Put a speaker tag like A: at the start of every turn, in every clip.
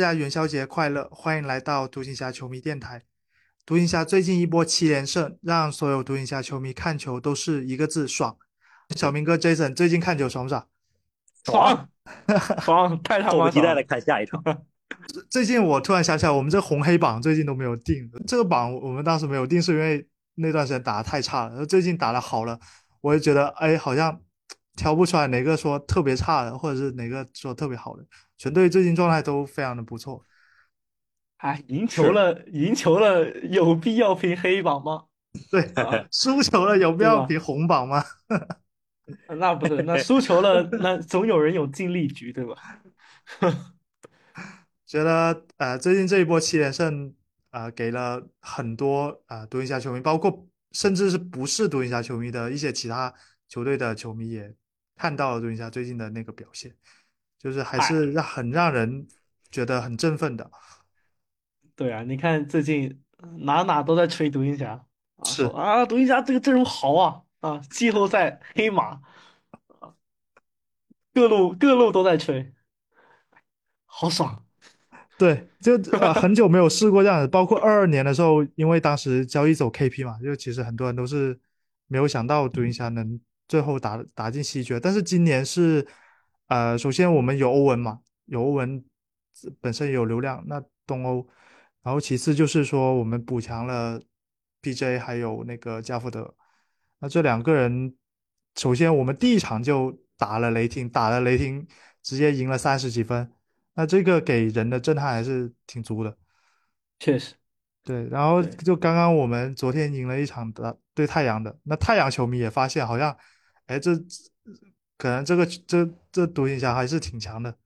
A: 大家元宵节快乐！欢迎来到独行侠球迷电台。独行侠最近一波七连胜，让所有独行侠球迷看球都是一个字爽。小明哥 Jason 最近看球爽不爽？
B: 爽，爽，太他妈
C: 迫不及待的！看下一场。
A: 最近我突然想起来，我们这红黑榜最近都没有定。这个榜我们当时没有定，是因为那段时间打的太差了。然后最近打的好了，我就觉得哎，好像挑不出来哪个说特别差的，或者是哪个说特别好的。全队最近状态都非常的不错。
B: 哎，赢球了，赢球了，有必要评黑榜吗？
A: 对，
B: 啊
A: 输球了有必要
B: 对吧
A: 评红榜吗？
B: 那不是，那输球了，那总有人有尽力局，对吧？
A: 觉得呃，最近这一波七连胜，呃，给了很多啊、呃独行侠球迷，包括甚至是不是独行侠球迷的一些其他球队的球迷也看到了独行侠最近的那个表现，就是还是让很让人觉得很振奋的。
B: 对啊，你看最近哪哪都在吹独行侠，啊
A: 是
B: 啊，独行侠这个阵容好啊啊，季后赛黑马，啊各路各路都在吹，好爽。
A: 对，就呃很久没有试过这样子，包括二二年的时候，因为当时交易走 KP 嘛，就其实很多人都是没有想到独行侠能最后打打进西决，但是今年是，呃，首先我们有欧文嘛，有欧文本身有流量，那东欧，然后其次就是说我们补强了 PJ 还有那个加福德，那这两个人，首先我们第一场就打了雷霆，打了雷霆直接赢了三十几分。那这个给人的震撼还是挺足的。
B: 确实，
A: 对，然后就刚刚我们昨天赢了一场的对太阳的，那太阳球迷也发现好像，哎，这可能这个这这独行侠还是挺强的。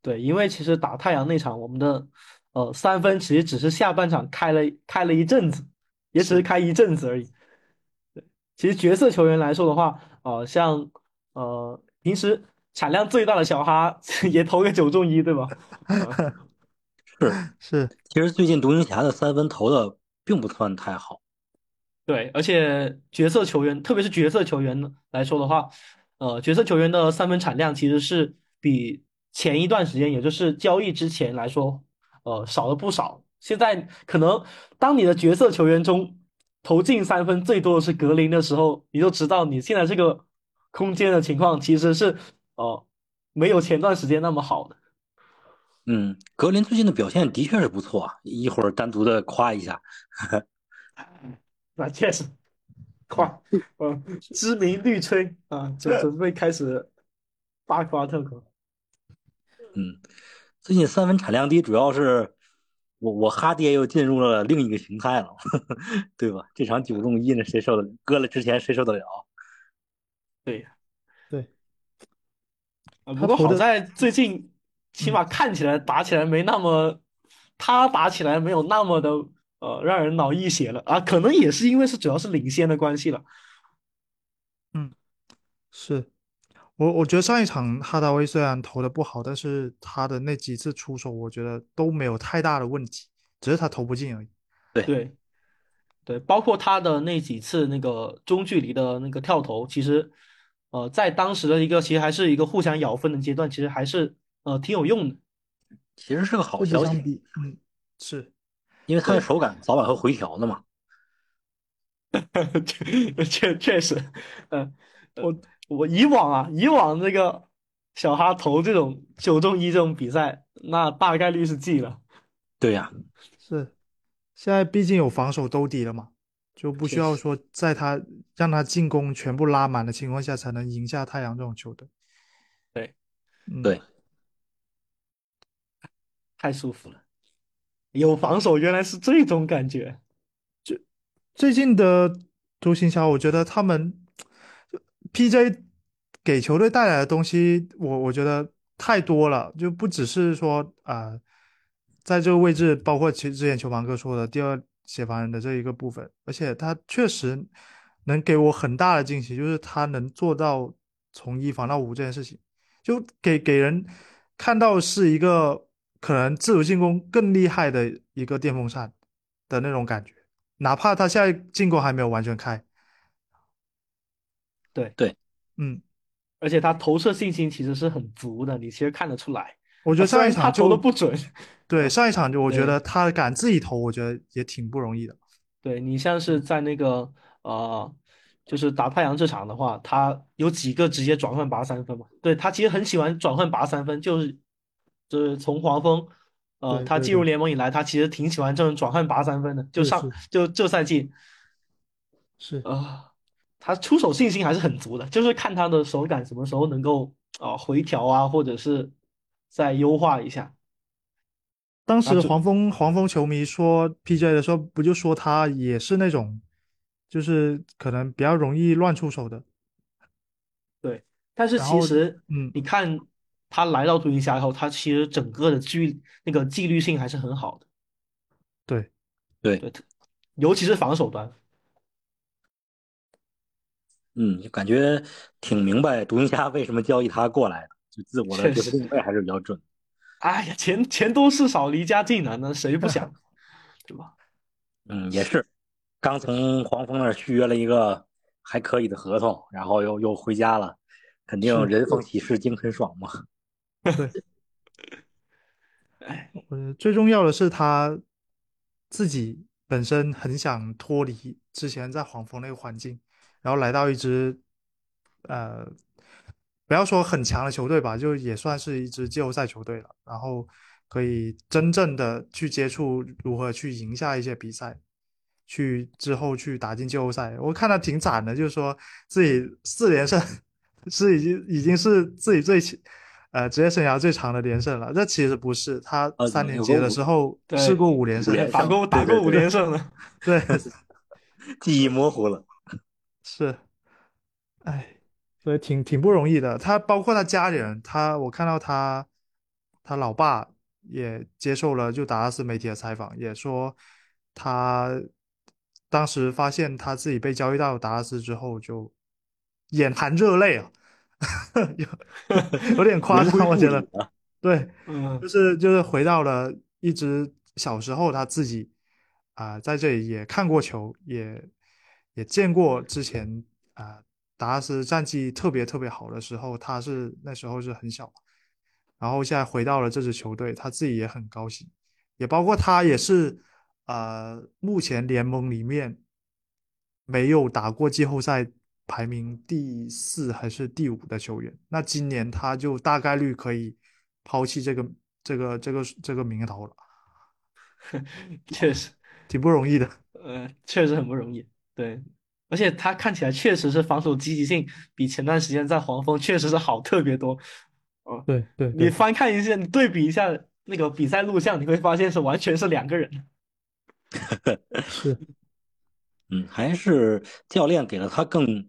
B: 对，因为其实打太阳那场，我们的呃三分其实只是下半场开了开了一阵子，也只是
A: 是
B: 开一阵子而已。对，其实角色球员来说的话，呃，像呃平时产量最大的小哈 也投个九中一，对吧？呃
C: 是，
A: 是，
C: 其实最近独行侠的三分投的并不算太好。
B: 对，而且角色球员，特别是角色球员来说的话，呃，角色球员的三分产量其实是比前一段时间，也就是交易之前来说，呃，少了不少。现在可能当你的角色球员中投进三分最多的是格林的时候，你就知道你现在这个空间的情况其实是呃没有前段时间那么好的。
C: 嗯，格林最近的表现的确是不错啊，一会儿单独的夸一下。
B: 那确实，快，呃，知名绿吹啊，就准备开始大夸特夸。
C: 嗯，最近三分产量低，主要是我我哈爹又进入了另一个形态了，对吧？这场九中一呢，谁受得了？搁了之前谁受得了？
B: 对呀，
A: 对，
B: 啊，不过好在最近起码看起来打起来没那么，他打起来没有那么的呃让人脑溢血了啊，可能也是因为是主要是领先的关系了。
A: 嗯是我我觉得上一场哈达威虽然投的不好，但是他的那几次出手，我觉得都没有太大的问题，只是他投不进而已。
B: 对，对对，包括他的那几次那个中距离的那个跳投，其实呃在当时的一个其实还是一个互相咬分的阶段，其实还是呃挺有用的。
C: 其实是个好消息，
A: 嗯，是
C: 因为他的手感早晚会回调的嘛。
B: 确确确实，嗯，
A: 我
B: 我以往啊，以往这个小哈投这种九中一这种比赛，那大概率是记了。
C: 对呀、
A: 是，现在毕竟有防守兜底了嘛，就不需要说在他让他进攻全部拉满的情况下才能赢下太阳这种球队。
B: 对，
A: 嗯，
C: 对，
B: 太舒服了，有防守原来是这种感觉。
A: 就最近的独行侠，我觉得他们 PJ 给球队带来的东西，我我觉得太多了，就不只是说啊、在这个位置，包括其之前球王哥说的第二协防人的这一个部分，而且他确实能给我很大的惊喜，就是他能做到从一防到五这件事情，就给给人看到是一个可能自主进攻更厉害的一个电风扇的那种感觉。哪怕他现在进攻还没有完全开，
B: 对
C: 对，
A: 嗯，
B: 而且他投射信心其实是很足的，你其实看得出来。
A: 我觉得上一场
B: 他投的不准。
A: 对 上一场就我觉得他敢自己投，我觉得也挺不容易的。
B: 对你像是在那个呃，就是打太阳这场的话，他有几个直接转换拔三分嘛？对他其实很喜欢转换拔三分，就是就是从黄蜂，呃，他进入联盟以来，他其实挺喜欢这种转换拔三分的。就上就这赛季，
A: 是
B: 啊，他出手信心还是很足的，就是看他的手感什么时候能够啊、回调啊，或者是再优化一下。
A: 当时黄蜂黄蜂球迷说 PJ 的时候，不就说他也是那种，就是可能比较容易乱出手的。
B: 对，但是其实，
A: 嗯
B: 你看他来到独行侠以后，他其实整个的纪那个纪律性还是很好的，
A: 对，
B: 对对，尤其是防守端。
C: 嗯，就感觉挺明白独行侠为什么交易他过来的，就自我的
B: 确实
C: 角色定位还是比较准。
B: 哎呀，钱钱多事少，离家近啊，那谁不想，对吧？
C: 嗯，也是，刚从黄蜂那儿续约了一个还可以的合同，然后又又回家了，肯定人逢喜事精神爽嘛。
B: 哎，
A: 呃，最重要的是他自己本身很想脱离之前在黄蜂那个环境，然后来到一支呃，不要说很强的球队吧，就也算是一支季后赛球队了。然后可以真正的去接触如何去赢下一些比赛，去之后去打进季后赛。我看他挺惨的，就是说自己四连胜 是已经已经是自己最呃职业生涯最长的连胜了。这其实不是，他
C: 呃
A: 三年级的时候
B: 对
A: 试过五连胜
B: 打过打过五连胜了，
A: 对，
C: 记忆模糊了。
A: 是，哎，所以挺挺不容易的。他包括他家里人，他我看到他他老爸也接受了就达拉斯媒体的采访，也说他当时发现他自己被交易到达拉斯之后，就眼含热泪啊，有 有点夸张，我觉得对，
B: 嗯
A: 就，是就是回到了一直小时候他自己啊、在这里也看过球，也也见过之前啊、达拉斯战绩特别特别好的时候，他是那时候是很小，然后现在回到了这支球队，他自己也很高兴，也包括他也是呃目前联盟里面没有打过季后赛。排名第四还是第五的球员，那今年他就大概率可以抛弃这个这个这个这个名头了，
B: 确实，
A: 挺不容易的。
B: 呃，确实很不容易。对，而且他看起来确实是防守积极性比前段时间在黄蜂确实是好特别多。哦，
A: 对对
B: 你翻看一下，你对比一下那个比赛录像，你会发现是完全是两个人。
A: 是
C: 嗯，还是教练给了他更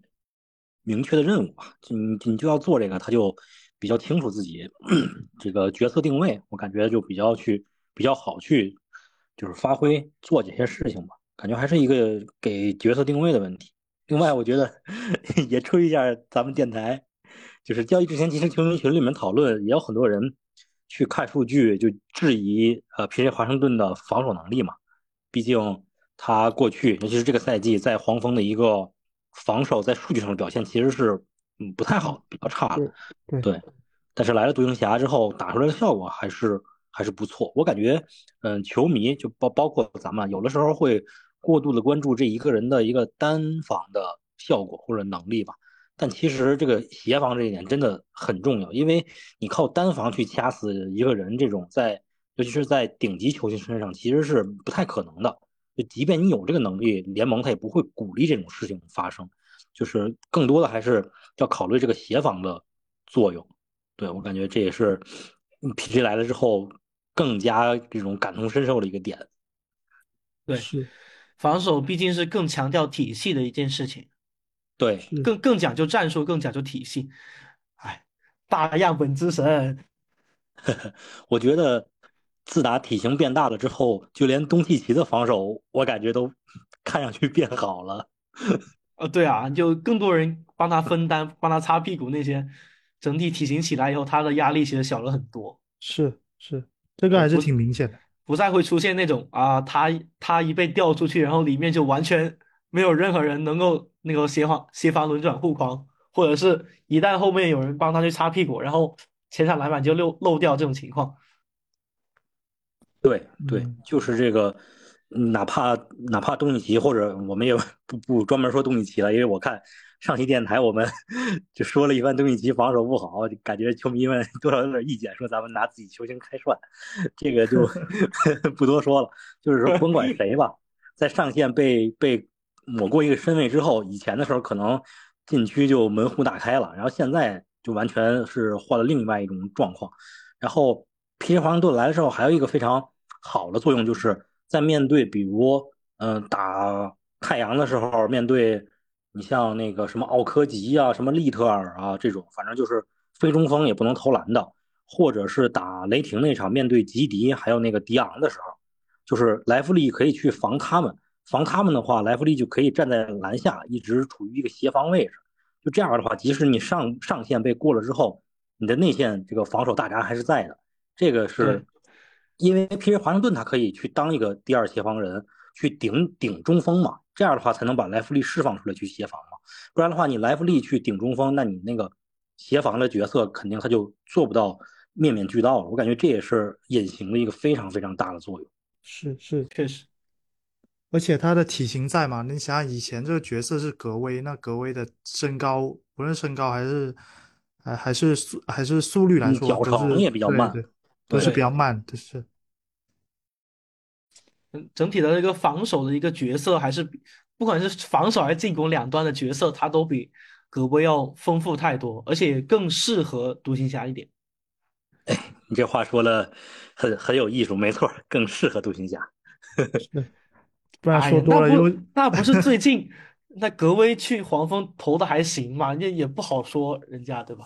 C: 明确的任务吧。你你就要做这个，他就比较清楚自己 这个角色定位，我感觉就比较去比较好去就是发挥做这些事情吧。感觉还是一个给角色定位的问题。另外，我觉得 也吹一下咱们电台，就是交易之前，其实球迷群里面讨论，也有很多人去看数据，就质疑呃皮耶华盛顿的防守能力嘛。毕竟他过去，尤其是这个赛季，在黄蜂的一个防守在数据上的表现其实是嗯不太好，比较差的。
A: 对
C: 对，但是来了独行侠之后，打出来的效果还是还是不错。我感觉，嗯，球迷就包包括咱们，有的时候会过度的关注这一个人的一个单防的效果或者能力吧。但其实这个协防这一点真的很重要，因为你靠单防去掐死一个人，这种在尤其是在顶级球星身上其实是不太可能的。就即便你有这个能力，联盟他也不会鼓励这种事情发生。就是更多的还是要考虑这个协防的作用。对我感觉这也是 PG 来了之后更加这种感同身受的一个点。
B: 对，
A: 是
B: 防守毕竟是更强调体系的一件事情，
C: 对，
B: 更更讲究战术，更讲究体系。哎，大样本之神，
C: 我觉得自打体型变大了之后，就连东契奇的防守，我感觉都 看上去变好了。
B: 呃，对啊，就更多人帮他分担，帮他擦屁股那些，整体体型起来以后，他的压力其实小了很多，
A: 是是，这个还是挺明显的。
B: 不再会出现那种啊，他他一被调出去，然后里面就完全没有任何人能够那个协防协防轮转护框，或者是一旦后面有人帮他去擦屁股，然后前场篮板就漏漏掉这种情况。
C: 对对，
A: 嗯
C: 就是这个，嗯哪怕哪怕东契奇，或者我们也 不不专门说东契奇了，因为我看上期电台我们 就说了一番东契奇防守不好，感觉球迷们 多少有点意见，说咱们拿自己球星开涮，这个就不多说了。就是说，甭管谁吧，在上线被被抹过一个身位之后，以前的时候可能禁区就门户大开了，然后现在就完全是换了另外一种状况。然后皮尔华盛顿来的时候，还有一个非常好的作用，就是在面对比如嗯、打太阳的时候，面对你像那个什么奥科吉啊、什么利特尔啊这种，反正就是非中锋也不能投篮的，或者是打雷霆那场面对吉迪还有那个迪昂的时候，就是莱弗利可以去防他们，防他们的话，莱弗利就可以站在篮下，一直处于一个协防位置。就这样的话，即使你上上线被过了之后，你的内线这个防守大闸还是在的。这个是因为皮尔华盛顿他可以去当一个第二协防人，去顶顶中锋嘛，这样的话才能把莱弗利释放出来去协防嘛。不然的话，你莱弗利去顶中锋，那你那个协防的角色肯定他就做不到面面俱到了。我感觉这也是隐形的一个非常非常大的作用。
A: 是是，
B: 确实，
A: 而且他的体型在嘛，你想想以前这个角色是格威，那格威的身高，无论身高还是还还是速还是速率来
C: 嗯
A: 说，
C: 脚长也比较慢
A: 对对，都是比较慢，就是。
B: 嗯，整体的一个防守的一个角色，还是不管是防守还是进攻两端的角色，他都比格威要丰富太多，而且更适合独行侠一点。
C: 你这话说的很很有艺术，没错，更适合独行侠。
A: 不然
B: 哎
A: 说多了
B: 呀那不
A: 又
B: 那不是最近那格威去黄蜂投的还行嘛，也也不好说人家对吧？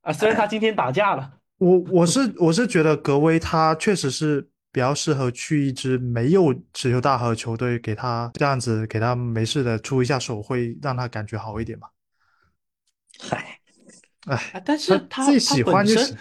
B: 啊，虽然他今天打架了，
A: 我我是我是觉得格威他确实是比较适合去一支没有持球大核球队，给他这样子给他没事的出一下手，会让他感觉好一点嘛。
C: 嗨，
A: 哎，
B: 啊，但是他
A: 他自己喜
B: 本
A: 欢就是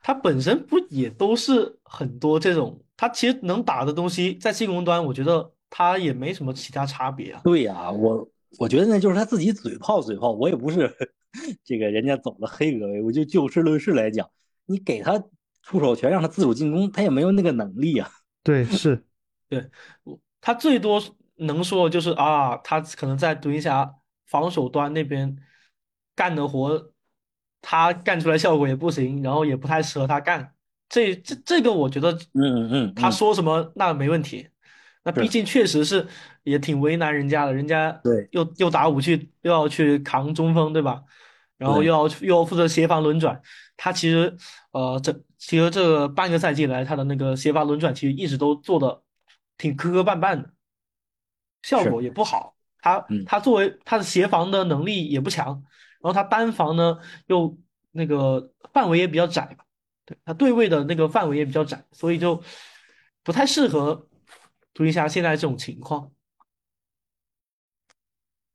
B: 他本身不也都是很多这种，他其实能打的东西，在进攻端，我觉得他也没什么其他差别啊。
C: 对呀、我我觉得那就是他自己嘴炮嘴炮，我也不是 这个人家走了黑格威，我就就事论事来讲，你给他出手权，让他自主进攻，他也没有那个能力啊。
A: 对，是
B: 对他最多能说的就是啊，他可能在独行侠防守端那边干的活，他干出来效果也不行，然后也不太适合他干。这这这个我觉得，
C: 嗯嗯
B: 他
C: 嗯
B: 说什么那没问题。那毕竟确实是也挺为难人家的，人家
C: 对
B: 又又打武器，又要去扛中锋，对吧？然后又要又要负责协防轮转，他其实呃这其实这半个赛季来，他的那个协防轮转其实一直都做的挺磕磕绊绊的，效果也不好。他
C: 嗯
B: 他作为他的协防的能力也不强，然后他单防呢又那个范围也比较窄吧，对他对位的那个范围也比较窄，所以就不太适合独行侠现在这种情况。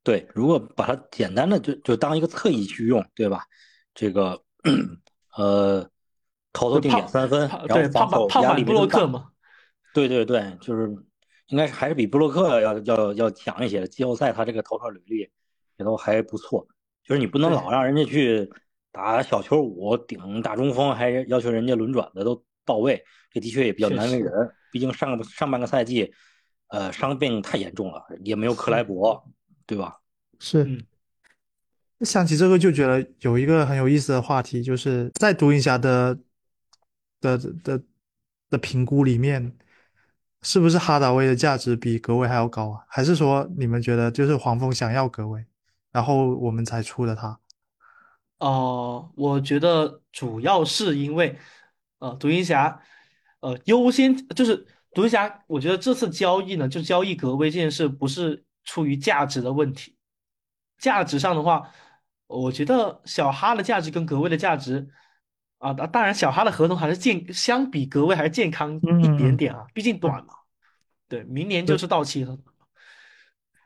C: 对，如果把它简单的就就当一个侧翼去用，对吧？这个呃，投投定点三分，然后防守压力没那么大。
B: 洛克嘛，
C: 对对对，就是应该是还是比布洛克要要要强一些的。季后赛他这个投射履历也都还不错，就是你不能老让人家去打小球五顶大中锋，还要求人家轮转的都到位，这的确也比较难为人。毕竟上个上半个赛季，呃，伤病太严重了，也没有克莱伯，对吧？
A: 是。想起这个就觉得有一个很有意思的话题，就是在独行侠的的的的评估里面，是不是哈达威的价值比格威还要高啊？还是说你们觉得就是黄蜂想要格威，然后我们才出的他？
B: 哦、我觉得主要是因为，呃，独行侠，呃，优先就是独行侠，我觉得这次交易呢，就交易格威这件事，不是出于价值的问题。价值上的话，我觉得小哈的价值跟格威的价值，啊，当当然小哈的合同还是健，相比格威还是健康一点点啊，毕竟短嘛。对，明年就是到期了。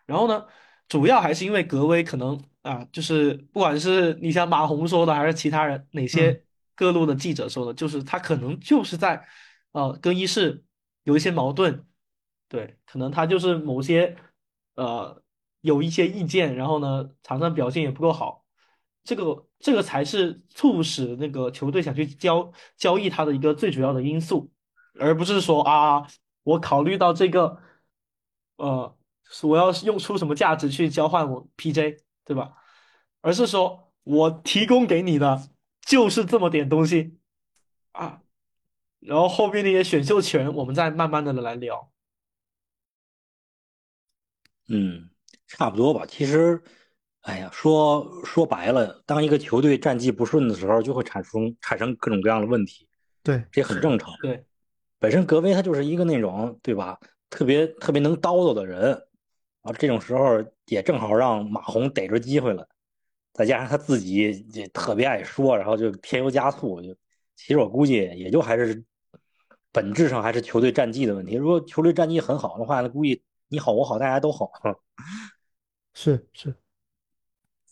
B: 然后呢，主要还是因为格威可能啊，就是不管是你像马洪说的，还是其他人哪些各路的记者说的，就是他可能就是在呃更衣室有一些矛盾，对，可能他就是某些呃有一些意见，然后呢场上表现也不够好，这个这个才是促使那个球队想去交交易他的一个最主要的因素，而不是说啊，我考虑到这个，呃，我要用出什么价值去交换我 PJ，对吧？而是说我提供给你的就是这么点东西啊，然后后面那些选秀权我们再慢慢的来聊。
C: 嗯，差不多吧。其实。哎呀，说说白了，当一个球队战绩不顺的时候，就会产生产生各种各样的问题。
A: 对，
C: 这很正常。
B: 对，
C: 本身格威他就是一个那种，对吧？特别特别能叨叨的人，啊，这种时候也正好让马红逮着机会了。再加上他自己也特别爱说，然后就添油加醋。就其实我估计也就还是本质上还是球队战绩的问题。如果球队战绩很好的话，那估计你好我好大家都好。
A: 是 是。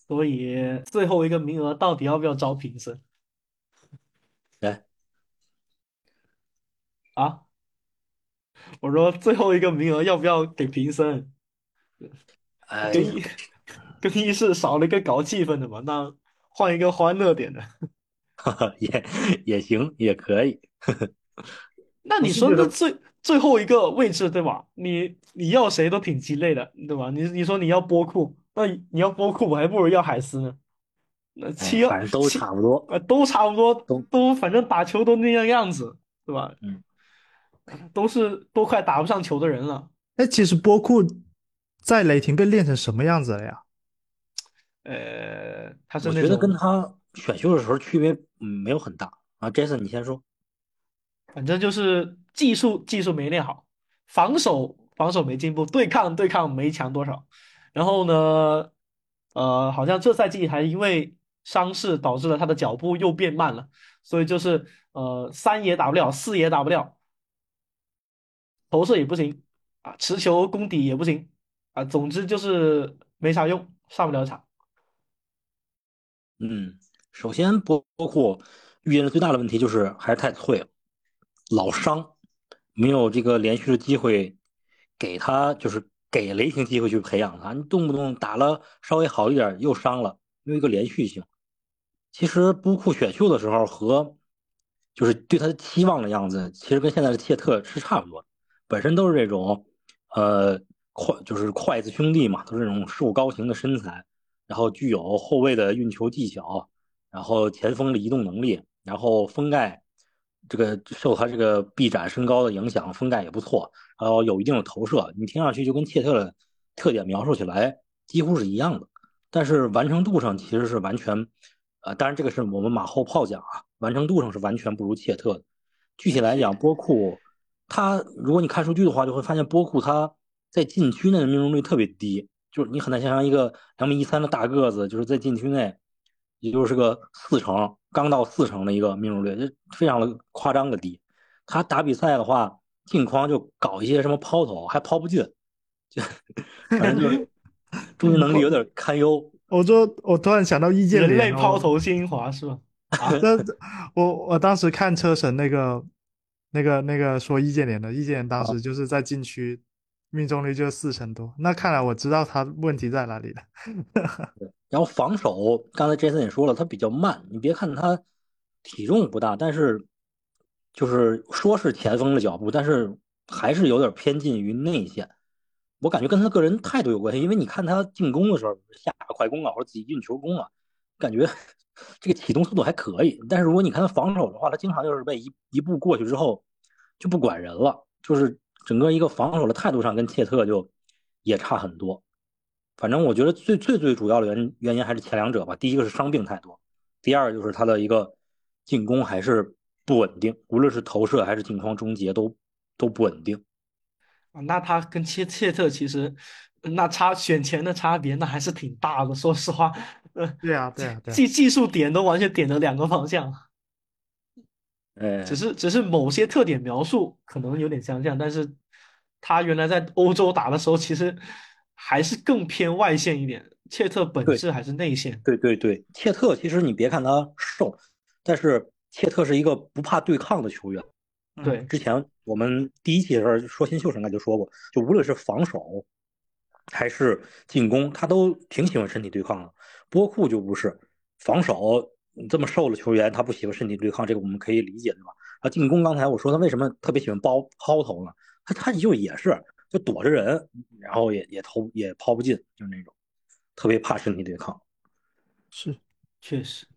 B: 所以最后一个名额到底要不要招评审？
C: 来
B: 啊！我说最后一个名额要不要给评审？更衣更衣室少了一个搞气氛的嘛，那换一个欢乐点的，哈 哈
C: 也也行，也可以。
B: 那你说的最最后一个位置对吧？你你要谁都挺鸡肋的，对吧？你你说你要波库。那你要波库，我还不如要海斯呢。那七
C: 反正都差不多，
B: 呃，都差不多，都都反正打球都那样样子，对吧？
C: 嗯，
B: 都是都快打不上球的人了。
A: 哎，其实波库在雷霆被练成什么样子了呀？
B: 呃，他是
C: 我觉得跟他选秀的时候区别嗯没有很大啊。Jason，你先说。
B: 反正就是技术技术没练好，防守防守没进步，对抗对抗没强多少。然后呢，呃，好像这赛季还因为伤势导致了他的脚步又变慢了，所以就是呃三也打不了，四也打不了，投射也不行啊，持球攻底也不行啊，总之就是没啥用，上不了场。
C: 嗯，首先包括遇见的最大的问题就是还是太脆了，老伤，没有这个连续的机会给他就是。给雷霆机会去培养他，你动不动打了稍微好一点又伤了，没有一个连续性。其实布库选秀的时候和就是对他的期望的样子，其实跟现在的切特是差不多的，本身都是这种呃筷就是筷子兄弟嘛，都是这种瘦高型的身材，然后具有后卫的运球技巧，然后前锋的移动能力，然后封盖这个受他这个臂展身高的影响，封盖也不错。然后有一定的投射，你听上去就跟切特的特点描述起来几乎是一样的，但是完成度上其实是完全，呃，当然这个是我们马后炮讲啊，完成度上是完全不如切特的。具体来讲，波库他如果你看数据的话，就会发现波库他在禁区内的命中率特别低，就是你很难想象一个两米一三的大个子，就是在禁区内，也就是个四成，刚到四成的一个命中率，就非常的夸张的低。他打比赛的话。镜框就搞一些什么抛投，还抛不进，就 反正就是终结能力有点堪忧。
A: 我说，我突然想到易建联，
B: 人类抛投精华是吧？
A: 那我我当时看车神那个那个那个说易建联的，易建联当时就是在禁区命中率就四成多，那看来我知道他问题在哪里了。
C: 然后防守，刚才杰森也说了，他比较慢。你别看他体重不大，但是。就是说是前锋的脚步，但是还是有点偏近于内线。我感觉跟他个人态度有关系，因为你看他进攻的时候下快攻啊，或者自己运球攻啊，感觉 这个启动速度还可以。但是如果你看他防守的话，他经常就是被一一步过去之后就不管人了，就是整个一个防守的态度上跟切特就也差很多。反正我觉得最最最主要的原原因还是前两者吧。第一个是伤病太多，第二就是他的一个进攻还是。不稳定，无论是投射还是进框终结都都不稳定
B: 啊。那他跟切切特其实那差选前的差别那还是挺大的。说实话，
A: 呃，对啊，对啊，
B: 技技术点都完全点了两个方向。
C: 呃，
B: 只是只是某些特点描述可能有点相像，但是他原来在欧洲打的时候其实还是更偏外线一点。切特本质还是内线。
C: 对对对，切特其实你别看他瘦，但是。切特是一个不怕对抗的球员，
B: 对。
C: 之前我们第一期的时候说新秀时，应该就说过，就无论是防守还是进攻，他都挺喜欢身体对抗的。波库就不是，防守这么瘦的球员，他不喜欢身体对抗，这个我们可以理解，对吧？啊，进攻刚才我说他为什么特别喜欢抛抛投呢？他他就也是就躲着人，然后也也投也抛不进，就是那种特别怕身体对抗。
A: 是，
B: 确实，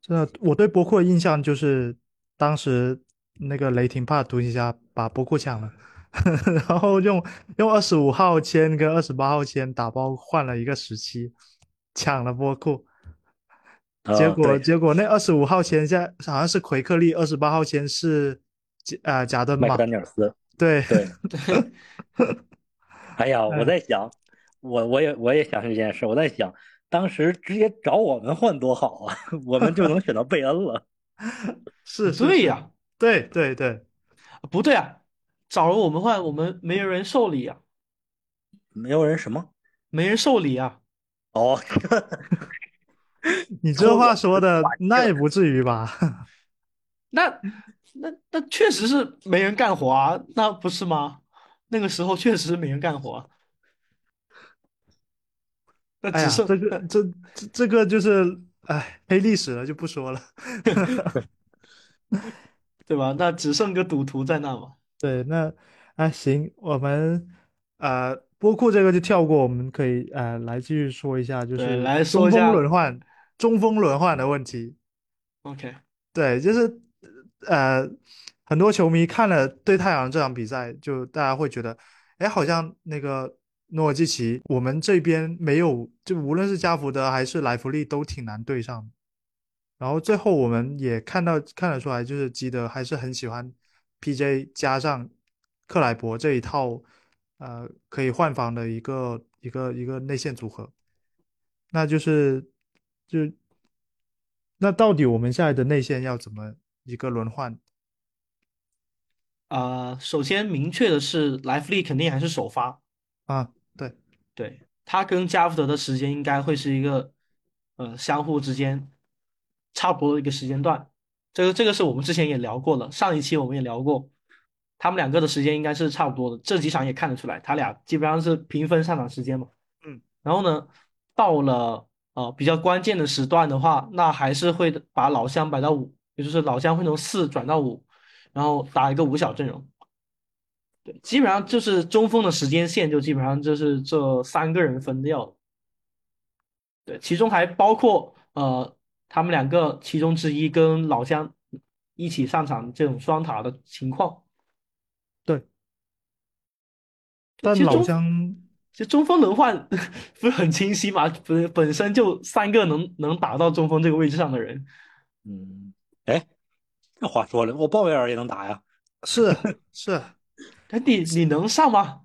A: 真的，我对波库的印象就是当时那个雷霆怕独行侠把波库抢了，然后用用二十五号签跟二十八号签打包换了一个十七，抢了波库。结果、结果那二十五号签现在好像是奎克利，二十八号签是呃贾登嘛
C: 麦克？丹尼尔斯，
A: 对
C: 对 对，哎呀，
A: 哎
C: 我在想，我我也我也想这件事，我在想，当时直接找我们换多好啊，我们就能选到贝恩了。
A: 是
B: 对呀，
A: 对对对，
B: 不对啊，找了我们换，我们没有人受理啊，
C: 没有人什么？
B: 没人受理啊。
C: 哦，
A: 你这话说的那也不至于吧？
B: 那那那确实是没人干活啊，那不是吗？那个时候确实是没人干活啊。那只剩、
A: 这个这这这个就是哎黑历史了，就不说了。
B: 对吧？那只剩个赌徒在那嘛。
A: 对，那啊行，我们呃波库这个就跳过，我们可以呃来继续说一下，就
B: 对
A: 是
B: 来说一下
A: 轮换、中锋轮换的问题。
B: OK，
A: 对，就是呃很多球迷看了对太阳这场比赛，就大家会觉得，哎，好像那个诺尔基奇，我们这边没有，就无论是加福德还是莱弗利都挺难对上的。然后最后我们也看到看得出来，就是基德还是很喜欢 PJ 加上克莱伯这一套，呃，可以换防的一个一个一个内线组合。那就是就那到底我们现在的内线要怎么一个轮换？
B: 啊、首先明确的是，莱弗利肯定还是首发，
A: 啊？对，
B: 对，他跟加福德的时间应该会是一个呃相互之间差不多的一个时间段。这个这个是我们之前也聊过了，上一期我们也聊过，他们两个的时间应该是差不多的。这几场也看得出来，他俩基本上是平分上场时间嘛。
A: 嗯，
B: 然后呢，到了呃比较关键的时段的话，那还是会把老乡摆到五，也就是老乡会从四转到五，然后打一个五小阵容。对，基本上就是中锋的时间线，就基本上就是这三个人分掉的。对，其中还包括呃他们两个其中之一跟老乡一起上场这种双塔的情况。
A: 对，但老乡
B: 其实中锋轮换不是很清晰嘛？不是本身就三个能能打到中锋这个位置上的人，
C: 嗯，哎，这话说了，我鲍威尔也能打呀。
A: 是是，
B: 哎，你你能上吗？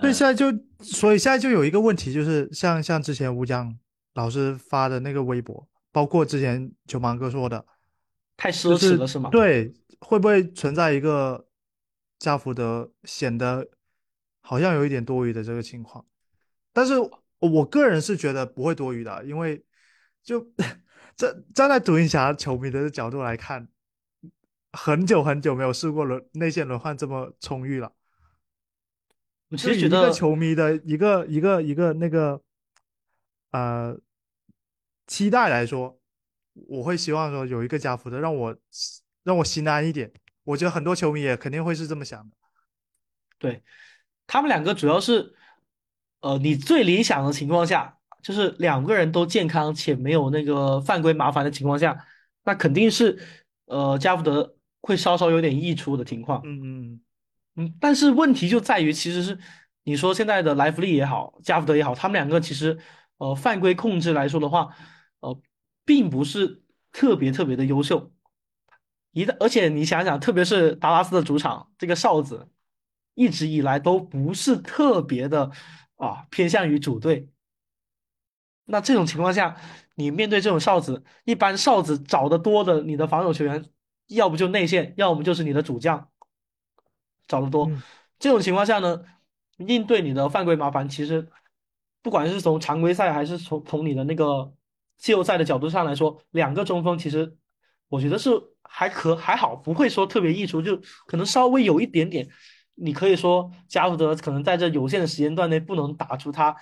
A: 对现在就所以现在就有一个问题，就是像像之前吴江老师发的那个微博，包括之前九芒哥说的，
B: 太奢侈了是吗？
A: 对，会不会存在一个加福德显得好像有一点多余的这个情况？但是我个人是觉得不会多余的，因为就 站站在独行侠球迷的角度来看，很久很久没有试过轮内线轮换这么充裕了。
B: 我其实觉得
A: 球迷的一个一个一个那个呃期待来说，我会希望说有一个加福德让我让我心安一点。我觉得很多球迷也肯定会是这么想的。
B: 对，他们两个主要是，呃，你最理想的情况下，就是两个人都健康且没有那个犯规麻烦的情况下，那肯定是，呃，加福德会稍稍有点溢出的情况。
A: 嗯嗯
B: 嗯，但是问题就在于，其实是你说现在的莱弗利也好，加福德也好，他们两个其实，呃，犯规控制来说的话，呃，并不是特别特别的优秀。一旦，而且你想想，特别是达拉斯的主场，这个哨子一直以来都不是特别的啊偏向于主队。那这种情况下，你面对这种哨子，一般哨子找的多的，你的防守球员，要不就内线，要么就是你的主将，找的多。
A: 嗯
B: 这种情况下呢，应对你的犯规麻烦，其实不管是从常规赛还是从从你的那个季后赛的角度上来说，两个中锋其实我觉得是还可还好，不会说特别溢出，就可能稍微有一点点。你可以说加福德可能在这有限的时间段内不能打出他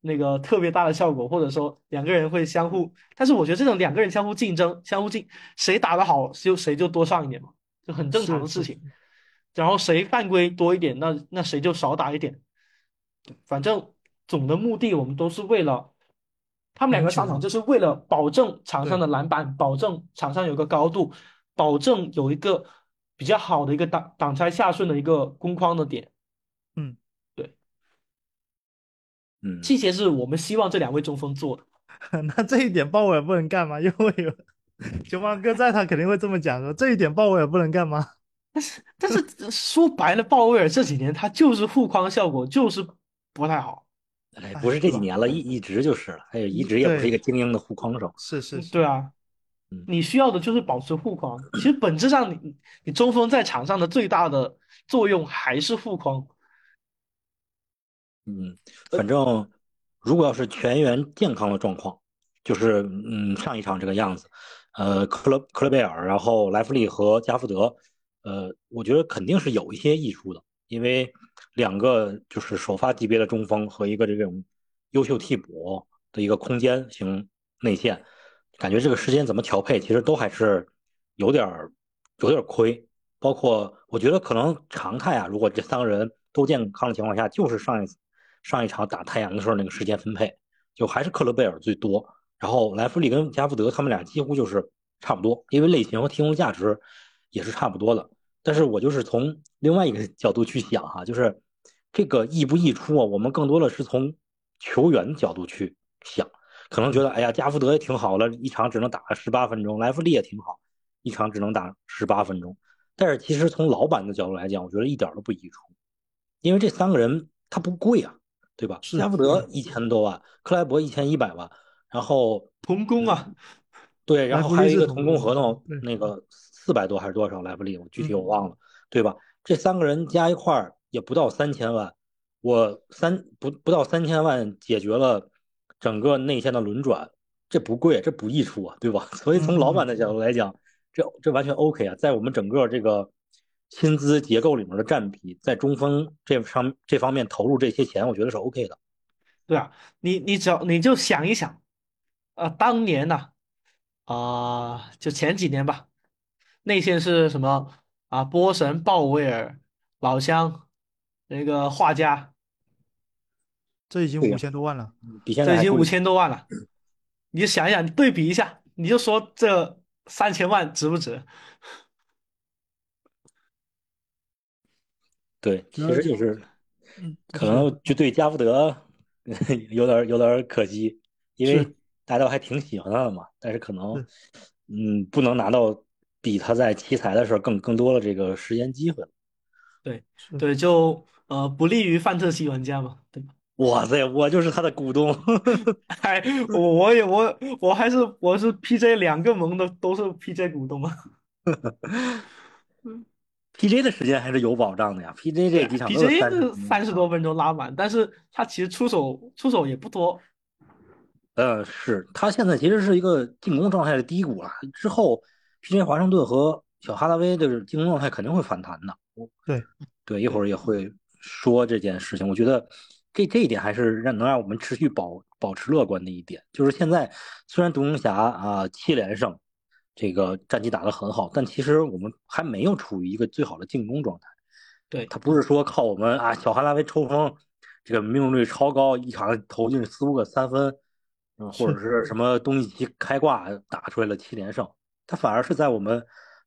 B: 那个特别大的效果，或者说两个人会相互，但是我觉得这种两个人相互竞争、相互竞，谁打得好就谁就多上一点嘛，就很正常的事情。然后谁犯规多一点，那那谁就少打一点。反正总的目的我们都是为了，他们两个上场就是为了保证场上的篮板，保证场上有个高度，保证有一个比较好的一个挡挡拆下顺的一个攻框的点。
A: 嗯，
B: 对，
C: 嗯，
B: 这些是我们希望这两位中锋做的。
A: 那这一点鲍威尔不能干吗？因为有球王哥在，他肯定会这么讲说，这一点鲍威尔不能干吗？
B: 但是但是说白了，鲍威尔这几年他就是护框效果就是不太好。
C: 哎，不是这几年了，一一直就是了，哎，一直也不是一个精英的护框手。
A: 是是是，
B: 对啊，你需要的就是保持护框。其实本质上，你你中锋在场上的最大的作用还是护框。
C: 嗯，反正如果要是全员健康的状况，就是嗯上一场这个样子，呃，克勒克勒贝尔，然后莱弗利和加福德，呃，我觉得肯定是有一些益处的，因为两个就是首发级别的中锋和一个这种优秀替补的一个空间型内线，感觉这个时间怎么调配，其实都还是有点儿有点儿亏。包括我觉得可能常态啊，如果这三个人都健康的情况下，就是上一次。上一场打太阳的时候，那个时间分配就还是克勒贝尔最多，然后莱弗利跟加福德他们俩几乎就是差不多，因为类型和提供价值也是差不多的。但是我就是从另外一个角度去想哈，就是这个溢不溢出啊，我们更多的是从球员角度去想，可能觉得哎呀，加福德也挺好了，一场只能打十八分钟，莱弗利也挺好，一场只能打十八分钟。但是其实从老板的角度来讲，我觉得一点都不溢出，因为这三个人他不贵啊。对吧？加福德一千多万，克莱伯一千一百万，然后
B: 童工啊，
C: 对，然后还有一个童工合同，那个四百多还是多少莱弗利，我具体我忘了，对吧？这三个人加一块儿也不到三千万，我三不不到三千万解决了整个内线的轮转，这不贵，这不溢出啊，对吧？所以从老板的角度来讲，这这完全 OK 啊，在我们整个这个。薪资结构里面的占比，在中锋这上这方面投入这些钱，我觉得是 OK 的。
B: 对啊，你你只要你就想一想，啊，当年呢，啊，就前几年吧，内线是什么啊？波神、鲍威尔、老乡，那个画家，
A: 这已经五千多万了，
C: 比现在
B: 这已经五千多万了。你想一想，你对比一下，你就说这三千万值不值？
C: 对，其实就是，可能就对加福德 有点有点可惜，因为大家都还挺喜欢他的嘛。但是可能，嗯，不能拿到比他在奇才的时候更更多的这个时间机会。
B: 对对，就呃不利于范特西玩家嘛，对吧？
C: 哇塞，我就是他的股东。
B: 哎，我我也我我还是我是 PJ 两个盟的都是 PJ 股东啊。
C: P.J. 的时间还是有保障的呀，P.J. 这几场
B: P.J. 是三十多分钟拉满，但是他其实出手出手也不多。
C: 呃，是他现在其实是一个进攻状态的低谷了，之后 P.J. 华盛顿和小哈达威就是进攻状态肯定会反弹的。
A: 对
C: 对，一会儿也会说这件事情。我觉得这这一点还是让能让我们持续保保持乐观的一点，就是现在虽然独行侠啊七连胜。这个战绩打得很好，但其实我们还没有处于一个最好的进攻状态。
B: 对
C: 他不是说靠我们啊，小哈拉维抽风，这个命中率超高，一场投进四五个三分，嗯，或者是什么东契奇开挂打出来了七连胜，他反而是在我们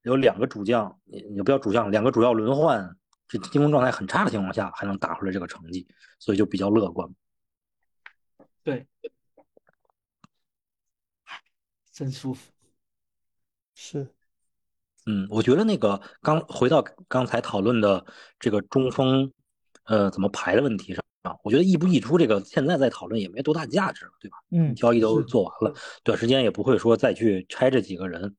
C: 有两个主将，也不叫主将，两个主要轮换，这进攻状态很差的情况下，还能打出来这个成绩，所以就比较乐观。
B: 对，真舒服。
A: 是，
C: 嗯，我觉得那个刚回到刚才讨论的这个中锋，呃，怎么排的问题上啊，我觉得溢不溢出这个现在在讨论也没多大价值了，对吧？
A: 嗯，
C: 交易都做完了，短时间也不会说再去拆这几个人，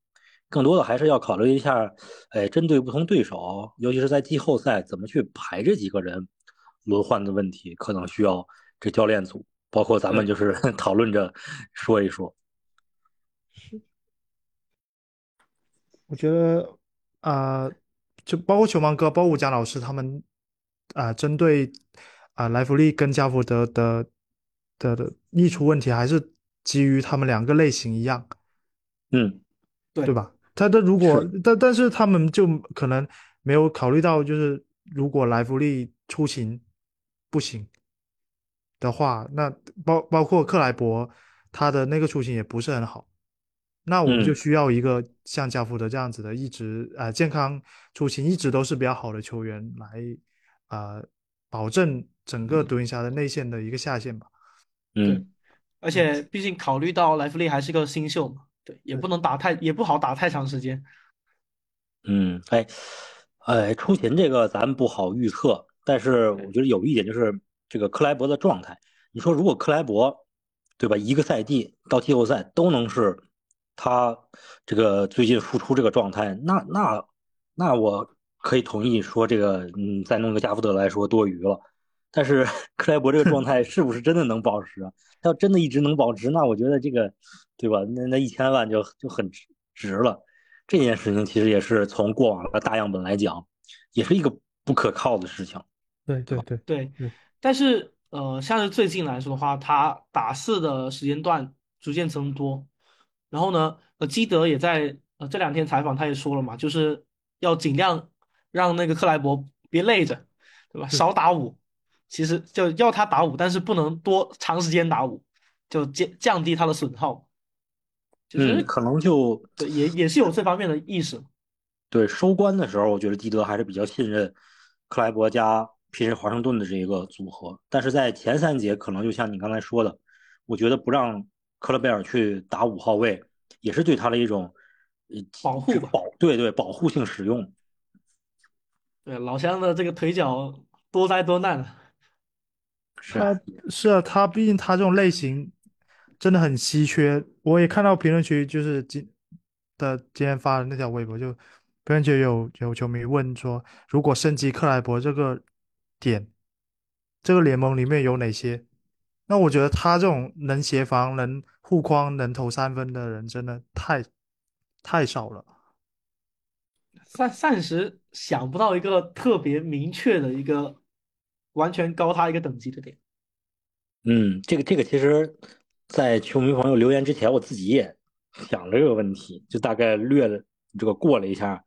C: 更多的还是要考虑一下，哎，针对不同对手，尤其是在季后赛怎么去排这几个人轮换的问题，可能需要这教练组，包括咱们就是 讨论着说一说。
A: 我觉得啊，就包括球盲哥、包括贾老师他们啊，针对啊莱弗利跟加福德的的的溢出问题，还是基于他们两个类型一样，
C: 嗯，
B: 对
A: 对吧？他的如果但但是他们就可能没有考虑到，就是如果莱弗利出勤不行的话，那包包括克莱伯他的那个出勤也不是很好，那我们就
C: 嗯。
A: 需要一个像加福德这样子的，一直呃健康出勤一直都是比较好的球员来呃保证整个独行侠的内线的一个下限吧。
C: 嗯。
B: 而且毕竟考虑到莱弗利还是个新秀嘛，对，也不能打太，也不好打太长时间。
C: 嗯，哎，哎，出勤这个咱不好预测，但是我觉得有一点就是这个克莱伯的状态。你说如果克莱伯，对吧，一个赛季到季后赛都能是他这个最近复出这个状态，那那那我可以同意说这个，嗯，再弄个加福德来说多余了。但是 克莱伯这个状态是不是真的能保持啊？他要真的一直能保持，那我觉得这个，对吧？那那一千万就就很值值了。这件事情其实也是从过往的大样本来讲，也是一个不可靠的事情。
A: 对对对，
B: 对
A: 嗯，
B: 但是呃，像是最近来说的话，他打四的时间段逐渐增多，然后呢，呃，基德也在呃这两天采访他也说了嘛，就是要尽量让那个克莱伯别累着，对吧？少打五，其实就要他打五，但是不能多长时间打五，就降降低他的损耗，就是
C: 嗯，可能就
B: 对也也是有这方面的意识。
C: 对收官的时候，我觉得基德还是比较信任克莱伯加皮什华盛顿的这一个组合，但是在前三节可能就像你刚才说的，我觉得不让克勒贝尔去打五号位，也是对他的一种呃
B: 保护吧
C: 保对对保护性使用。
B: 对，老乡的这个腿脚多灾多难啊。
C: 是
A: 啊是啊，他毕竟他这种类型真的很稀缺。我也看到评论区就是今的今天发的那条微博，就评论区有有球迷问说，如果升级克莱伯这个点，这个联盟里面有哪些？那我觉得他这种能协防、能护框、能投三分的人，真的太太少了。
B: 暂暂时想不到一个特别明确的一个完全高他一个等级的点。
C: 嗯，这个这个其实，在球迷朋友留言之前，我自己也想了这个问题，就大概略了这个过了一下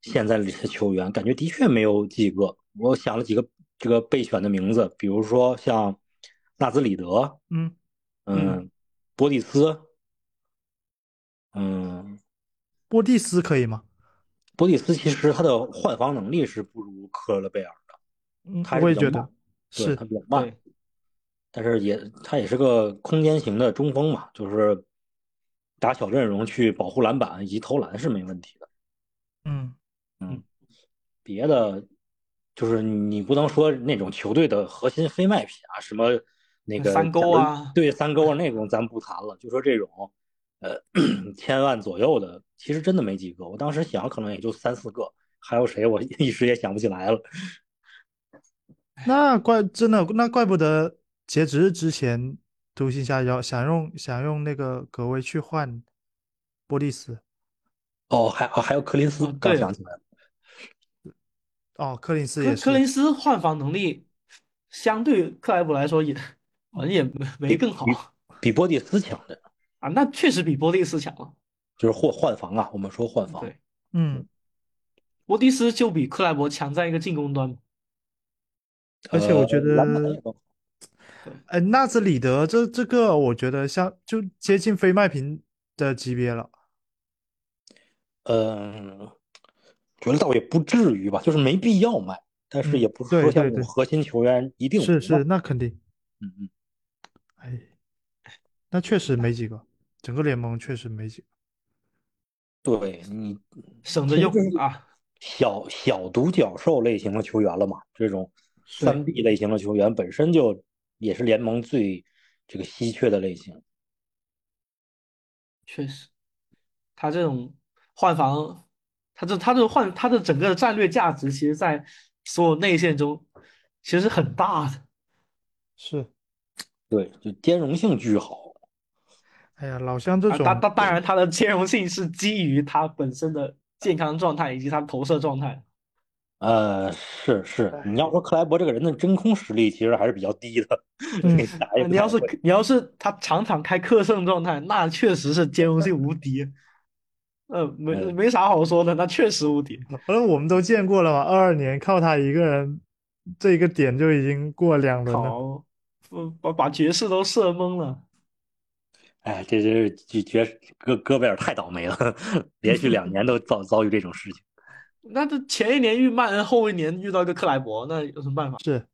C: 现在的这些球员，感觉的确没有几个。我想了几个这个备选的名字，比如说像纳兹里德，
A: 嗯，
C: 嗯，波蒂斯，嗯，
A: 波蒂斯可以吗？
C: 波蒂斯其实他的换防能力是不如科勒贝尔的，
A: 嗯，
C: 他还是比较慢
A: 我也觉得
C: 对，
A: 是
C: 他比较慢。
B: 对，
C: 但是也他也是个空间型的中锋嘛，就是打小阵容去保护篮板以及投篮是没问题的。
A: 嗯，
C: 别的就是你不能说那种球队的核心非卖品啊，什么那个
B: 三勾啊
C: 对三勾啊那种咱不谈了，就说这种呃 千万左右的，其实真的没几个。我当时想可能也就三四个，还有谁我 一时也想不起来了。
A: 那怪真的，那怪不得截止日之前，独行侠要想用想用那个格威去换波利斯。
C: 哦，还哦还有柯林斯，刚想起来了。
A: 哦，柯林斯也是。
B: 科林斯换防能力相对克莱伯来说也好像也没没更好
C: 比波蒂斯强的，
B: 啊，那确实比波蒂斯强了。
C: 就是换换防啊，我们说换防。
B: 对，
A: 嗯，
B: 波蒂斯就比克莱伯强在一个进攻端。
A: 而且我觉
C: 呃篮板
A: 得
C: 也
A: 哎，纳兹里德这这个，我觉得像就接近非卖品的级别了。
C: 嗯，觉得倒也不至于吧，就是没必要卖，但是
A: 嗯
C: 也不是说像这种
A: 对对对
C: 核心球员一定
A: 是是，那肯定。
C: 嗯嗯，
A: 哎，那确实没几个，整个联盟确实没几个。
C: 对你
B: 省着用啊。
C: 小小独角兽类型的球员了嘛，这种
B: 对
C: 三 B 类型的球员本身就也是联盟最这个稀缺的类型。
B: 确实，他这种换防，他这他这换他的整个战略价值，其实在所有内线中其实是很大的。
A: 是，
C: 对，就兼容性巨好。
A: 哎呀，老乡这
B: 啊，
A: 种，
B: 当当当然，它的兼容性是基于他本身的健康状态以及他投射状态。
C: 呃，是是，
B: 哎
C: 你要说克莱伯这个人的真空实力其实还是比较低的，
B: 你要是。你要是他场场开克胜状态，那确实是兼容性无敌。呃，没
C: 嗯
B: 没啥好说的，那确实无敌。
A: 反正我们都见过了嘛，二二年靠他一个人这一个点就已经过两轮了。
B: 把把爵士都射懵了。
C: 哎，这这这爵戈戈贝尔太倒霉了，连续两年都遭遭遇这种事情。
B: 那这前一年遇曼恩，后一年遇到一个克莱伯，那有什么办法
A: 是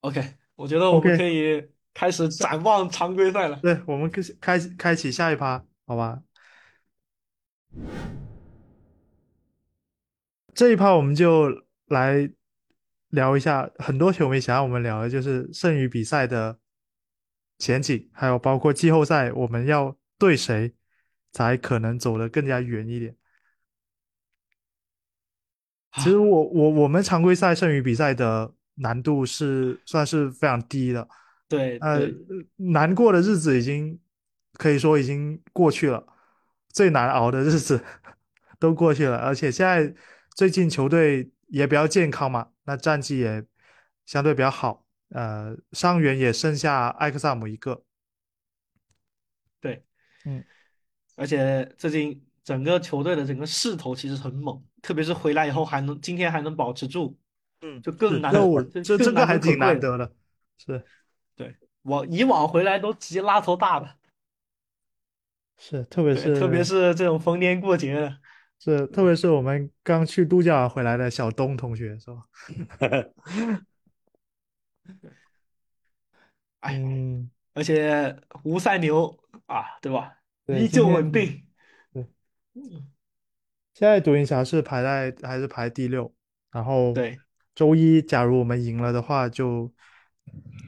B: ，？OK，我觉得我们可以开始展望常规赛了。
A: 对，我们开始开开启下一趴，好吧？这一趴我们就来聊一下，很多球迷想要我们聊的就是剩余比赛的前景，还有包括季后赛我们要对谁才可能走得更加远一点。其实我我我们常规赛剩余比赛的难度是算是非常低的，
B: 对
A: 呃，，难过的日子已经可以说已经过去了，最难熬的日子 都过去了，而且现在最近球队也比较健康嘛，那战绩也相对比较好，呃，伤员也剩下艾克萨姆一个，
B: 对，
A: 嗯，
B: 而且最近整个球队的整个势头其实很猛，特别是回来以后还能今天还能保持住，
A: 嗯
B: 就更难，
A: 这我这这
B: 更难
A: 个还挺。难得的，是
B: 对，我以往回来都直接拉头大的，
A: 是，特别，是
B: 特别是这种逢年过节的，
A: 是特别是我们刚去度假回来的小东同学是吧？
B: 哎，
A: 嗯，
B: 而且吴赛牛啊，对吧？
A: 对
B: 依旧稳定。
A: 现在独行侠是排在还是排第六，然后
B: 对，
A: 周一假如我们赢了的话就，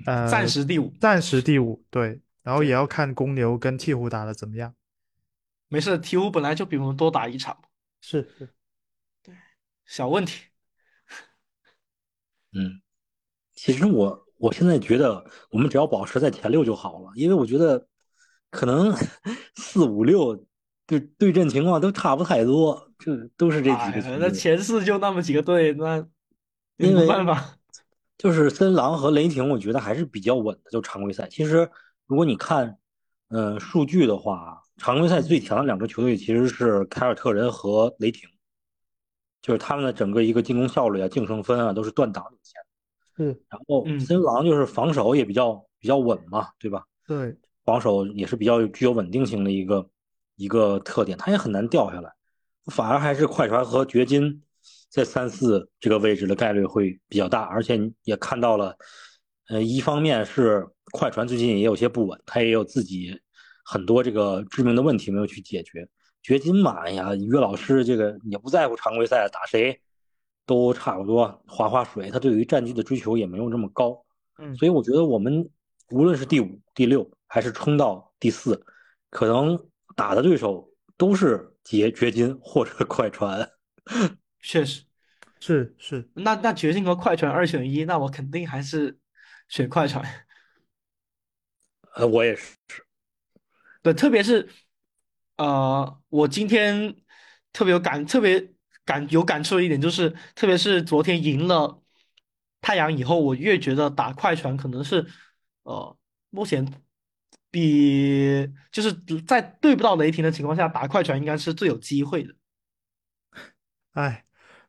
A: 呃
B: 暂时第五，
A: 暂时第五，对，然后也要看公牛跟鹈鹕打的怎么样。
B: 没事，鹈鹕本来就比我们多打一场，
A: 是是，
B: 小问题。
C: 嗯，其实我我现在觉得我们只要保持在前六就好了，因为我觉得可能 四五六对对阵情况都差不太多，就都是这几个球队。
B: 那前四就那么几个队，那有什么
C: 因为
B: 办法？
C: 就是森狼和雷霆，我觉得还是比较稳的，就常规赛。其实如果你看，呃，数据的话，常规赛最强的两支球队其实是凯尔特人和雷霆，就是他们的整个一个进攻效率啊、净胜分啊都是断档领先。
A: 嗯，
C: 然后
B: 嗯
C: 森狼就是防守也比较比较稳嘛，对吧？
A: 对，
C: 防守也是比较具有稳定性的一个一个特点，他也很难掉下来。反而还是快船和掘金在三四这个位置的概率会比较大，而且你也看到了，呃，一方面是快船最近也有些不稳，他也有自己很多这个致命的问题没有去解决。掘金嘛，哎呀，约老师这个也不在乎常规赛打谁都差不多划划水，他对于战绩的追求也没有这么高。
A: 嗯
C: 所以我觉得我们无论是第五、第六，还是冲到第四，可能打的对手都是掘掘金或者 快船。
B: 确实，
A: 是是，
B: 那那掘金和快船二选一，那我肯定还是选快船。
C: 呃，我也是，
B: 对，特别是呃，我今天特别有感，特别感有感触的一点就是，特别是昨天赢了太阳以后，我越觉得打快船可能是呃，目前比就是在对不到雷霆的情况下，打快船应该是最有机会的。
A: 哎，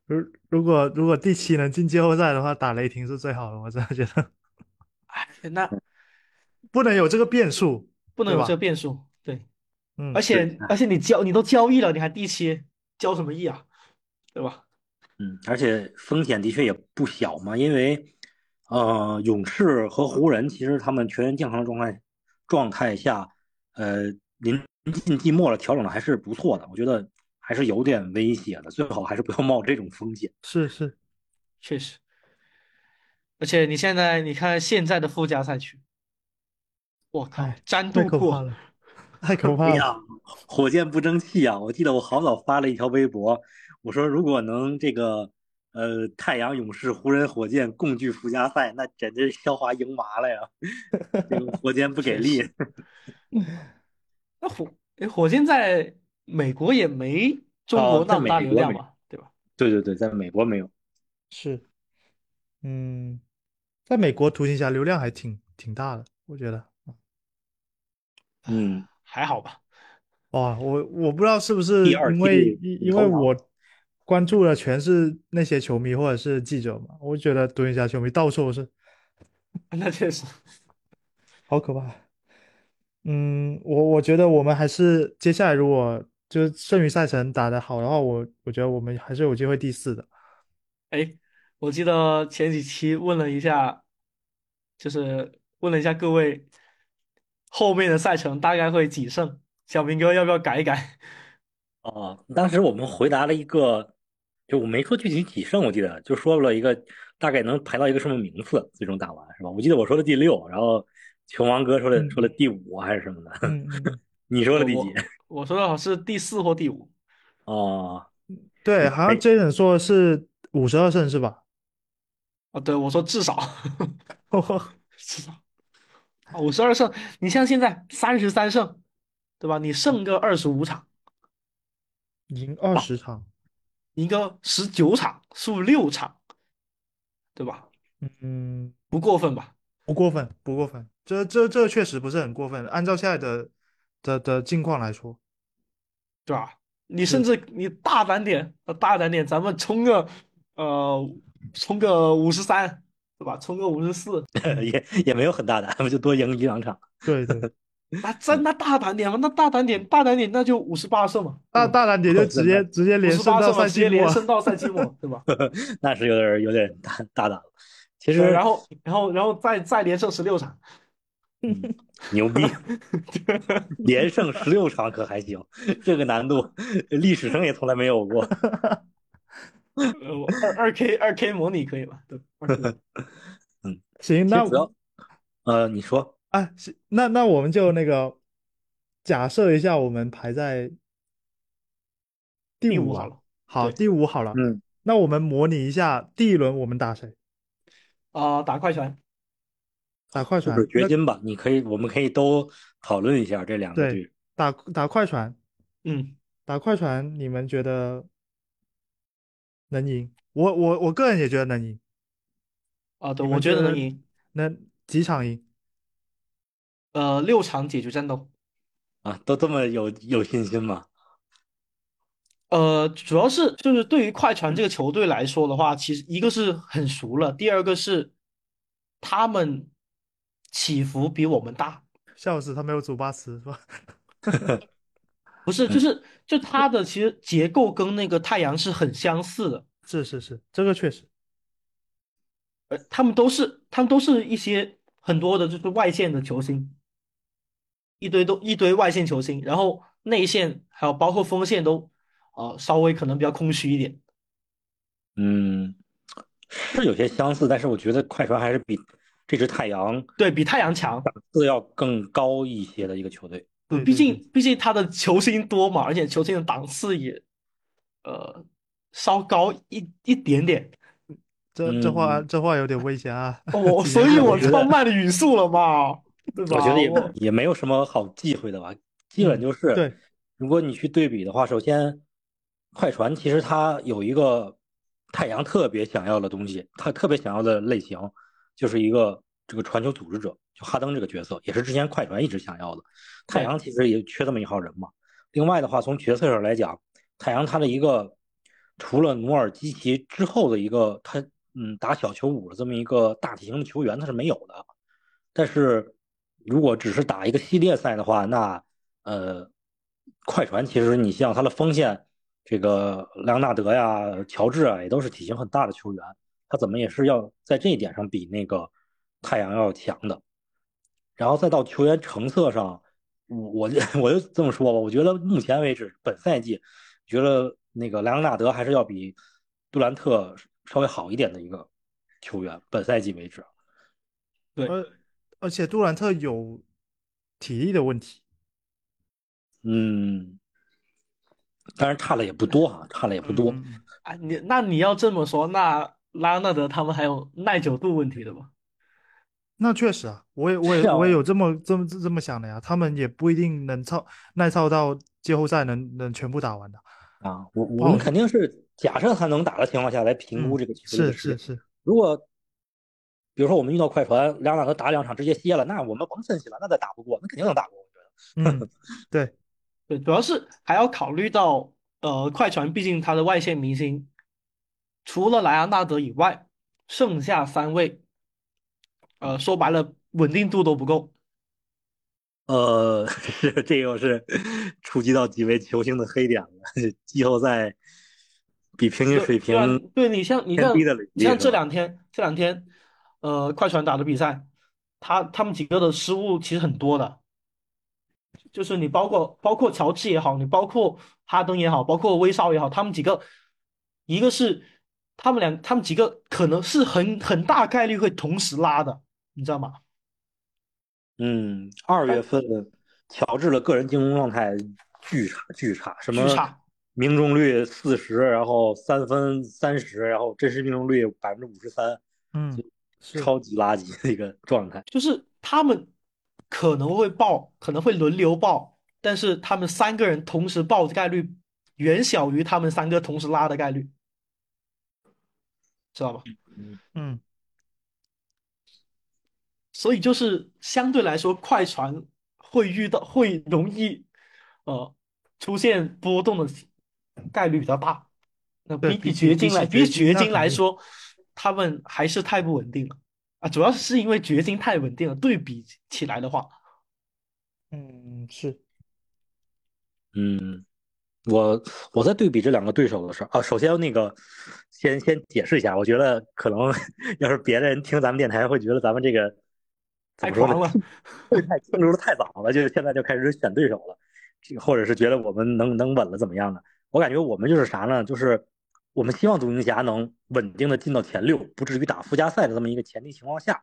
A: 如如果如果第七能进季后赛的话，打雷霆是最好的，我真的觉得
B: 哎，那
A: 不能有这个变数，
B: 不能有这个变数，对，
A: 嗯
B: 而，且而且你交你都交易了，你还第七，交什么易啊？对吧？
C: 嗯，而且风险的确也不小嘛，因为呃，勇士和湖人其实他们全员健康状态状态下，呃，临近季末了，调整的还是不错的，我觉得还是有点危险的，最好还是不要冒这种风险。
A: 是是，
B: 确实，而且你现在你看现在的附加赛区，我靠
A: 哎，
B: 詹
A: 太
B: 杜库，
A: 可怕了，太可怕了，，
C: 火箭不争气啊！我记得我好早发了一条微博，我说如果能这个呃太阳、勇士、湖人、火箭共聚附加赛，那简直肖华赢麻了呀！这个火箭不给力，
B: 那火诶火箭在美国也没中国那么大流量吧，对吧？
C: 对对对，在美国没有。
A: 是，嗯，在美国独行侠流量还挺挺大的，我觉得。
C: 嗯，
B: 还好吧。
A: 哇，我我不知道是不是因为因为我关注的全是那些球迷或者是记者嘛，我觉得独行侠球迷到处都是，
B: 那确实，
A: 好可怕。嗯，我我觉得我们还是接下来如果就是剩余赛程打得好的话，我我觉得我们还是有机会第四的。
B: 哎，我记得前几期问了一下，就是问了一下各位，后面的赛程大概会几胜？小明哥要不要改一改？
C: 哦，当时我们回答了一个，就我没说具体几胜，我记得就说了一个大概能排到一个什么名次，最终打完是吧？我记得我说的第六，然后球王哥说的
A: 嗯
C: 说的第五还是什么的，
A: 嗯嗯嗯，
C: 你说的第几？
B: 我说的好是第四或第五。
C: 哦，
A: 对，好像
C: 哎
A: Jason 说的是五十二胜是吧？
B: 哦，对，我说至少，至少啊，五十二胜。你像现在三十三胜，对吧？你胜个二十五场，
A: 赢二十场，
B: 赢个十九场，输六场，对吧？
A: 嗯，
B: 不过分吧？
A: 不过分，不过分，这这这确实不是很过分，按照现在的的的境况来说，
B: 对吧？你甚至你大胆点，呃大胆点，咱们冲个呃，冲个五十三，对吧？冲个五十四，
C: 也也没有很大胆，就多赢一两场。
A: 对对，
B: 那真那大胆点嘛，那大胆点，大胆点，那就五十八胜嘛，
A: 大大胆点就直接直接
B: 五
A: 连胜到
B: 胜嘛，直接
A: 赛季末，
B: 连胜到赛季末，对吧？
C: 那是有点有点大大胆了。其实
B: 然后然后然后再再连胜十六场，
C: 嗯牛逼，连胜十六场可还行，这个难度历史上也从来没有过。
B: 呃，我二二 K 二 K 模拟可以吧？对，二 K
A: 行，那
C: 其实主要，呃，你说，
A: 啊，行那那我们就那个假设一下，我们排在第五啊
B: 第五好了。
A: 好，
B: 对
A: 第五好了。
C: 嗯，
A: 那我们模拟一下第一轮我们打谁？
B: 啊、打快船，
A: 打快船
C: 就是。掘
A: 那
C: 金吧，你可以，我们可以都讨论一下这两个
A: 对
C: 队。
A: 打打快船，
B: 嗯，
A: 打快船，你们觉得能赢？我我我个人也觉得能赢，
B: 啊，对，
A: 你们
B: 我觉得
A: 觉得
B: 能赢，
A: 能几场赢？
B: 呃，六场解决战斗。
C: 啊，都这么有有信心吗？
B: 呃，主要是就是对于快船这个球队来说的话，其实一个是很熟了，第二个是他们起伏比我们大，
A: 笑死，他没有祖巴茨是吧？
B: 不是，就是就他的其实结构跟那个太阳是很相似的，
A: 是是是，这个确实。
B: 呃，他们都是他们都是一些很多的就是外线的球星，一堆都一堆外线球星，然后内线还有包括锋线都呃稍微可能比较空虚一点。
C: 嗯，是有些相似，但是我觉得快船还是比这支太阳
B: 对比太阳强，档
C: 次要更高一些的一个球队。
A: 对对
B: 毕竟毕竟他的球星多嘛，而且球星的档次也呃稍高一一点点。
A: 这这话
C: 嗯
A: 这话有点危险啊！
B: 我
A: 几
B: 所以我
A: 年后
C: 觉得
B: 放慢的语速了吧？
C: 我觉得也也没有什么好忌讳的吧，基本就是，
A: 对，
C: 如果你去对比的话，首先，快船其实它有一个太阳特别想要的东西，他特别想要的类型，就是一个这个传球组织者，就哈登这个角色，也是之前快船一直想要的。太阳其实也缺这么一号人嘛。另外的话，从角色上来讲，太阳他的一个除了努尔基奇之后的一个他嗯打小球五的这么一个大体型的球员，他是没有的。但是如果只是打一个系列赛的话，那呃，快船其实你像他的锋线，这个莱昂纳德呀、乔治啊，也都是体型很大的球员，他怎么也是要在这一点上比那个太阳要强的。然后再到球员成色上，我我就我就这么说吧，我觉得目前为止本赛季，觉得那个莱昂纳德还是要比杜兰特稍微好一点的一个球员，本赛季为止。
B: 对
A: 而而且杜兰特有体力的问题，
C: 嗯，当然差了也不多啊，差了也不多。
B: 啊，你那你要这么说，那拉纳德他们还有耐久度问题的吧？
A: 那确实啊，我也我也我也有这么这么这么想的呀，他们也不一定能操耐操到季后赛能能全部打完的。
C: 啊，我我们肯定是假设他能打的情况下来评估这个球队的
A: 是。是是，
C: 如果比如说我们遇到快船，两两个打两场直接歇了，那我们甭分析了，那再打不过，那肯定能打过。我觉得，
A: 嗯，对，
B: 对，主要是还要考虑到，呃，快船毕竟他的外线明星，除了莱昂纳德以外，剩下三位，呃，说白了，稳定度都不够。
C: 呃，这又是 触及到几位球星的黑点了。季后赛比平均水
B: 对啊
C: 平
B: 对你像你像你像这两天这两天，呃，快船打的比赛，他他们几个的失误其实很多的，就是你包括包括乔治也好，你包括哈登也好，包括威少也好，他们几个，一个是他们两他们几个可能是很很大概率会同时拉的，你知道吗？
C: 嗯，二月份乔治的个人进攻状态巨差巨差，什么
B: 巨差
C: 命中率四十，然后三分三十，然后真实命中率百分之五十三，
A: 嗯，是
C: 超级垃圾的一个状态。
B: 就是他们可能会爆，可能会轮流爆，但是他们三个人同时爆的概率远小于他们三个同时拉的概率，知道吧？
A: 嗯
B: 所以就是相对来说，快船会遇到会容易呃出现波动的概率比较大。那比
A: 对比
B: 掘金来，
A: 比起掘金
B: 来说，他们还是太不稳定了啊！主要是因为掘金太稳定了，对比起来的话，
A: 嗯是，
C: 嗯，我我在对比这两个对手的时候啊，首先那个先先解释一下，我觉得可能 要是别的人听咱们电台会觉得咱们这个怎
B: 太
C: 么说呢
B: 狂了。
C: 会太庆祝的太早了，就现在就开始选对手了，这个或者是觉得我们能能稳了怎么样呢？我感觉我们就是啥呢？就是我们希望独行侠能稳定的进到前六，不至于打附加赛的这么一个前提情况下，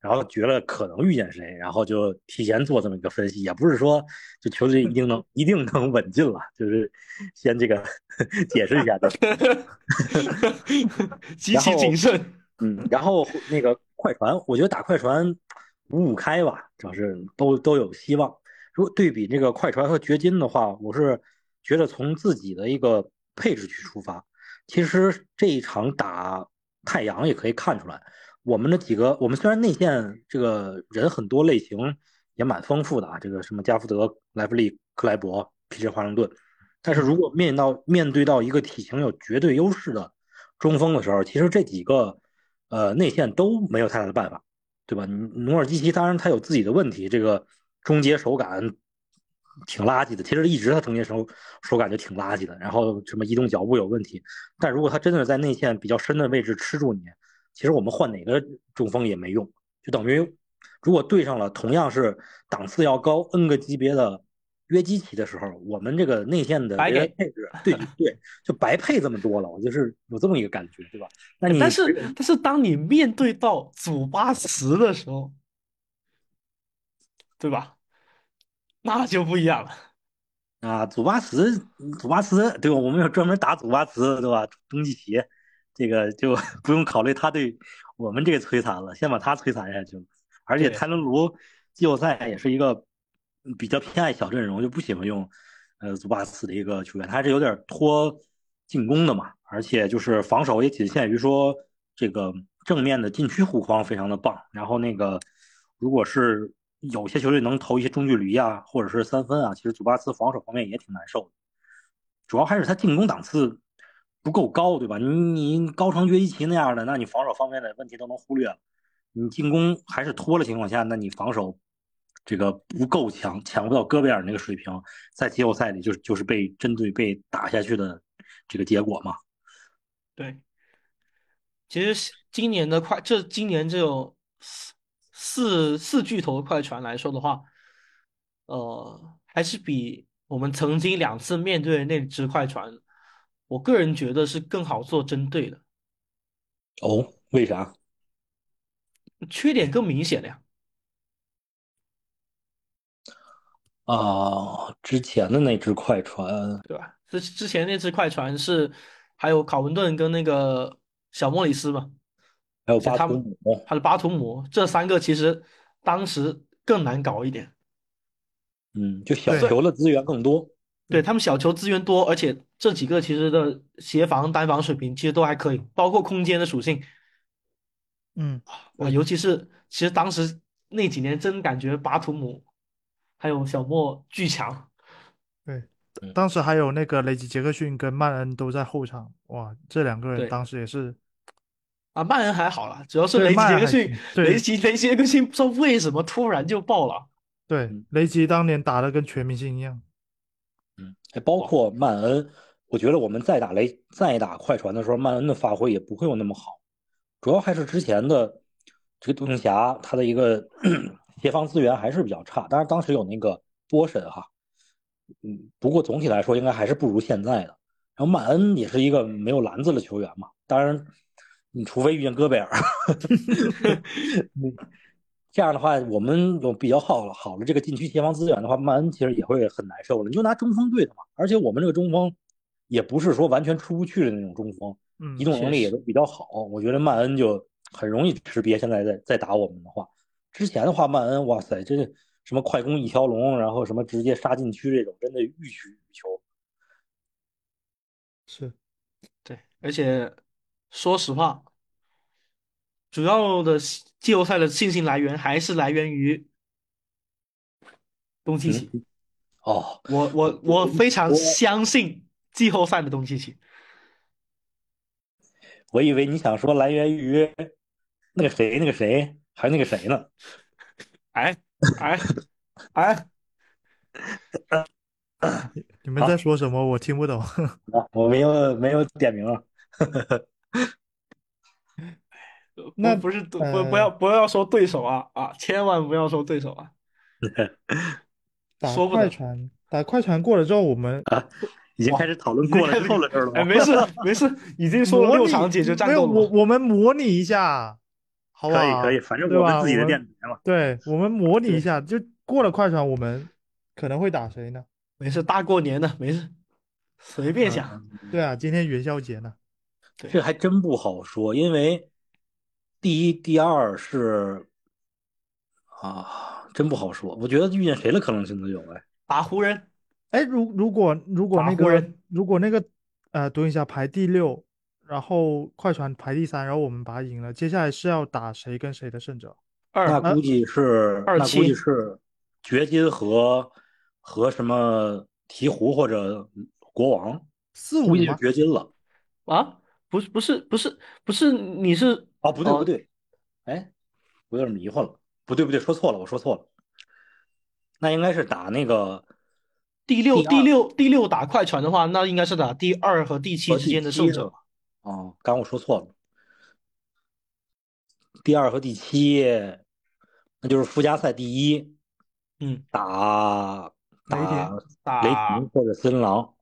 C: 然后觉得可能遇见谁，然后就提前做这么一个分析，也不是说就球队一定能 一定能稳进了，就是先这个 解释一下的。
B: 极其谨慎。
C: 嗯，然后那个快船，我觉得打快船五五开吧，主要是都都有希望。如果对比这个快船和掘金的话，我是觉得从自己的一个配置去出发，其实这一场打太阳也可以看出来，我们的几个，我们虽然内线这个人很多类型也蛮丰富的啊，这个什么加福德、莱弗利、克莱伯、皮特华盛顿，但是如果面到面对到一个体型有绝对优势的中锋的时候，其实这几个呃内线都没有太大的办法，对吧？努尔基奇当然他有自己的问题，这个终结手感挺垃圾的，其实一直他终结手手感就挺垃圾的，然后什么移动脚步有问题，但如果他真的在内线比较深的位置吃住你，其实我们换哪个中锋也没用，就等于如果对上了同样是档次要高 N 个级别的约基奇的时候，我们这个内线的
B: 白给
C: 配置，对对，就白配这么多了，我就是有这么一个感觉，对吧？那你
B: 但是但是当你面对到祖巴茨的时候，对吧？那就不一样了。
C: 啊，祖巴茨，祖巴茨，对吧？我们要专门打祖巴茨，对吧？东契奇，这个就 不用考虑他对我们这个摧残了，先把他摧残下去。而且
B: 对
C: 泰伦卢季后赛也是一个比较偏爱小阵容，就不喜欢用呃祖巴茨的一个球员，他还是有点拖进攻的嘛。而且就是防守也仅限于说这个正面的禁区护框非常的棒，然后那个如果是有些球队能投一些中距离啊，或者是三分啊，其实祖巴茨防守方面也挺难受的。主要还是他进攻档次不够高，对吧？你你高成约基奇那样的，那你防守方面的问题都能忽略了。你进攻还是拖的情况下，那你防守这个不够强，抢不到戈贝尔那个水平，在季后赛里就是就是被针对被打下去的这个结果嘛。
B: 对，其实今年的快，这今年这种四四四巨头快船来说的话，呃，还是比我们曾经两次面对的那支快船，我个人觉得是更好做针对的，
C: 哦，为啥？
B: 缺点更明显了呀。
C: 啊，之前的那只快船，
B: 对吧？之之前那只快船是还有考文顿跟那个小莫里斯嘛，
C: 还有巴图姆，
B: 还有巴图姆这三个，其实当时更难搞一点。
C: 嗯，就小球的资源更多。
B: 对他们小球资源多，而且这几个其实的协防、单防水平其实都还可以，包括空间的属性，
A: 嗯，
B: 哇，尤其是其实当时那几年真感觉巴图姆还有小莫巨强，
A: 对
C: 嗯，
A: 当时还有那个雷吉杰克逊跟曼恩都在后场，哇，这两个人当时也是
B: 啊，曼恩还好啦，主要是
A: 对
B: 雷吉
A: 曼恩
B: 杰克逊
A: 行，对。
B: 雷吉雷吉杰克逊不知道为什么突然就爆了，
A: 对
C: 嗯
A: 雷吉当年打的跟全明星一样，
C: 嗯，还包括曼恩，我觉得我们再打雷再打快船的时候，曼恩的发挥也不会有那么好，主要还是之前的这个独行侠他的一个 协防资源还是比较差，当然当时有那个波神哈，嗯，不过总体来说应该还是不如现在的。然后曼恩也是一个没有篮子的球员嘛，当然，你除非遇见戈贝尔，嗯这样的话，我们有比较好了好的这个禁区协防资源的话，曼恩其实也会很难受了。你就拿中锋对他嘛，而且我们这个中锋也不是说完全出不去的那种中锋，
A: 嗯
C: 移，动能力也都比较好。我觉得曼恩就很容易识别。现在在在打我们的话，之前的话，曼恩哇塞，这什么快攻一条龙，然后什么直接杀禁区这种，真的欲取欲求。
A: 是
B: 对，而且说实话，主要的季后赛的信心来源还是来源于东契奇。
C: 哦，
B: 我我我非常相信季后赛的东契奇。
C: 我以为你想说来源于那个谁，那个谁，还是那个谁呢？
B: 哎哎哎，
A: 你们在说什么？我听不懂。
C: 啊，我没有没有点名啊。
A: 那
B: 不不是不
A: 呃
B: 不要不要说对手啊啊，千万不要说对手啊！
A: 打
B: 说不得
A: 快船，打快船过了之后，我们
C: 已经开始讨论过了之后的事儿了
B: 哎，
C: 吗？
B: 没事没事，已经说了六场解决战
A: 没有
B: 斗了。
A: 我我们模拟一下，好不好？
C: 可以可以，反正
A: 对
C: 我们自己的电台嘛。
A: 对，我们模拟一下，就过了快船，我们可能会打谁呢？
B: 没事，大过年的没事，随便
C: 嗯
B: 想。
A: 对啊，今天元宵节呢。
B: 对
C: 这还真不好说，因为第一、第二是啊，真不好说。我觉得遇见谁的可能性都有哎。
B: 打湖人，
A: 哎，如如果如果那个
B: 湖人
A: 如果那个呃独行侠排第六，然后快船排第三，然后我们把它赢了，接下来是要打谁跟谁的胜者？
B: 二
C: 那估计是
B: 二
C: 那估计是掘金和和什么鹈鹕或者国王，
A: 四五
C: 估计是？掘金了。
B: 啊，不是不是不是不是，你是
C: 哦，不对
B: 哦
C: 不对，哎，我有点迷糊了。不对不对，说错了，我说错了。那应该是打那个
B: 第六
C: 第
B: 六第六打快船的话，那应该是打第二和第七之间的胜者。
C: 哦，刚我说错了。第二和第七，那就是附加赛第一
B: 嗯，
C: 打
A: 打
C: 打雷霆或者森林狼。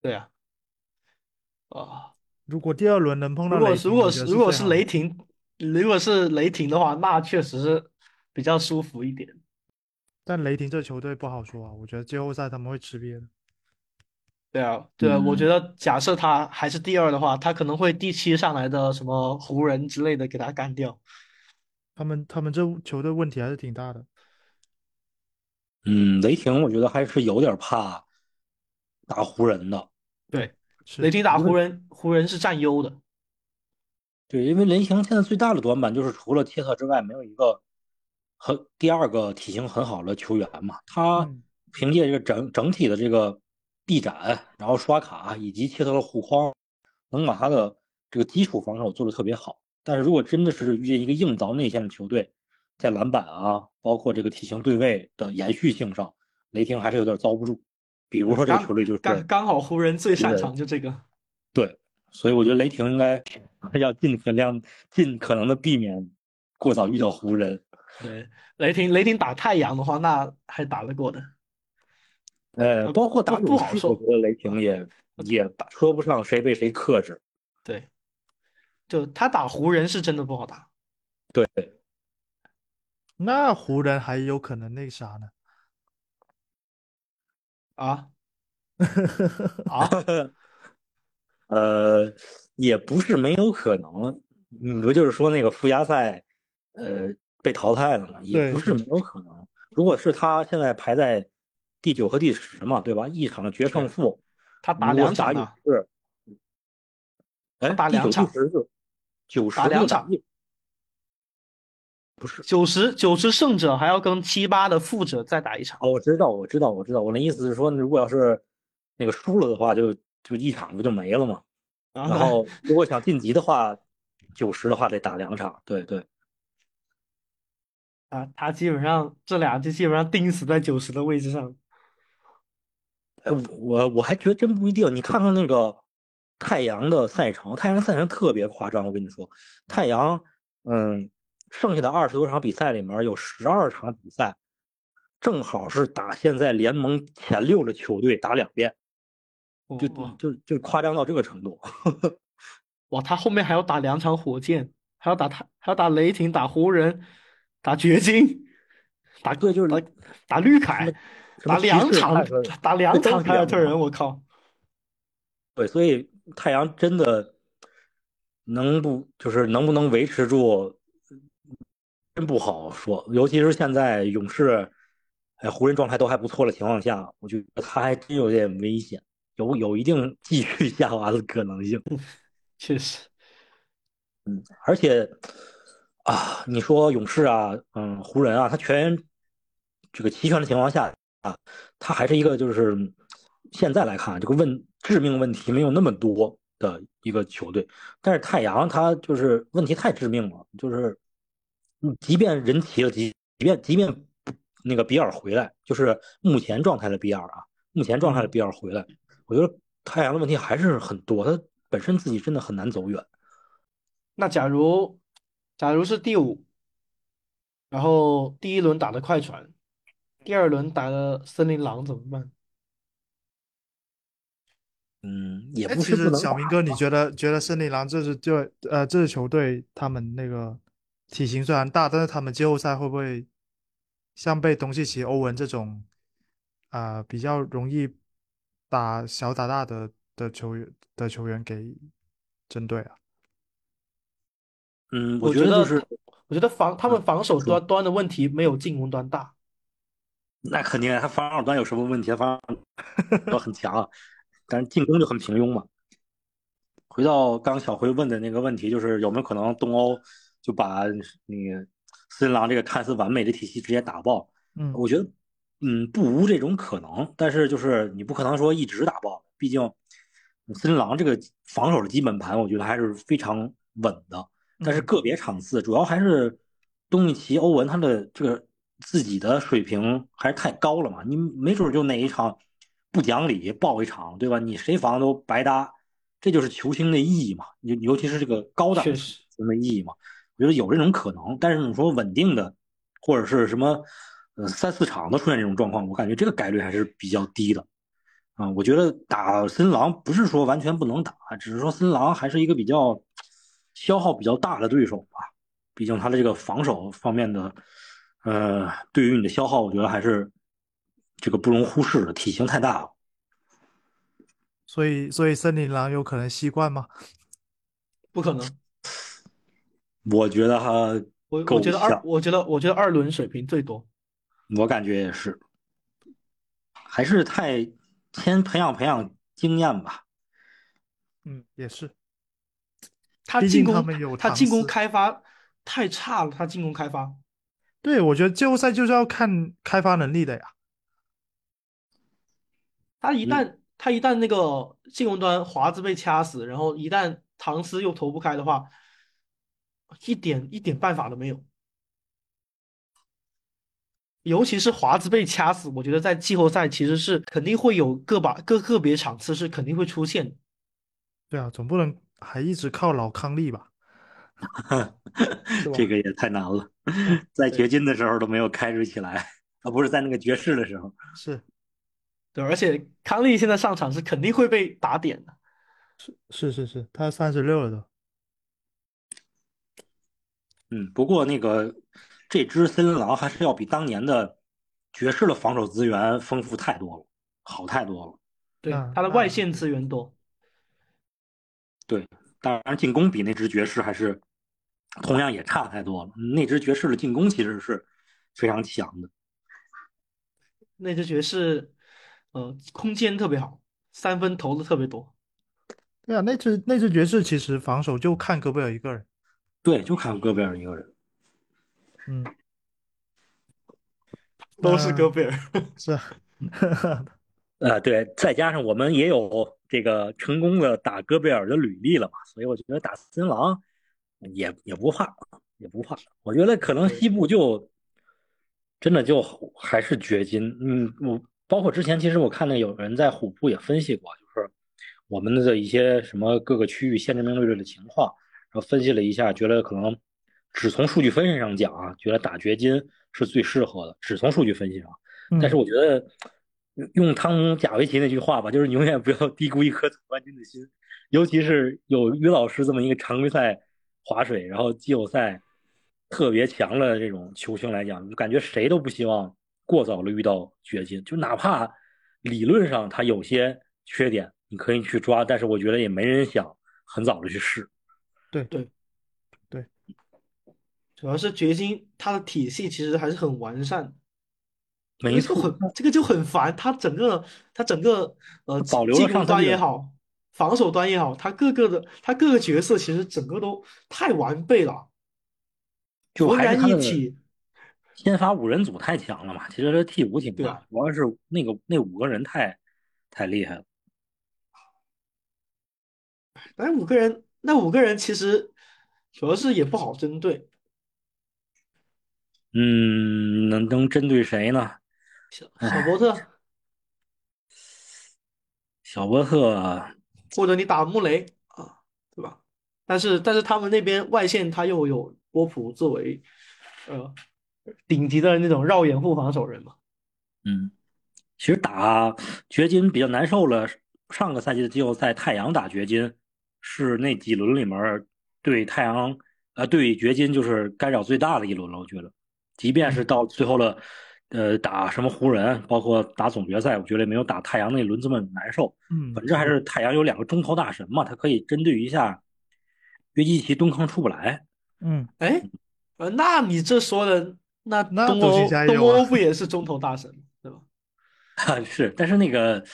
B: 对啊，啊，
A: 如果第二轮能碰到，
B: 如果如果是如果是雷霆，如果是雷霆的话，那确实是比较舒服一点。
A: 但雷霆这球队不好说啊，我觉得季后赛他们会吃瘪的。
B: 对啊，对啊，我
C: 嗯
B: 觉得假设他还是第二的话，他可能会第七上来的什么湖人之类的给他干掉。
A: 他们他们这球队问题还是挺大的。
C: 嗯，雷霆我觉得还是有点怕打湖人的。
B: 对，
A: 是
B: 雷霆打湖人，湖人是占优的。
C: 对，因为雷霆现在最大的短板就是除了切特之外，没有一个很第二个体型很好的球员嘛。他
A: 嗯
C: 凭借这个整整体的这个臂展，然后刷卡以及切特的护框，能把他的这个基础防守做得特别好。但是如果真的是遇见一个硬凿内线的球队，在篮板啊，包括这个体型对位的延续性上，雷霆还是有点遭不住。比如说这个
B: 刚
C: 球队就是
B: 刚刚好湖人最擅长就这个。
C: 对，所以我觉得雷霆应该 要尽可量、尽可能的避免过早遇到湖人。
B: 对，雷霆雷霆打太阳的话，那还打得过的。
C: 呃，包括打
B: 不不
C: 勇士，
B: 好说
C: 我觉得雷霆也也说不上谁被谁克制。
B: 对，就他打湖人是真的不好打。
C: 对，
A: 那湖人还有可能那啥呢？
B: 啊啊，
C: 呃，也不是没有可能。你不就是说那个附加赛，呃，被淘汰了吗？也
A: 对
C: 不是没有可能。如果是他现在排在第九和第十嘛，对吧？一场的决胜负，
B: 他打两场呢，
C: 士，哎，
B: 打两场
C: 九十
B: 打两场
C: 一不是
B: 九十九十胜者还要跟七八的负者再打一场。
C: 哦，我知道，我知道，我知道。我那意思是说，如果要是那个输了的话，就就一场不就没了吗？
B: 然
C: 然后如果想晋级的话，九十的话得打两场。对对，
B: 啊，他基本上这俩就基本上钉死在九十的位置上。
C: 哎，我我还觉得真不一定。你看看那个太阳的赛程，太阳赛程特别夸张。我跟你说，太阳，嗯，剩下的二十多场比赛里面有十二场比赛，正好是打现在联盟前六的球队打两遍，就就就夸张到这个程度。
B: 哇，他后面还要打两场火箭，还要打他，还要打雷霆，打湖人，打掘金，打
C: 对，就是
B: 打打绿凯，打两场打两场凯尔特人，我靠！
C: 对，所以太阳真的能不就是能不能维持住，真不好说。尤其是现在勇士，哎，湖人状态都还不错的情况下，我觉得他还真有点危险，有有一定继续下滑的可能性。
B: 确实，
C: 嗯，而且啊，你说勇士啊，嗯，湖人啊，他全员这个齐全的情况下啊，他还是一个就是现在来看，这个问致命问题没有那么多的一个球队。但是太阳他就是问题太致命了，就是嗯即便人齐了，即即便即便那个比尔回来，就是目前状态的比尔啊，目前状态的比尔回来，我觉得太阳的问题还是很多，他本身自己真的很难走远。
B: 那假如假如是第五，然后第一轮打的快船，第二轮打的森林狼怎么办？
C: 嗯，也不是不能
A: 实小明哥，你觉得觉得森林狼这支就呃这支球队他们那个体型虽然大，但是他们季后赛会不会像被东契奇、欧文这种啊、比较容易打小打大的的球员的球员给针对啊？
C: 嗯，
B: 我觉得
C: 就是，
B: 我觉得防他们
C: 嗯
B: 防守端端的问题没有进攻端大。
C: 那肯定啊，他防守端有什么问题？他防守端很强啊，但是进攻就很平庸嘛。回到刚小辉问的那个问题，就是有没有可能东欧就把那个森林狼这个看似完美的体系直接打爆？
A: 嗯，
C: 我觉得，嗯，不无这种可能，但是就是你不可能说一直打爆，毕竟森林狼这个防守的基本盘，我觉得还是非常稳的。但是
A: 嗯
C: 个别场次，主要还是东契奇、欧文他的这个自己的水平还是太高了嘛。你没准就哪一场不讲理爆一场，对吧？你谁防都白搭，这就是球星的意义嘛。尤尤其是这个高档球星的意义嘛。我觉得有这种可能，但是你说稳定的或者是什么呃三四场都出现这种状况，我感觉这个概率还是比较低的。啊、我觉得打森林狼不是说完全不能打，只是说森林狼还是一个比较消耗比较大的对手吧。毕竟他的这个防守方面的，呃，对于你的消耗，我觉得还是这个不容忽视的，体型太大了。
A: 所以所以森林狼有可能西冠吗？
B: 不可能。
C: 我觉得他
B: 我我觉得二，我觉得我觉得二轮水平最多。
C: 我感觉也是，还是太先培养培养经验吧。
A: 嗯，也是。
B: 他进攻
A: 他
B: 进攻开发太差了，他进攻开发。
A: 对，我觉得季后赛就是要看开发能力的呀。
B: 他一
C: 嗯
B: 旦他一旦那个进攻端华子被掐死，然后一旦唐斯又投不开的话，一点一点办法都没有。尤其是华子被掐死，我觉得在季后赛其实是肯定会有个把个个别场次是肯定会出现的。
A: 对啊，总不能还一直靠老康利吧
C: 这个也太难了，在掘金的时候都没有开始起来，啊，不是在那个爵士的时候。
A: 是
B: 对，而且康利现在上场是肯定会被打点的。
A: 是是是，他三十六了都。
C: 嗯，不过那个这支森林狼还是要比当年的爵士的防守资源丰富太多了，好太多了。
B: 对，
A: 那
B: 他的外线资源多。
C: 对当然，进攻比那支爵士还是同样也差太多了。那支爵士的进攻其实是非常强的。
B: 那支爵士，呃，空间特别好，三分投的特别多。
A: 对啊，那支那支爵士其实防守就看戈贝尔一个人。
C: 对，就看戈贝尔一个人。
A: 嗯，
B: 都是戈贝尔。
A: 是啊。
C: 呃，对，再加上我们也有这个成功的打戈贝尔的履历了嘛，所以我觉得打森狼也也不怕，也不怕。我觉得可能西部就真的就还是掘金。嗯，我包括之前其实我看到有人在虎扑也分析过，就是我们的一些什么各个区域限制命中率的情况，然后分析了一下，觉得可能只从数据分析上讲啊，觉得打掘金是最适合的，只从数据分析上。但是我觉得。用汤姆贾维奇那句话吧，就是永远不要低估一颗总冠军的心，尤其是有于老师这么一个常规赛划水，然后季后赛特别强的这种球星来讲，就感觉谁都不希望过早的遇到掘金，就哪怕理论上他有些缺点，你可以去抓，但是我觉得也没人想很早的去试。
A: 对
B: 对
A: 对，
B: 主要是掘金它的体系其实还是很完善。
C: 没错，
B: 很这个就很烦，他整个他整个呃
C: 保留
B: 进攻端也好，防守端也好，他各个的他各个角色其实整个都太完备了，
C: 浑
B: 然一体。
C: 先发五人组太强了嘛，其实这替补挺强，主要是那个那五个人太太厉害了。
B: 哎五个人，那五个人其实主要是也不好针对。
C: 嗯，能能针对谁呢？
B: 小小波特，
C: 小波特，
B: 或者你打穆雷啊，对吧？但是但是他们那边外线他又有波普作为呃顶级的那种绕掩护防守人嘛。
C: 嗯，其实打掘金比较难受了。上个赛季的季后赛，太阳打掘金是那几轮里面对太阳呃对掘金就是干扰最大的一轮了。我觉得，即便是到最后了。呃，打什么湖人，包括打总决赛，我觉得没有打太阳那轮这么难受。
A: 嗯，
C: 本质还是太阳有两个中投大神嘛，他可以针对一下约基奇蹲坑出不来。
A: 嗯，
B: 哎，呃，那你这说的那
A: 那
B: 东欧东欧不也是中投大神对吧？
C: 啊，是，但是那个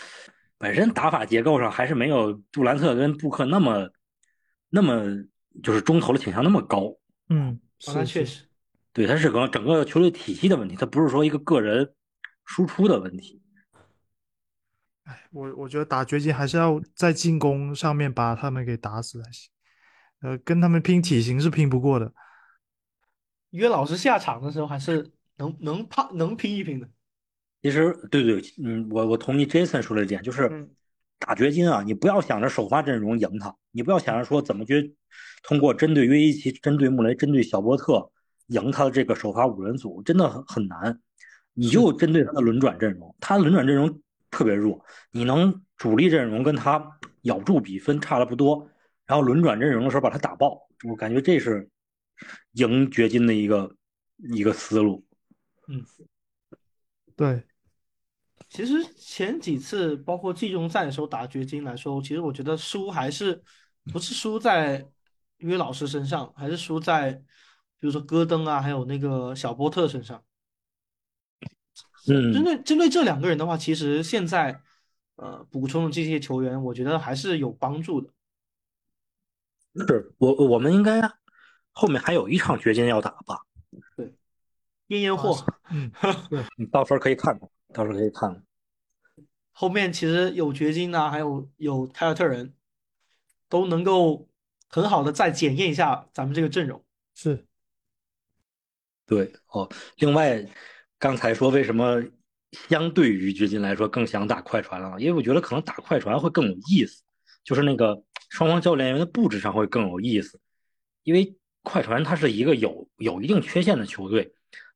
C: 本身打法结构上还是没有杜兰特跟布克那么那么就是中投的倾向那么高。
A: 嗯，
B: 那确实。
C: 对，他是个整个球队体系的问题，他不是说一个个人输出的问题。
A: 哎，我我觉得打掘金还是要在进攻上面把他们给打死才行。呃，跟他们拼体型是拼不过的。
B: 约老师下场的时候还是能能怕能拼一拼的。
C: 其实，对对，嗯，我我同意 Jason 说的一点，就是打掘金啊，你不要想着首发阵容赢他，你不要想着说怎么去通过针对约基奇、针对穆雷、针对小波特。赢他的这个首发五人组真的很很难，你就针对他的轮转阵容，他的轮转阵容特别弱，你能主力阵容跟他咬住比分差的不多，然后轮转阵容的时候把他打爆，我感觉这是赢掘金的一个一个思路。
B: 嗯，
A: 对，
B: 其实前几次包括季中赛的时候打掘金来说，其实我觉得输还是不是输在约老师身上，还是输在。比如说戈登啊，还有那个小波特身上，
C: 嗯，
B: 针对针对这两个人的话，其实现在呃补充的这些球员，我觉得还是有帮助的。
C: 是我我们应该后面还有一场掘金要打吧？
B: 对，验验货，
A: 嗯，对，
C: 你到时候可以看看，到时候可以看看。
B: 后面其实有掘金啊，还有有凯尔特人，都能够很好的再检验一下咱们这个阵容。
A: 是。
C: 对哦，另外，刚才说为什么相对于掘金来说更想打快船了？因为我觉得可能打快船会更有意思，就是那个双方教练员的布置上会更有意思。因为快船它是一个有有一定缺陷的球队，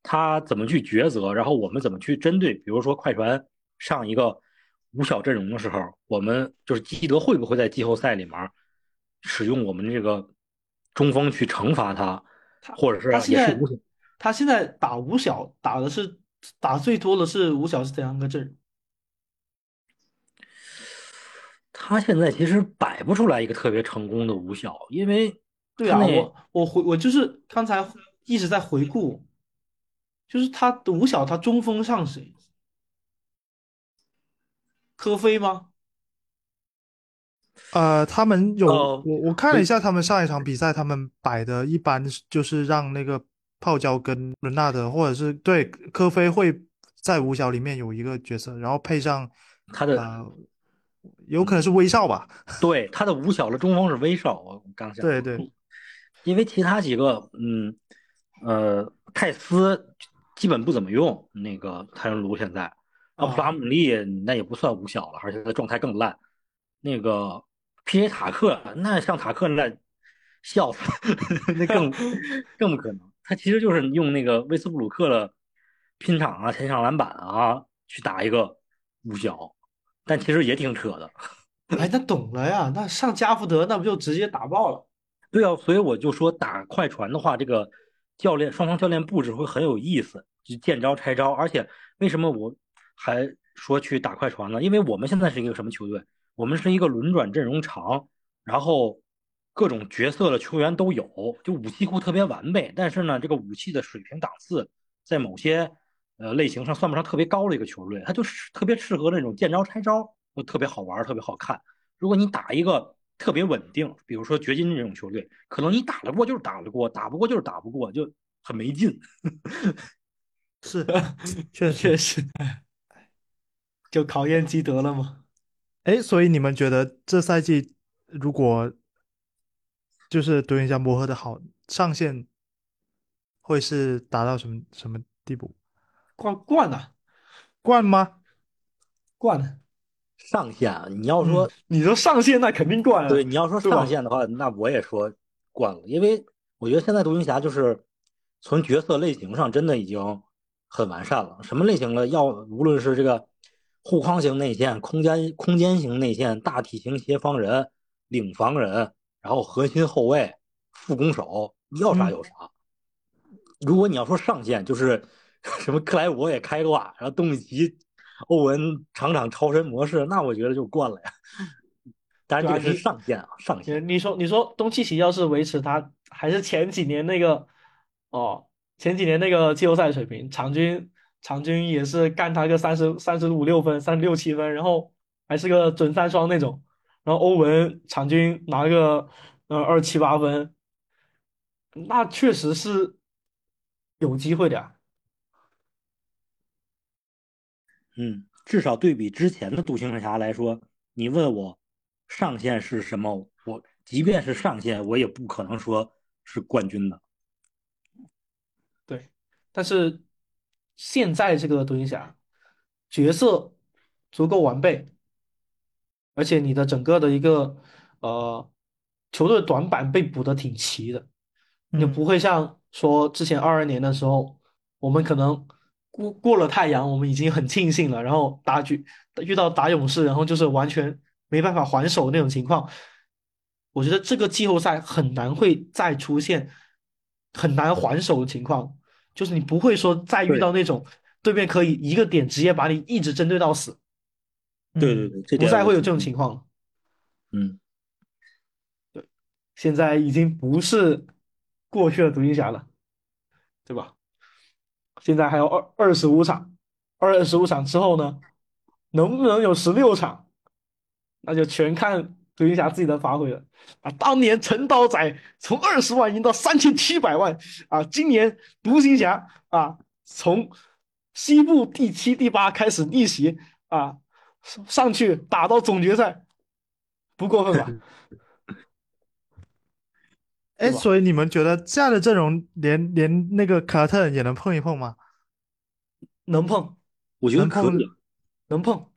C: 他怎么去抉择，然后我们怎么去针对？比如说快船上一个五小阵容的时候，我们就是基德会不会在季后赛里面使用我们这个中锋去惩罚他，或者是也是五
B: 他现在打五小打的是打最多的是五小是怎样个阵？
C: 他现在其实摆不出来一个特别成功的五小，因为
B: 对啊，我我回我就是刚才一直在回顾，就是他的五小他中锋上谁？科菲吗？
A: 呃，他们有
C: 呃
A: 我我看了一下他们上一场比赛，他们摆的一般就是让那个泡椒跟伦纳德，或者是对科菲会在五小里面有一个角色，然后配上
C: 他的
A: 呃，有可能是威少吧？
C: 对他的五小的中锋是威少，我刚想
A: 对对，
C: 因为其他几个，嗯，呃，泰斯基本不怎么用，那个太阳炉现在，奥普拉姆利那也不算五小了，而且他状态更烂。那个 P.J. 塔克，那像塔克那笑死，那更 更不可能。他其实就是用那个威斯布鲁克的拼场啊、前场篮板啊去打一个五小，但其实也挺扯的。
B: 哎，那懂了呀，那上加福德那不就直接打爆了？
C: 对啊，所以我就说打快船的话，这个教练双方教练布置会很有意思，就见招拆招。而且为什么我还说去打快船呢？因为我们现在是一个什么球队？我们是一个轮转阵容长，然后各种角色的球员都有，就武器库特别完备。但是呢，这个武器的水平档次在某些呃类型上算不上特别高的一个球队，它就是特别适合那种见招拆招，就特别好玩，特别好看。如果你打一个特别稳定，比如说掘金这种球队，可能你打得过就是打得过，打不过就是打不过，就很没劲。
A: 是，确实
B: 确实，就考验基德了吗。
A: 哎，所以你们觉得这赛季如果就是独行侠磨合的好，上限会是达到什么什么地步？
B: 冠冠了，
A: 冠吗？
B: 冠了。
C: 上限啊，你要说、
B: 你说上限那肯定赚了。
C: 对，你要说上限的话，那我也说惯了，因为我觉得现在独行侠就是从角色类型上真的已经很完善了。什么类型的要，无论是这个护框型内线、空间空间型内线、大体型协防人、领防人，然后核心后卫、副攻手，要啥有啥。如果你要说上限，就是 什么克莱伯也开挂，然后东契奇、欧文场场超神模式，那我觉得就惯了呀。当然，这是上限啊，上限。
B: 你你说你说东契奇要是维持他还是前几年那个哦，前几年那个季后赛水平，场均场均也是干他个三十三十五六分、三十六七分，然后还是个准三双那种，然后欧文场均拿个呃二七八分，那确实是有机会的呀。
C: 嗯，至少对比之前的独行侠来说，你问我上限是什么，我即便是上限，我也不可能说是冠军的。
B: 对，但是现在这个独行侠角色足够完备，而且你的整个的一个呃球队短板被补的挺齐的，也
A: 嗯
B: 不会像说之前二二年的时候，我们可能过过了太阳，我们已经很庆幸了，然后打举遇到打勇士，然后就是完全没办法还手那种情况。我觉得这个季后赛很难会再出现很难还手的情况，就是你不会说再遇到那种对面可以一个点直接把你一直针对到死，
A: 嗯
C: 对对对，这
B: 不再会有这种情况了。
C: 嗯，
B: 现在已经不是过去的独行侠了，对吧？现在还有二二十五场，二十五场之后呢，能不能有十六场，那就全看独行侠自己的发挥了。啊，当年陈刀仔从二十万赢到三千七百万啊，今年独行侠啊，从西部第七、第八开始逆袭啊，上上去打到总决赛，不过分吧？
A: 哎，所以你们觉得这样的阵容连连那个凯尔特人也能碰一碰吗？
B: 能碰。
C: 我觉得
A: 能碰
C: 可以啊。
B: 能碰。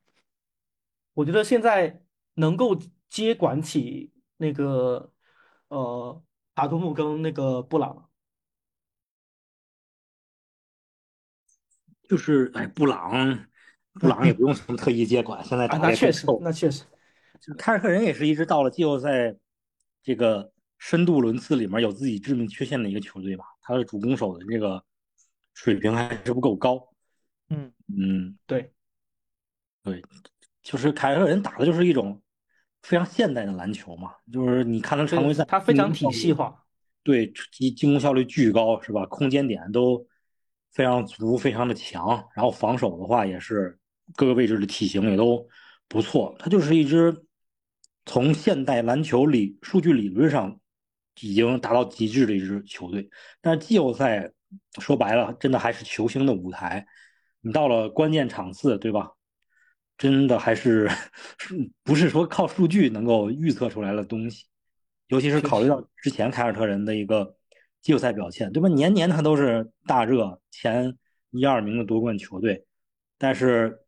B: 我觉得现在能够接管起那个呃塔图姆跟那个布朗，
C: 就是哎，布朗，布朗也不用什么特意接管，现在
B: 啊，
C: 打的
B: 那确实。那确实，
C: 凯尔特人也是一直到了季后赛这个深度轮次里面有自己致命缺陷的一个球队吧，他的主攻手的这个水平还是不够高。
A: 嗯
C: 嗯，
B: 对，
C: 对，就是凯尔特人打的就是一种非常现代的篮球嘛，就是你看他常规赛，
B: 他非常体系，化。
C: 对，进进攻效率巨高，是吧？空间点都非常足，非常的强，然后防守的话也是各个位置的体型也都不错，他就是一支从现代篮球理数据理论上已经达到极致的一支球队。但是季后赛说白了，真的还是球星的舞台。你到了关键场次，对吧？真的还是 不是说靠数据能够预测出来的东西，尤其是考虑到之前凯尔特人的一个季后赛表现，对吧？年年他都是大热前一二名的夺冠球队，但是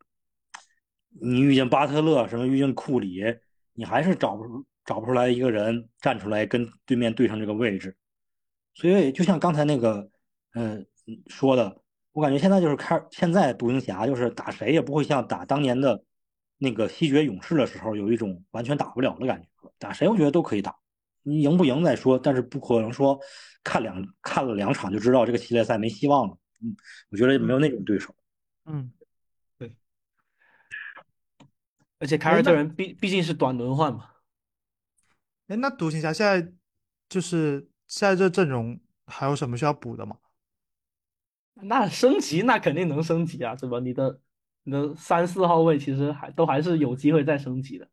C: 你遇见巴特勒，什么遇见库里，你还是找不出找不出来一个人站出来跟对面对上这个位置。所以就像刚才那个嗯说的。我感觉现在就是开，现在独行侠就是打谁也不会像打当年的那个西决勇士的时候有一种完全打不了的感觉。打谁我觉得都可以打，你赢不赢再说，但是不可能说看两看了两场就知道这个系列赛没希望了。嗯，我觉得没有那种对手。
B: 嗯，对。而且凯尔特人毕毕竟是短轮换嘛。
A: 哎，那独行侠现在就是现在这阵容还有什么需要补的吗？
B: 那升级那肯定能升级啊，对吧？你的你的三四号位其实还都还是有机会再升级的。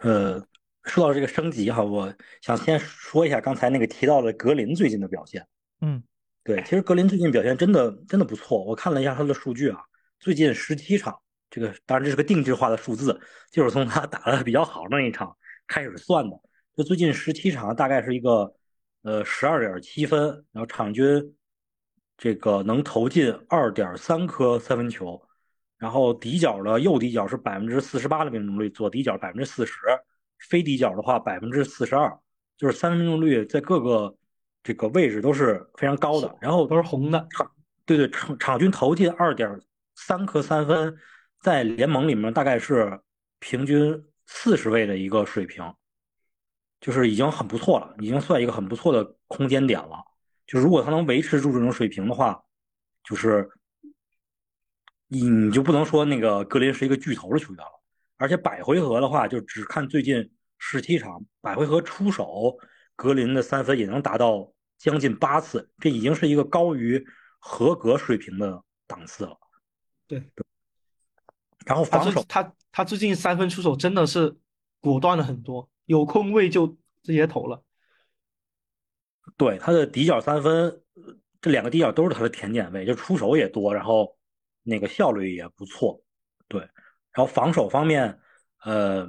C: 呃，说到这个升级哈，我想先说一下刚才那个提到的格林最近的表现。
A: 嗯，
C: 对，其实格林最近表现真的真的不错。我看了一下他的数据啊，最近十七场，这个当然这是个定制化的数字，就是从他打的比较好那一场开始算的。就最近十七场大概是一个。呃，十二点七分，然后场均这个能投进二点三颗三分球，然后底角的右底角是百分之四十八的命中率，左底角百分之四十，非底角的话百分之四十二，就是三分命中率在各个这个位置都是非常高的，然后
B: 都是红的。
C: 场对对场场均投进二点三颗三分，在联盟里面大概是平均四十位的一个水平。就是已经很不错了，已经算一个很不错的空间点了。就如果他能维持住这种水平的话，就是你你就不能说那个格林是一个巨头的球员了。而且百回合的话，就只看最近十七场百回合出手，格林的三分也能达到将近八次，这已经是一个高于合格水平的档次了。
B: 对，
C: 然后防守，
B: 他他最近三分出手真的是果断了很多。有空位就直接投了，
C: 对他的底角三分，这两个底角都是他的甜点位，就出手也多，然后那个效率也不错，对。然后防守方面，呃，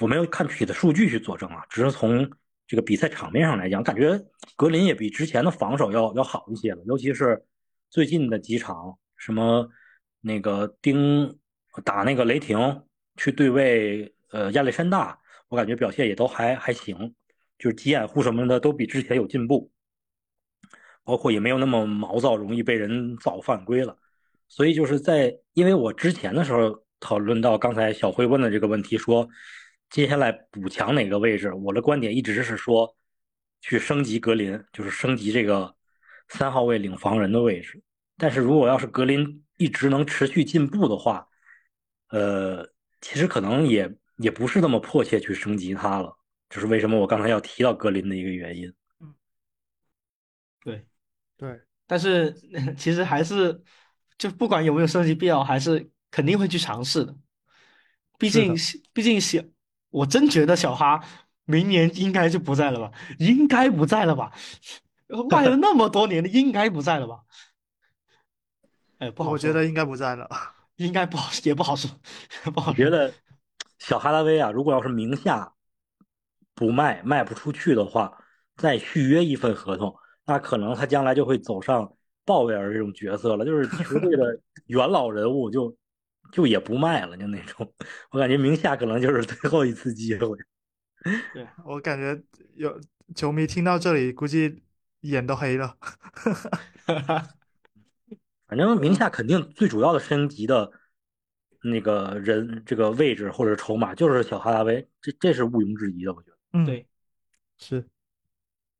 C: 我没有看具体的数据去佐证啊，只是从这个比赛场面上来讲，感觉格林也比之前的防守要要好一些了，尤其是最近的几场，什么那个丁打那个雷霆去对位呃亚历山大。我感觉表现也都还还行，就是急掩护什么的都比之前有进步，包括也没有那么毛躁，容易被人造犯规了。所以就是在，因为我之前的时候讨论到刚才小辉问的这个问题，说接下来补强哪个位置，我的观点一直是说去升级格林，就是升级这个三号位领防人的位置。但是如果要是格林一直能持续进步的话，呃，其实可能也。也不是那么迫切去升级它了，这是为什么我刚才要提到格林的一个原因。
B: 嗯，对，
A: 对，
B: 但是 其实还是就不管有没有升级必要，还是肯定会去尝试的。毕竟，毕竟小，我真觉得小哈明年应该就不在了吧？应该不在了吧？卖了那么多年的，应该不在了吧？哎，不好，
A: 我觉得应该不在了，
B: 应该不好，也不好说，不好
C: 觉得。小哈拉威啊，如果要是名下不卖卖不出去的话，再续约一份合同，那可能他将来就会走上鲍威尔这种角色了，就是 球队的元老人物，就就也不卖了，就那种。我感觉名下可能就是最后一次机会。
B: 对
A: 我感觉有球迷听到这里，估计眼都黑了。
C: 反正名下肯定最主要的升级的。那个人这个位置或者筹码就是小哈达威，这这是毋庸置疑的，我觉得。
A: 嗯，
B: 对，
A: 是，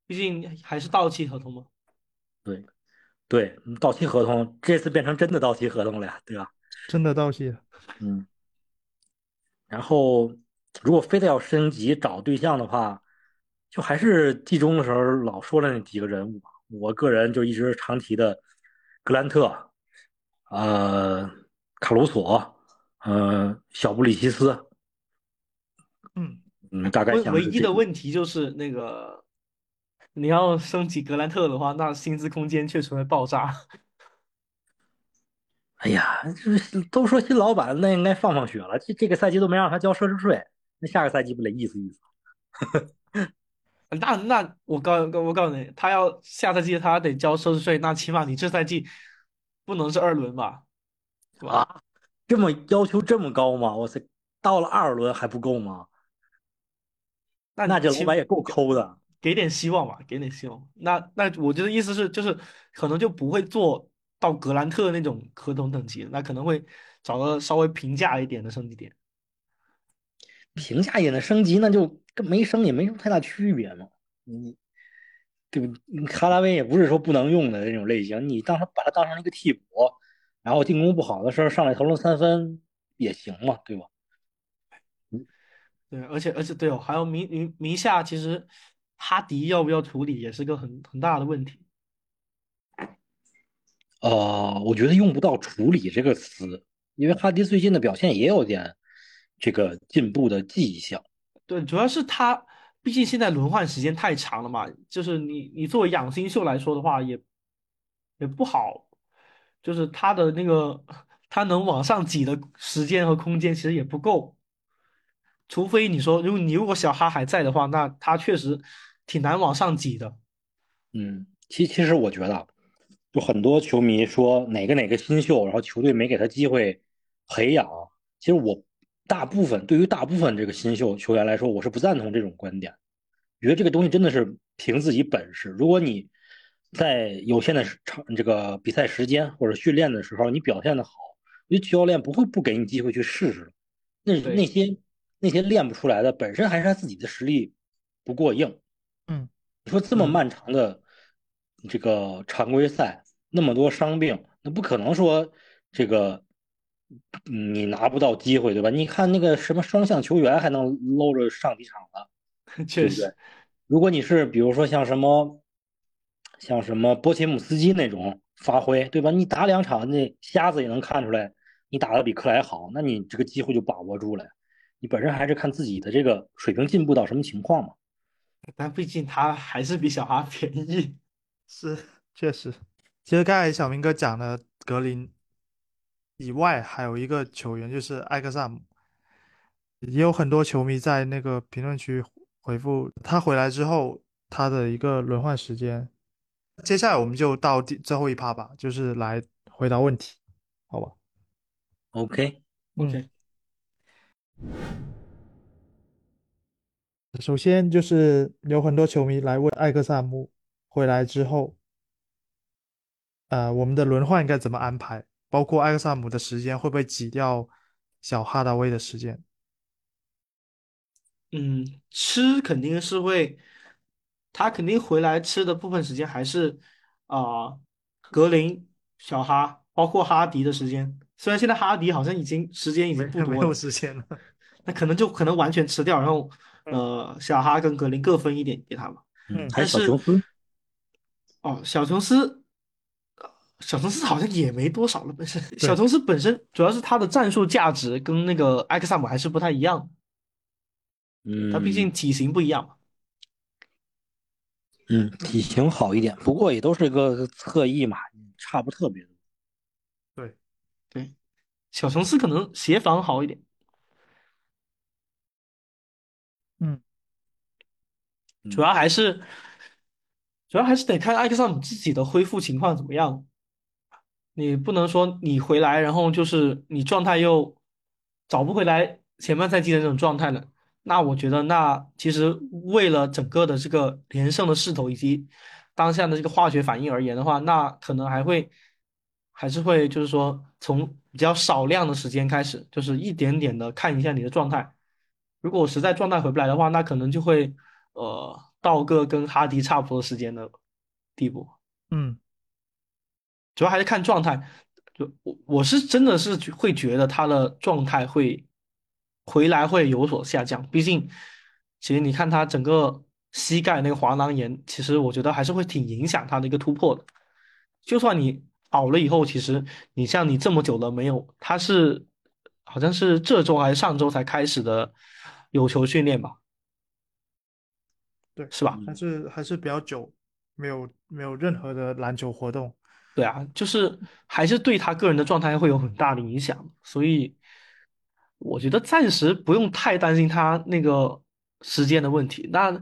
B: 毕竟还是到期合同嘛。
C: 对，对，到期合同这次变成真的到期合同了呀，对吧？
A: 真的到期。
C: 嗯。然后，如果非得要升级找对象的话，就还是季中的时候老说的那几个人物吧。我个人就一直常提的格兰特，呃，卡鲁索。呃，小布里奇斯，
A: 嗯，
C: 嗯，大概
B: 唯一的问题就是那个，你要升级格兰特的话，那薪资空间确实会爆炸。
C: 哎呀，这都说新老板，那应该放放血了。这这个赛季都没让他交奢侈税，那下个赛季不得意思意思？
B: 那那我告我告诉你，他要下赛季他得交奢侈税，那起码你这赛季不能是二轮吧？
C: 啊，这么要求这么高吗？哇塞，到了二轮还不够吗？
B: 那
C: 那这
B: 起
C: 老板也够抠的。
B: 给点希望吧，给点希望。那那我觉得意思是，就是可能就不会做到格兰特那种合同等级，那可能会找个稍微平价一点的升级点。
C: 平价也的升级，那就跟没升也没什么太大区别嘛。你对不？哈达威也不是说不能用的那种类型，你当他把他当成一个替补，然后进攻不好的时候上来投了三分也行嘛，对吧？
B: 对，而且而且对哦，还有名名名下其实哈迪要不要处理也是个很很大的问题。
C: 呃，我觉得用不到“处理”这个词，因为哈迪最近的表现也有点这个进步的迹象。
B: 对，主要是他毕竟现在轮换时间太长了嘛，就是你你作为养新秀来说的话，也也不好，就是他的那个他能往上挤的时间和空间其实也不够，除非你说，如果你如果小哈还在的话，那他确实挺难往上挤的。
C: 嗯，其其实我觉得，就很多球迷说哪个哪个新秀，然后球队没给他机会培养。其实我大部分对于大部分这个新秀球员来说，我是不赞同这种观点。觉得这个东西真的是凭自己本事。如果你在有限的场这个比赛时间或者训练的时候，你表现的好，我觉得教练不会不给你机会去试试。那那些那些练不出来的，本身还是他自己的实力不过硬。
A: 嗯，
C: 你说这么
B: 嗯
C: 漫长的这个常规赛，那么多伤病，那不可能说这个嗯你拿不到机会，对吧？你看那个什么双向球员还能搂着上几场了。
B: 确实
C: 如果你是比如说像什么像什么波切姆斯基那种发挥，对吧？你打两场，那瞎子也能看出来你打的比克莱好，那你这个机会就把握住了。你本身还是看自己的这个水平进步到什么情况嘛。
B: 但毕竟他还是比小哈便宜。
A: 是 确实。其实刚才小明哥讲的格林以外，还有一个球员就是埃克萨姆，也有很多球迷在那个评论区回复他回来之后他的一个轮换时间。接下来我们就到第最后一趴吧，就是来回答问题，好吧
B: ？OK，OK，
A: 首先就是有很多球迷来问艾克萨姆回来之后，呃，我们的轮换应该怎么安排？包括艾克萨姆的时间会不会挤掉小哈达威的时间？
B: 嗯，吃肯定是会，他肯定回来吃的部分时间还是啊、格林、小哈，包括哈迪的时间。虽然现在哈迪好像已经时间已
A: 没 没有
B: 经不多了，
A: 时间了。
B: 那可能就可能完全吃掉，然后 呃，小哈跟格林各分一点给他吧。
A: 嗯
C: 还有小琼斯，
B: 哦，小琼斯，呃小琼斯好像也没多少了，本身小琼斯本身主要是它的战术价值跟那个艾克萨姆还是不太一样，
C: 嗯，
B: 他毕竟体型不一样嘛。
C: 嗯体型好一点，不过也都是个侧翼嘛，差不特别多。
A: 对，
B: 小琼斯可能协防好一点。
A: 嗯，
B: 主要还是主要还是得看艾克萨姆自己的恢复情况怎么样。你不能说你回来，然后就是你状态又找不回来前半赛季的那种状态了。那我觉得，那其实为了整个的这个连胜的势头以及当下的这个化学反应而言的话，那可能还会还是会就是说从比较少量的时间开始，就是一点点的看一下你的状态。如果我实在状态回不来的话，那可能就会呃到个跟哈迪差不多时间的地步。
A: 嗯
B: 主要还是看状态。就我我是真的是会觉得他的状态会回来会有所下降，毕竟其实你看他整个膝盖那个滑囊炎，其实我觉得还是会挺影响他的一个突破的。就算你好了以后，其实你像你这么久了没有，他是好像是这周还是上周才开始的有球训练吧，
A: 对，
B: 是吧？
A: 还是还是比较久，没有没有任何的篮球活动。
B: 对啊，就是还是对他个人的状态会有很大的影响，所以我觉得暂时不用太担心他那个时间的问题。那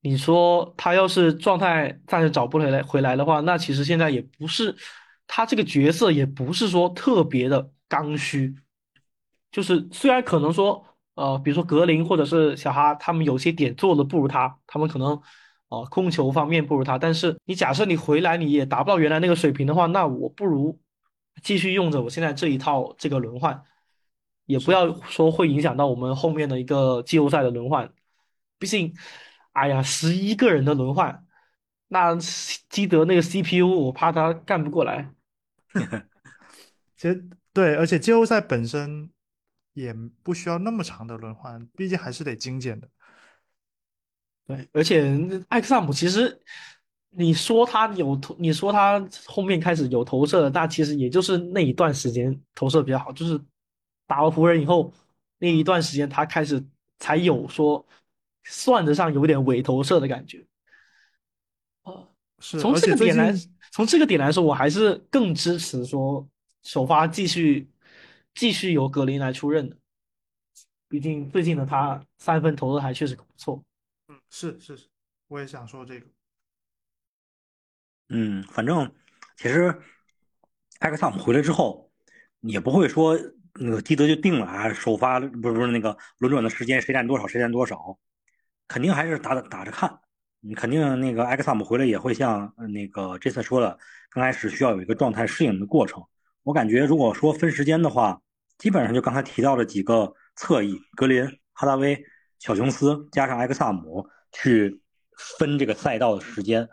B: 你说他要是状态暂时找不回来回来的话，那其实现在也不是他这个角色也不是说特别的刚需，就是虽然可能说呃，比如说格林或者是小哈他们有些点做的不如他，他们可能。哦，控球方面不如他，但是你假设你回来你也达不到原来那个水平的话，那我不如继续用着我现在这一套这个轮换，也不要说会影响到我们后面的一个季后赛的轮换。毕竟，哎呀，十一个人的轮换，那基德那个 CPU 我怕他干不过来。
A: 其实对，而且季后赛本身也不需要那么长的轮换，毕竟还是得精简的。
B: 对，而且艾克萨姆其实，你说他有投，你说他后面开始有投射，那其实也就是那一段时间投射比较好，就是打了湖人以后那一段时间，他开始才有说算得上有点伪投射的感觉。呃，
A: 是，
B: 从这个点来，
A: 近
B: 从这个点来说，我还是更支持说首发继续继续由格林来出任的，毕竟最近的他三分投的还确实不错。
A: 是是是，我也想说这个。
C: 嗯，反正其实埃克萨姆回来之后，也不会说那个基德就定了啊，首发不是不是那个轮转的时间谁占多少谁占多少，肯定还是打打着看。你肯定那个埃克萨姆回来也会像那个这次说的，刚开始需要有一个状态适应的过程。我感觉如果说分时间的话，基本上就刚才提到的几个侧翼，格林、哈达威。小琼斯加上埃克萨姆去分这个赛道的时间，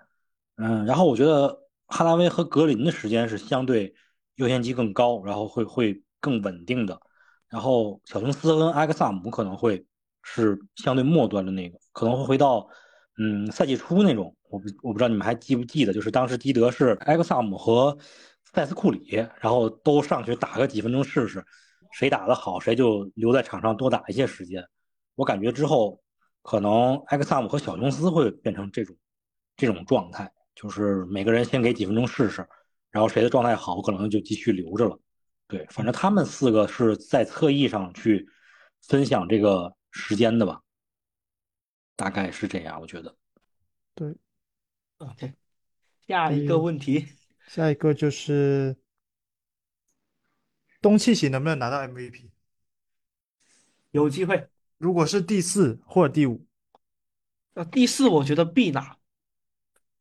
C: 嗯，然后我觉得哈达威和格林的时间是相对优先级更高，然后会会更稳定的，然后小琼斯跟埃克萨姆可能会是相对末端的那个，可能会回到嗯赛季初那种，我不我不知道你们还记不记得，就是当时基德是埃克萨姆和塞斯库里，然后都上去打个几分钟试试，谁打得好谁就留在场上多打一些时间。我感觉之后，可能埃克萨姆和小琼斯会变成这种这种状态，就是每个人先给几分钟试试，然后谁的状态好，可能就继续留着了。对，反正他们四个是在侧翼上去分享这个时间的吧，大概是这样，我觉得。
A: 对
B: ，OK，下一个问题，
A: 下一个就是东契奇能不能拿到 MVP？
B: 有机会。
A: 如果是第四或者第五，
B: 呃第四我觉得必拿，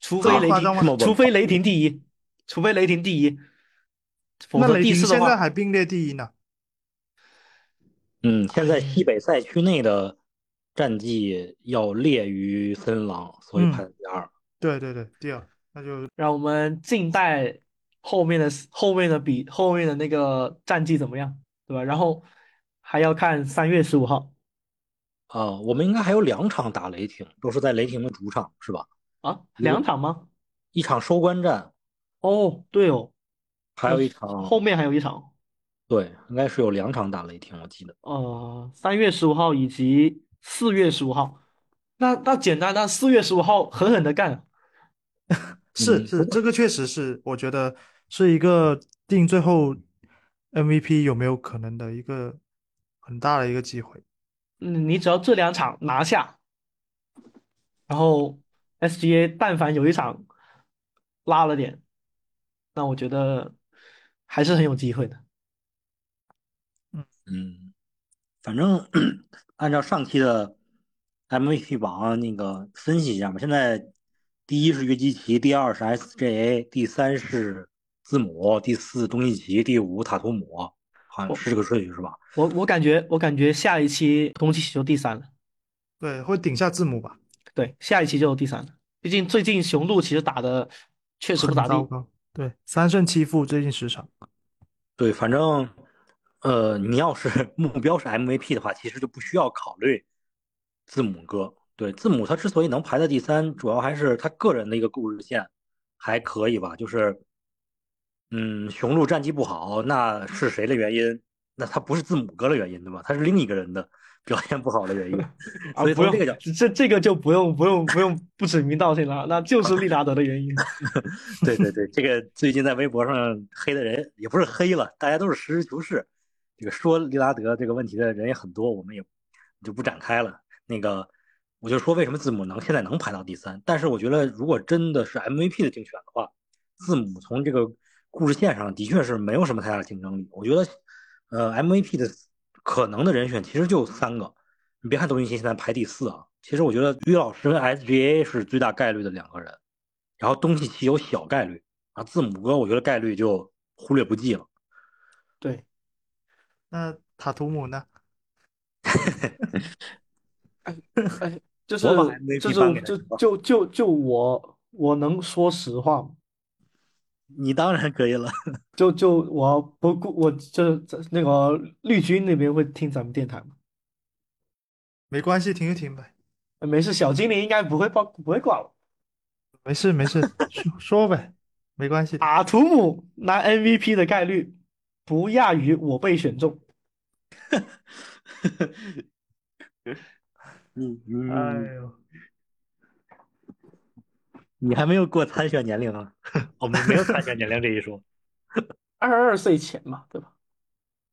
B: 除非雷霆，除非雷霆第一，除非雷霆第一，否则第四
A: 现在还并列第一呢。
C: 嗯，现在西北赛区内的战绩要劣于森狼，所以排第二。
A: 对对对，第二，那就
B: 让我们静待后面的后面的比后面的那个战绩怎么样，对吧？然后还要看三月十五号。
C: 啊，我们应该还有两场打雷霆，都是在雷霆的主场，是吧？
B: 啊，两场吗？
C: 一场收官战。
B: 哦，对哦，
C: 还有一场，
B: 后面还有一场。
C: 对，应该是有两场打雷霆，我记得。
B: 呃，三月十五号以及四月十五号。那那简单，那四月十五号狠狠的干。
A: 是是，这个确实是，我觉得是一个定最后 MVP 有没有可能的一个很大的一个机会。
B: 嗯，你只要这两场拿下，然后 SGA 但凡有一场拉了点，那我觉得还是很有机会的。
C: 嗯嗯，反正 按照上期的 MVP 榜那个分析一下嘛，现在第一是约基奇，第二是 SGA，第三是字母，第四东契奇，第五塔图姆。好像是这个顺序是吧？
B: 我我感觉我感觉下一期东契奇就第三了，
A: 对，会顶下字母吧？
B: 对，下一期就第三了。毕竟最近雄鹿其实打的确实不咋地，
A: 对，三胜七负，最近十场。
C: 对，反正呃，你要是 目标是 MVP 的话，其实就不需要考虑字母哥。对，字母他之所以能排在第三，主要还是他个人的一个故事线还可以吧，就是。嗯，雄鹿战绩不好，那是谁的原因？那他不是字母哥的原因，对吧？他是另一个人的表现不好的原因。
B: 啊，
C: 所以
B: 不用
C: 从这个角，
B: 这这个就不用不用不用不指名道姓了，那就是利拉德的原因。
C: 对对对，这个最近在微博上黑的人也不是黑了，大家都是实事求是。这个说利拉德这个问题的人也很多，我们也就不展开了。那个，我就说为什么字母能现在能排到第三，但是我觉得如果真的是 MVP 的竞选的话，字母从这个故事线上的确是没有什么太大的竞争力。我觉得，呃，MVP 的可能的人选其实就三个。你别看东契奇现在排第四啊，其实我觉得于老师跟 SGA 是最大概率的两个人，然后东契奇有小概率啊，字母哥我觉得概率就忽略不计了。
B: 对，
A: 那塔图姆呢？
B: 哎，就是就是就就就就我我能说实话吗？
C: 你当然可以了，
B: 就就我不顾我这这那个绿军那边会听咱们电台吗？
A: 没关系，停一停呗。
B: 呃没事，小精灵应该不会报不会挂我。
A: 没事没事，说 说呗，没关系
B: 阿。图姆拿 MVP 的概率不亚于我被选中。
C: 你你
A: 哎呦，
C: 你还没有过参选年龄啊？我们没有参选年龄这一说，
B: 二十二岁前嘛，对吧？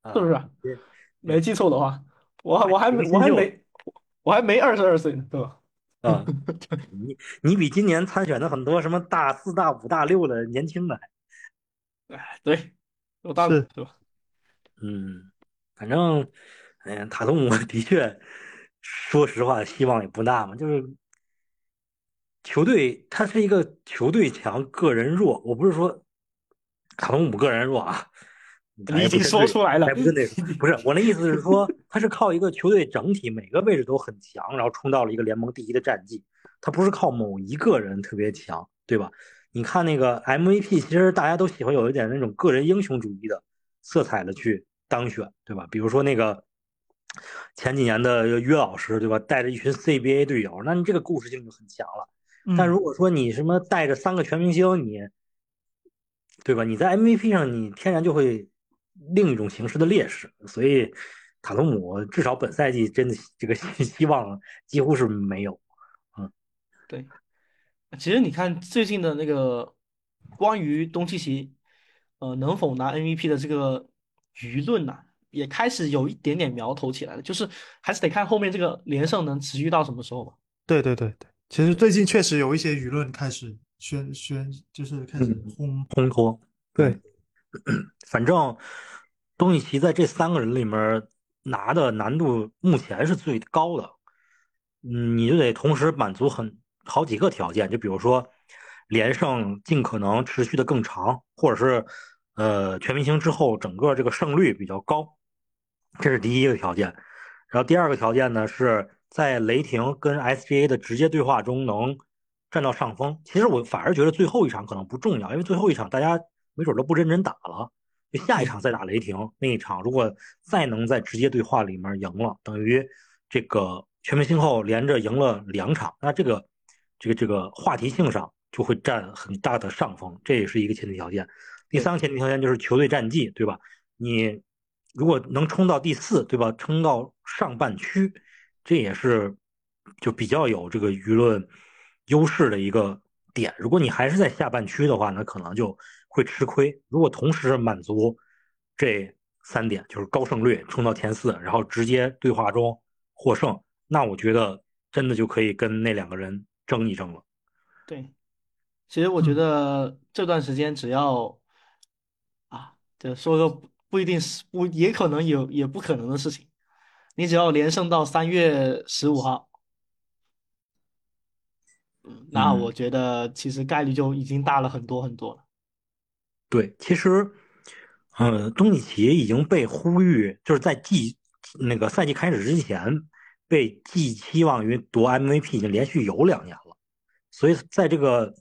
C: 啊
B: 是不是？
C: 对
B: 没记错的话，我我还没我还没我还没二十二岁呢，对吧？
C: 啊，你你比今年参选的很多什么大四、大五、大六的年轻的，
B: 哎，对，有道理，
A: 是
B: 对吧？
C: 嗯，反正，哎呀，塔图姆 的确，说实话，希望也不大嘛。就是球队，他是一个球队强，个人弱。我不是说卡隆姆个人弱啊，
B: 你已经说出来了
C: 哎，不是那个，不是我的意思是说，他是靠一个球队整体每个位置都很强，然后冲到了一个联盟第一的战绩。他不是靠某一个人特别强，对吧？你看那个 MVP，其实大家都喜欢有一点那种个人英雄主义的色彩的去当选，对吧？比如说那个前几年的约老师，对吧？带着一群 CBA 队友，那你这个故事性就很强了。但
A: 嗯
C: 如果说你什么带着三个全明星，你对吧？你在 MVP 上你天然就会另一种形式的劣势，所以塔图姆至少本赛季真的这个 希望几乎是没有。
B: 嗯对，其实你看最近的那个关于东契奇，呃，能否拿 MVP 的这个舆论呐、也开始有一点点苗头起来了，就是还是得看后面这个连胜能持续到什么时候吧。
A: 对对对对，其实最近确实有一些舆论开始宣宣，就是开始烘。
C: 烘托。
A: 对，
C: 反正东契奇在这三个人里面拿的难度目前是最高的。嗯，你就得同时满足很好几个条件，就比如说连胜尽可能持续的更长，或者是呃全明星之后整个这个胜率比较高，这是第一个条件。然后第二个条件呢是在雷霆跟 SGA 的直接对话中能占到上风。其实我反而觉得最后一场可能不重要，因为最后一场大家没准都不认真打了。就下一场再打雷霆那一场，如果再能在直接对话里面赢了，等于这个全明星后连着赢了两场，那这个这个这个话题性上就会占很大的上风，这也是一个前提条件。第三个前提条件就是球队战绩，对吧？你如果能冲到第四，对吧？冲到上半区，这也是就比较有这个舆论优势的一个点。如果你还是在下半区的话，那可能就会吃亏。如果同时满足这三点，就是高胜率冲到前四，然后直接对话中获胜，那我觉得真的就可以跟那两个人争一争了。
B: 对，其实我觉得这段时间只要啊，就说个不不一定是不，也可能有，也不可能的事情，你只要连胜到三月十五号，嗯，那
C: 嗯
B: 我觉得其实概率就已经大了很多很多了。
C: 对，其实，呃，东契奇已经被呼吁，就是在季那个赛季开始之前，被寄期望于夺 MVP，已经连续有两年了。所以在这个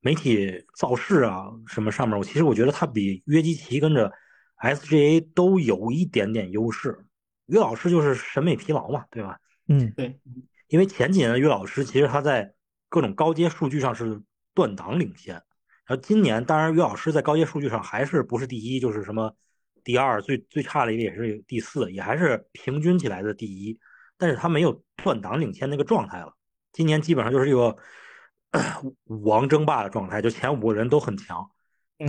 C: 媒体造势啊什么上面，我其实我觉得他比约基奇跟着 SGA 都有一点点优势。约老师就是审美疲劳嘛，对吧？
A: 嗯
B: 对，
C: 因为前几年的于老师其实他在各种高阶数据上是断档领先，然后今年当然于老师在高阶数据上还是不是第一，就是什么第二，最最差的一个也是第四，也还是平均起来的第一。但是他没有断档领先那个状态了。今年基本上就是一个武 王争霸的状态，就前五个人都很强，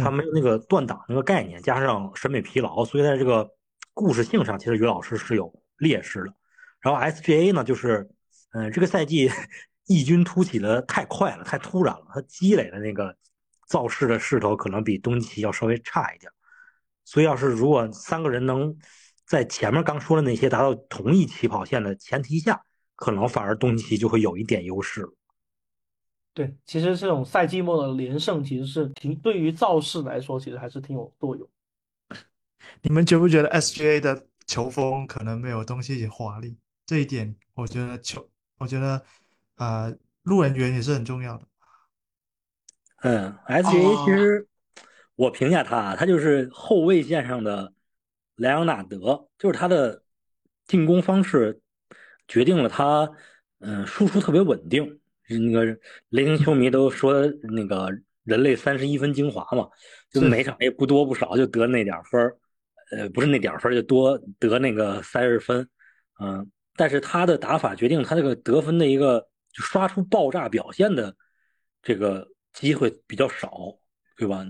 C: 他没有那个断档那个概念，加上审美疲劳，所以在这个故事性上，其实于老师是有劣势的。然后 SGA 呢，就是嗯，这个赛季 异军突起的太快了，太突然了，他积累的那个造势的势头可能比东契奇要稍微差一点。所以要是如果三个人能在前面刚说的那些达到同一起跑线的前提下，可能反而东契奇就会有一点优势。
B: 对，其实这种赛季末的连胜其实是挺对于造势来说，其实还是挺有作用。
A: 你们觉不觉得 SGA 的球风可能没有东契奇华丽？这一点，我觉得球，我觉得啊，路人缘也是很重要的。
C: 嗯，SGA 其实。我评价他，他就是后卫线上的莱昂纳德，就是他的进攻方式决定了他，嗯，输出特别稳定。那个雷霆球迷都说那个人类三十一分精华嘛，就每场也不多不少就得那点分呃，不是那点分就多得那个三十分，嗯，但是他的打法决定他这个得分的一个就刷出爆炸表现的这个机会比较少，对吧？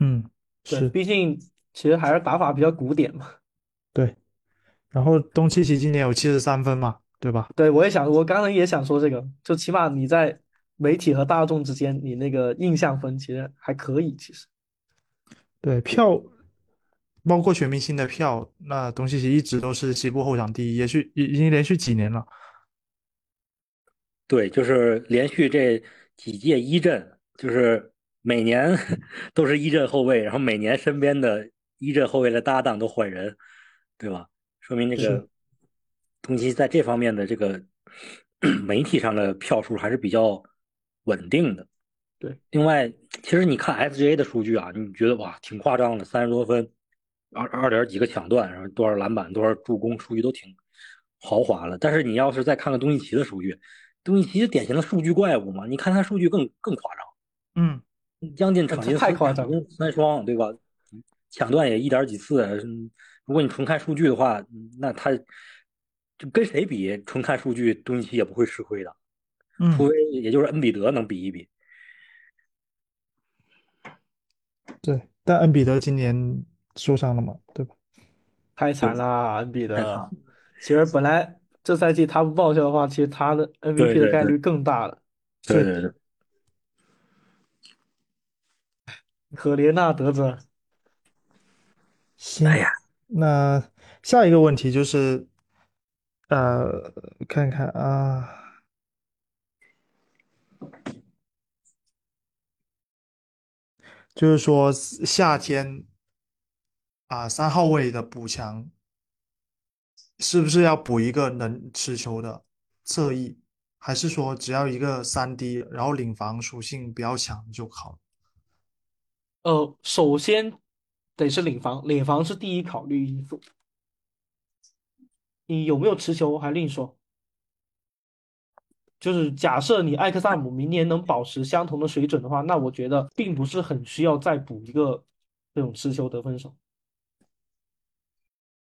A: 嗯，
B: 是，毕竟其实还是打法比较古典嘛。
A: 对，然后东契奇今年有七十三分嘛，对吧？
B: 对，我也想，我刚才也想说这个，就起码你在媒体和大众之间，你那个印象分其实还可以。其实，
A: 对票，包括全明星的票，那东契奇一直都是西部后场第一，也许已已经连续几年了。
C: 对，就是连续这几届一阵，就是。每年 都是一阵后卫，然后每年身边的一阵后卫的搭档都换人，对吧？说明这个东契在这方面的这个 媒体上的票数还是比较稳定的。
B: 对，
C: 另外，其实你看 SGA 的数据啊，你觉得哇，挺夸张的，三十多分，二二点几个抢断，然后多少篮板，多少助攻，数据都挺豪华了。但是你要是再看看东契奇的数据，东契奇是典型的数据怪物嘛？你看他数据更更夸张，
A: 嗯。
C: 将近场均
B: 太夸张，
C: 三双对吧？抢断也一点几次。如果你纯看数据的话，那他就跟谁比？纯看数据，东契奇也不会吃亏的。除非也就是恩比德能比一比。
A: 对，但恩比德今年受伤了嘛？对吧？
B: 太惨了，恩比德。其实本来这赛季他不报销的话，其实他的 MVP 的概率更大了。
C: 对对对。
B: 可怜呐，德子。
A: 行，那下一个问题就是，呃，看看啊，就是说夏天啊，三号位的补强是不是要补一个能持球的侧翼，还是说只要一个三 D，然后领防属性比较强就好？
B: 呃，首先得是领防，领防是第一考虑因素。你有没有持球还另说。就是假设你艾克萨姆明年能保持相同的水准的话，那我觉得并不是很需要再补一个这种持球得分手。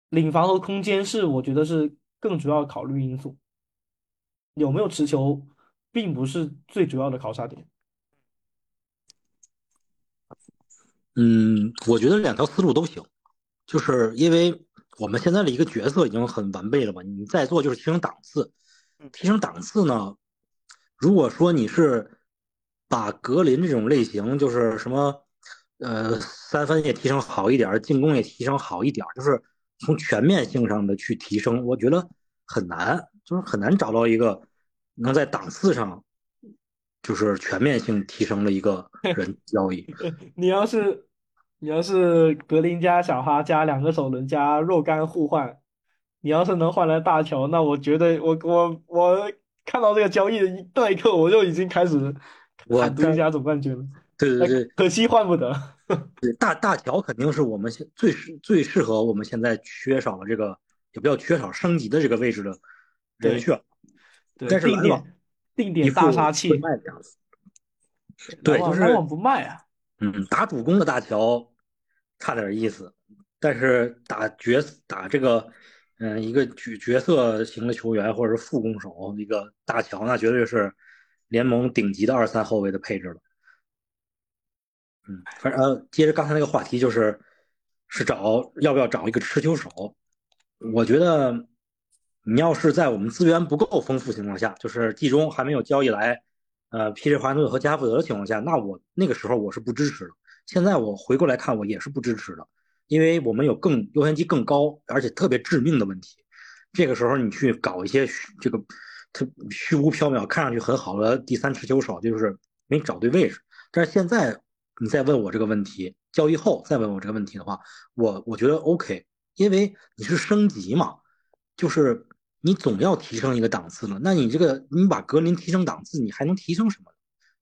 B: 领防和空间是我觉得是更主要的考虑因素。有没有持球并不是最主要的考察点。
C: 嗯，我觉得两条思路都行，就是因为我们现在的一个角色已经很完备了嘛，你再做就是提升档次。提升档次呢，如果说你是把格林这种类型，就是什么呃三分也提升好一点，进攻也提升好一点，就是从全面性上的去提升，我觉得很难，就是很难找到一个能在档次上就是全面性提升的一个人交易。
B: 你要是。你要是格林加小哈加两个首轮加若干互换，你要是能换来大乔，那我觉得我我我看到这个交易的那一刻，我就已经开始喊独行侠总冠军了。
C: 对对对，
B: 可惜换不得。
C: 对大大乔肯定是我们现最适最适合我们现在缺少的这个，也不叫缺少升级的这个位置的人选。
B: 对，
C: 但是
B: 定点定点大杀器。
C: 对，就是
B: 不卖啊。
C: 嗯，打主攻的大乔差点意思，但是打角打这个嗯，一个角角色型的球员或者是副攻手，一个大乔，那绝对是联盟顶级的二三后卫的配置了。嗯，反正，接着刚才那个话题，就是是找要不要找一个持球手？我觉得你要是在我们资源不够丰富情况下，就是季中还没有交易来呃 P.J. 华盛顿和加福德的情况下，那我那个时候我是不支持的。现在我回过来看，我也是不支持的。因为我们有更优先级更高，而且特别致命的问题，这个时候你去搞一些这个特虚无缥缈、看上去很好的第三持球手，就是没找对位置。但是现在你再问我这个问题，交易后再问我这个问题的话，我我觉得 OK，因为你是升级嘛，就是你总要提升一个档次了。那你这个你把格林提升档次，你还能提升什么？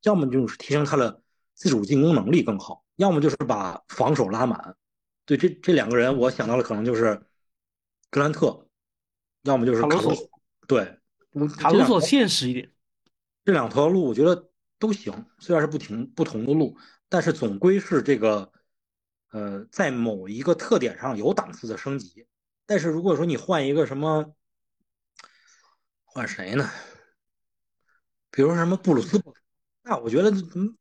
C: 要么就是提升他的自主进攻能力更好，要么就是把防守拉满。对这这两个人，我想到的可能就是格兰特，要么就是卡鲁索。对，
B: 卡鲁索现实一点。
C: 这两条路我觉得都行，虽然是不停不同的路，但是总归是这个呃，在某一个特点上有档次的升级。但是如果说你换一个什么，换谁呢？比如说什么布鲁斯，那我觉得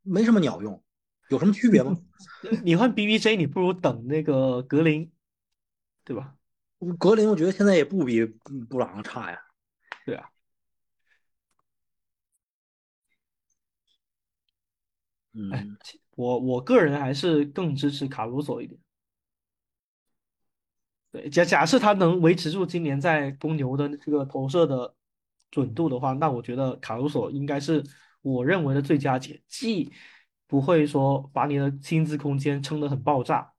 C: 没什么鸟用。有什么区别吗？
B: 你换 B B J，你不如等那个格林，对吧？
C: 格林，我觉得现在也不比布朗差呀。
B: 对啊。
C: 嗯，
B: 我我个人还是更支持卡鲁索一点。对，假假设他能维持住今年在公牛的这个投射的准度的话，那我觉得卡鲁索应该是我认为的最佳解，既。不会说把你的薪资空间撑得很爆炸，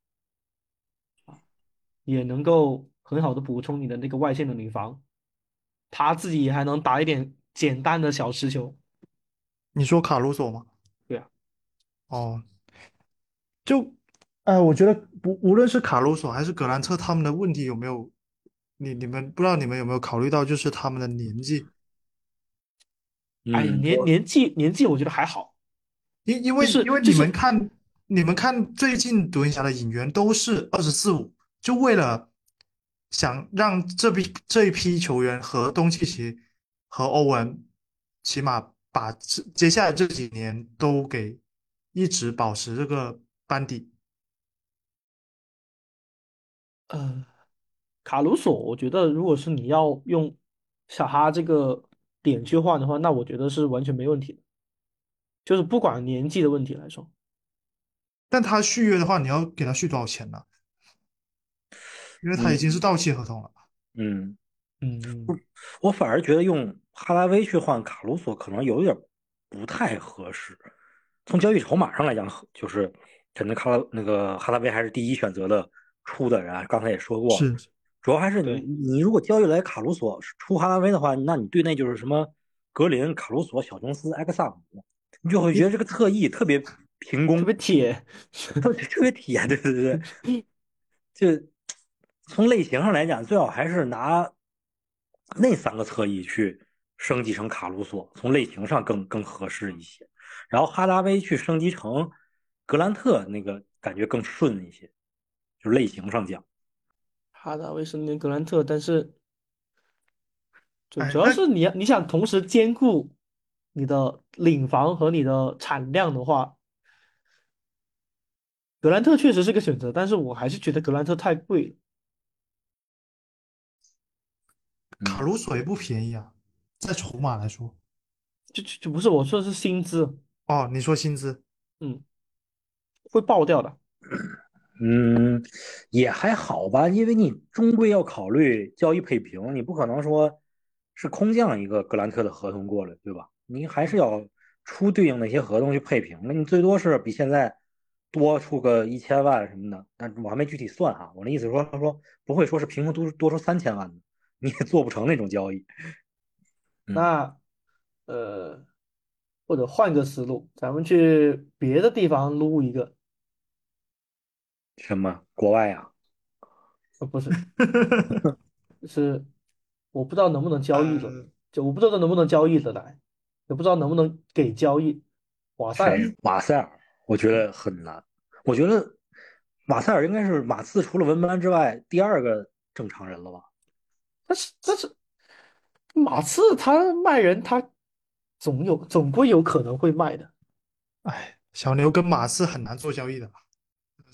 B: 也能够很好的补充你的那个外线的女防，他自己还能打一点简单的小持球。
A: 你说卡鲁索吗？哦，就，哎，我觉得不，无论是卡鲁索还是格兰特，他们的问题有没有，你你们不知道你们有没有考虑到，就是他们的年纪。
B: 哎，年年纪年纪，我觉得还好。
A: 因因为是因为你们看你们看最近独行侠的引援都是二十四五，就为了想让这批这一批球员和东契奇和欧文，起码把这接下来这几年都给一直保持这个班底。
B: 呃，卡鲁索，我觉得如果是你要用小哈这个点去换的话，那我觉得是完全没问题的。就是不管年纪的问题来说，
A: 但他续约的话，你要给他续多少钱呢？因为他已经是到期合同了。
C: 嗯
B: 嗯，
C: 我反而觉得用哈拉威去换卡鲁索可能有点不太合适。从交易筹码上来讲，就是肯定卡拉那个哈拉威还是第一选择的出的人。刚才也说过，
A: 是
C: 主要还是你你如果交易来卡鲁索出哈拉威的话，那你对内就是什么格林、卡鲁索、小琼斯、埃克萨姆。你就会觉得这个侧翼特别平攻，
B: 特别铁，
C: 特别特别铁，对对对。就从类型上来讲，最好还是拿那三个侧翼去升级成卡鲁索，从类型上更更合适一些。然后哈达威去升级成格兰特，那个感觉更顺一些，就类型上讲。
B: 哈达威升级格兰特，但是主主要是你你想同时兼顾。你的领防和你的产量的话，格兰特确实是个选择，但是我还是觉得格兰特太贵了。
A: 卡鲁索也不便宜啊，在筹码来说，
B: 就就就不是我说的是薪资
A: 哦，你说薪资，
B: 嗯，会爆掉的。
C: 嗯，也还好吧，因为你终归要考虑交易配平，你不可能说是空降一个格兰特的合同过来，对吧？你还是要出对应的一些合同去配平，那你最多是比现在多出个一千万什么的，但我还没具体算哈。我的意思说，他说不会说是凭空多多出三千万的，你也做不成那种交易。
B: 那呃，或者换个思路，咱们去别的地方撸一个。
C: 什么？国外呀？
B: 呃，不是，是我不知道能不能交易的，就我不知道能不能交易的来。也不知道能不能给交易，瓦塞尔，
C: 瓦塞尔，我觉得很难。我觉得瓦塞尔应该是马刺除了文班之外第二个正常人了吧？
B: 但是但是马刺他卖人，他总有总归有可能会卖的。
A: 哎，小牛跟马刺很难做交易的吧？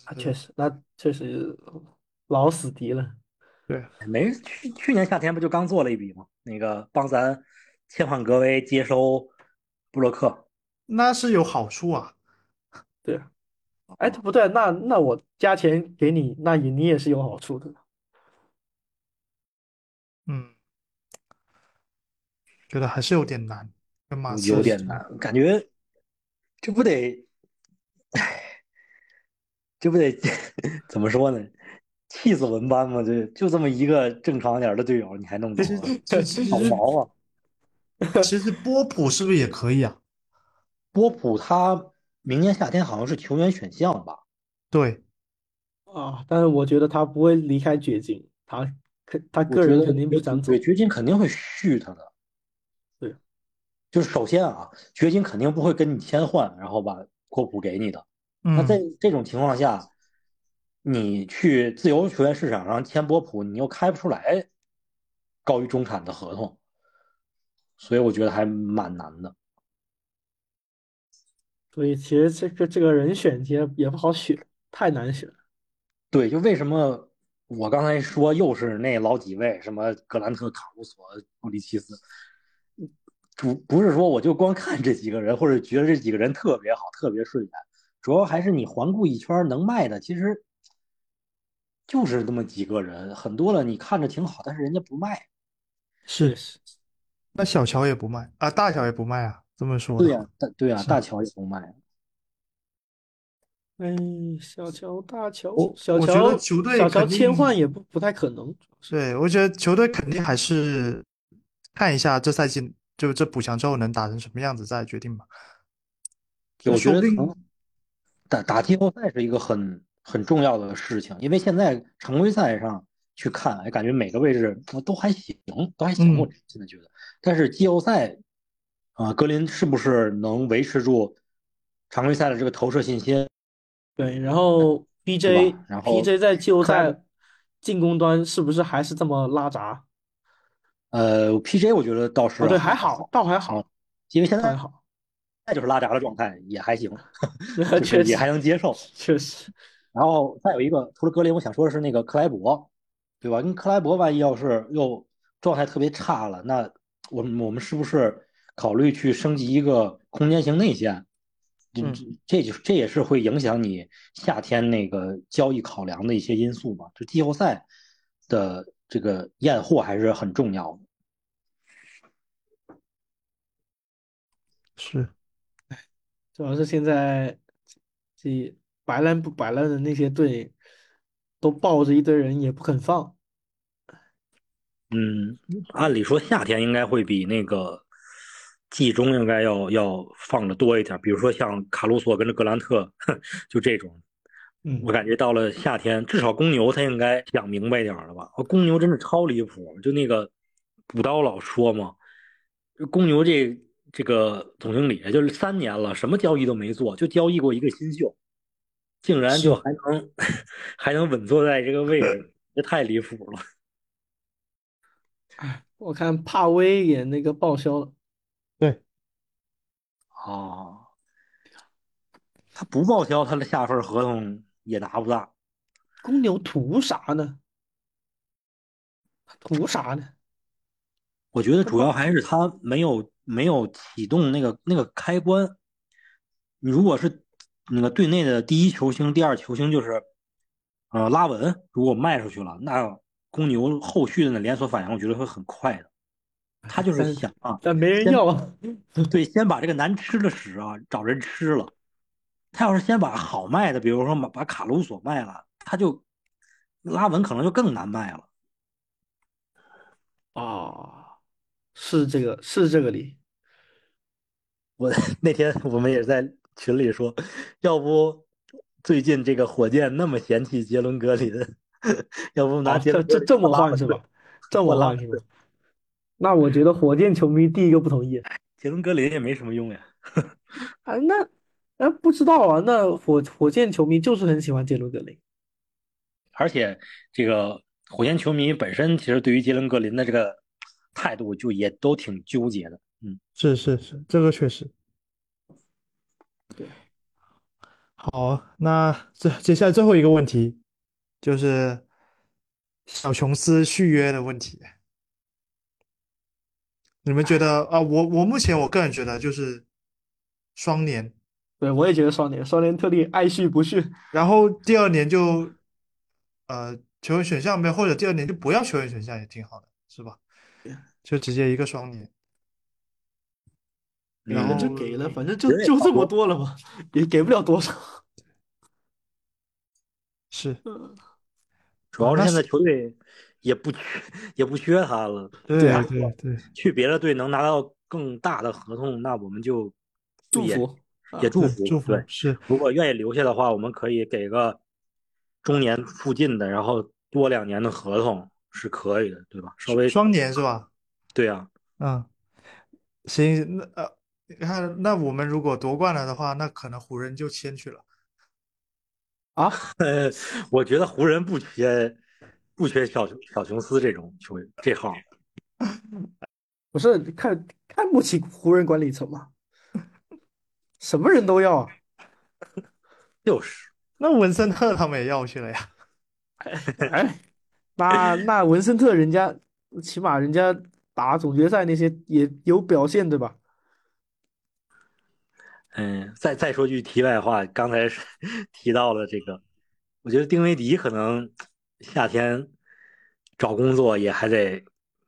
B: 啊，确实，那确实老死敌了。
A: 对，
C: 没去去年夏天不就刚做了一笔吗？那个帮咱切换格威接收布洛克，
A: 那是有好处啊。
B: 对啊，哎，不对，那那我加钱给你，那也你也是有好处的。
A: 嗯，觉得还是有点难，跟马刺
C: 有点难，感觉这不得，哎，这不得 怎么说呢？气死文班吗？这就这么一个正常点的队友，你还弄走，好毛啊！
A: 其实 波普是不是也可以啊？
C: 波普他明年夏天好像是球员选项吧？
A: 对，
B: 啊，但是我觉得他不会离开掘金，他肯他个人肯定不想走。
C: 对，掘金肯定会续他的。
B: 对，
C: 就是首先啊，掘金肯定不会跟你签换，然后把波普给你的。
A: 嗯、
C: 那在这种情况下，你去自由球员市场上签波普，你又开不出来高于中产的合同，所以我觉得还蛮难的。
B: 所以其实这个这个人选也也不好选，太难选。
C: 对，就为什么我刚才说又是那老几位，什么格兰特、卡鲁索、布里奇斯，主不是说我就光看这几个人，或者觉得这几个人特别好、特别顺眼，主要还是你环顾一圈能卖的，其实就是那么几个人，很多了你看着挺好，但是人家不卖。
A: 是是，那小乔也不卖啊，大乔也不卖啊。这么说，
C: 对呀、大对呀、大乔也不卖。
B: 哎，小乔、大乔
A: 我，
B: 小
A: 我觉
B: 乔
A: 得球队
B: 小乔切换也不不太可能。
A: 对，我觉得球队肯定还是看一下这赛季就这补强之后能打成什么样子再决定吧。
C: 我觉得打打季后赛是一个很很重要的事情，因为现在常规赛上去看，哎，感觉每个位置都还行，都还行，
A: 嗯
C: 我现在觉得。但是季后赛，啊、格林是不是能维持住常规赛的这个投射信心？
B: 对，然后
C: 对
B: PJ
C: 吧然后
B: B J 在季后赛进攻端是不是还是这么拉闸？
C: 呃，PJ 我觉得倒是
B: 哦，对，还好，倒还好，
C: 因为现在
B: 还好，
C: 那就是拉闸的状态，也还行，就是
B: 确
C: 也还能接受。
B: 确实，
C: 然后再有一个，除了格林，我想说的是那个克莱伯，对吧？跟克莱伯万一要是又状态特别差了，那我们我们是不是考虑去升级一个空间型内线？这
B: 嗯
C: 这这就这也是会影响你夏天那个交易考量的一些因素吧。就季后赛的这个验货还是很重要的。
A: 是
B: 主要是现在这摆烂不摆烂的那些队都抱着一堆人也不肯放。
C: 嗯，按理说夏天应该会比那个季中应该要要放的多一点，比如说像卡鲁索跟着格兰特，就这种。
B: 嗯
C: 我感觉到了夏天，至少公牛他应该想明白点儿了吧？公牛真是超离谱，就那个补刀老说嘛，公牛这这个总经理就是三年了，什么交易都没做，就交易过一个新秀，竟然就还能 还能稳坐在这个位置，这太离谱了。
B: 我看帕威也那个报销了，
A: 对，
C: 哦，他不报销，他的下份合同也拿不大。
B: 公牛图啥呢？图啥呢？
C: 我觉得主要还是他没有没有启动那个那个开关。你如果是那个队内的第一球星、第二球星就是呃拉文，如果卖出去了，那公牛后续的那连锁反应，我觉得会很快的。他就是想啊，
B: 但没人要啊。
C: 对，先把这个难吃的屎啊找人吃了。他要是先把好卖的，比如说把把卡鲁索卖了，他就拉文可能就更难卖了。
B: 啊，是这个，是这个理。
C: 我 那天我们也在群里说，要不最近这个火箭那么嫌弃杰伦格林，要不拿
B: 啊，
C: 杰伦
B: 这这这么
C: 换
B: 是吧？这么
C: 换
B: 是吧？那我觉得火箭球迷第一个不同意。
C: 杰伦格林也没什么用呀。
B: 啊，那啊不知道啊，那火火箭球迷就是很喜欢杰伦格林。
C: 而且这个火箭球迷本身其实对于杰伦格林的这个态度就也都挺纠结的。嗯，
A: 是是是，这个确实。
B: 对，
A: 好，那这接下来最后一个问题就是小琼斯续约的问题。你们觉得啊？我我目前我个人觉得就是双年，
B: 对我也觉得双年，双年特例爱续不续，
A: 然后第二年就呃球员选项没有，或者第二年就不要球员选项也挺好的，是吧？就直接一个双年，然后
B: 就给了，反正就就这么多了嘛，也给不了多少。
A: 是，
C: 主要是现在球队也不缺也不缺他了。
A: 对对对，
C: 去别的队能拿到更大的合同，那我们就
B: 祝福，
C: 也祝福
A: 祝福。
C: 对，
A: 是。
C: 如果愿意留下的话，我们可以给个中年附近的，然后多两年的合同是可以的，对吧？稍微
A: 双年是吧？
C: 对呀。
A: 嗯，行，那呃，你看，那我们如果夺冠了的话，那可能湖人就签去了。
B: 啊，
C: 我觉得湖人不缺不缺小小琼斯这种球员这号，
B: 不是看看不起湖人管理层吗？什么人都要啊，
C: 就是。
A: 那文森特他们也要去了呀。
B: 哎，那那文森特人家起码人家打总决赛那些也有表现对吧？
C: 嗯，再再说句题外话，刚才 提到了这个，我觉得丁威迪可能夏天找工作也还得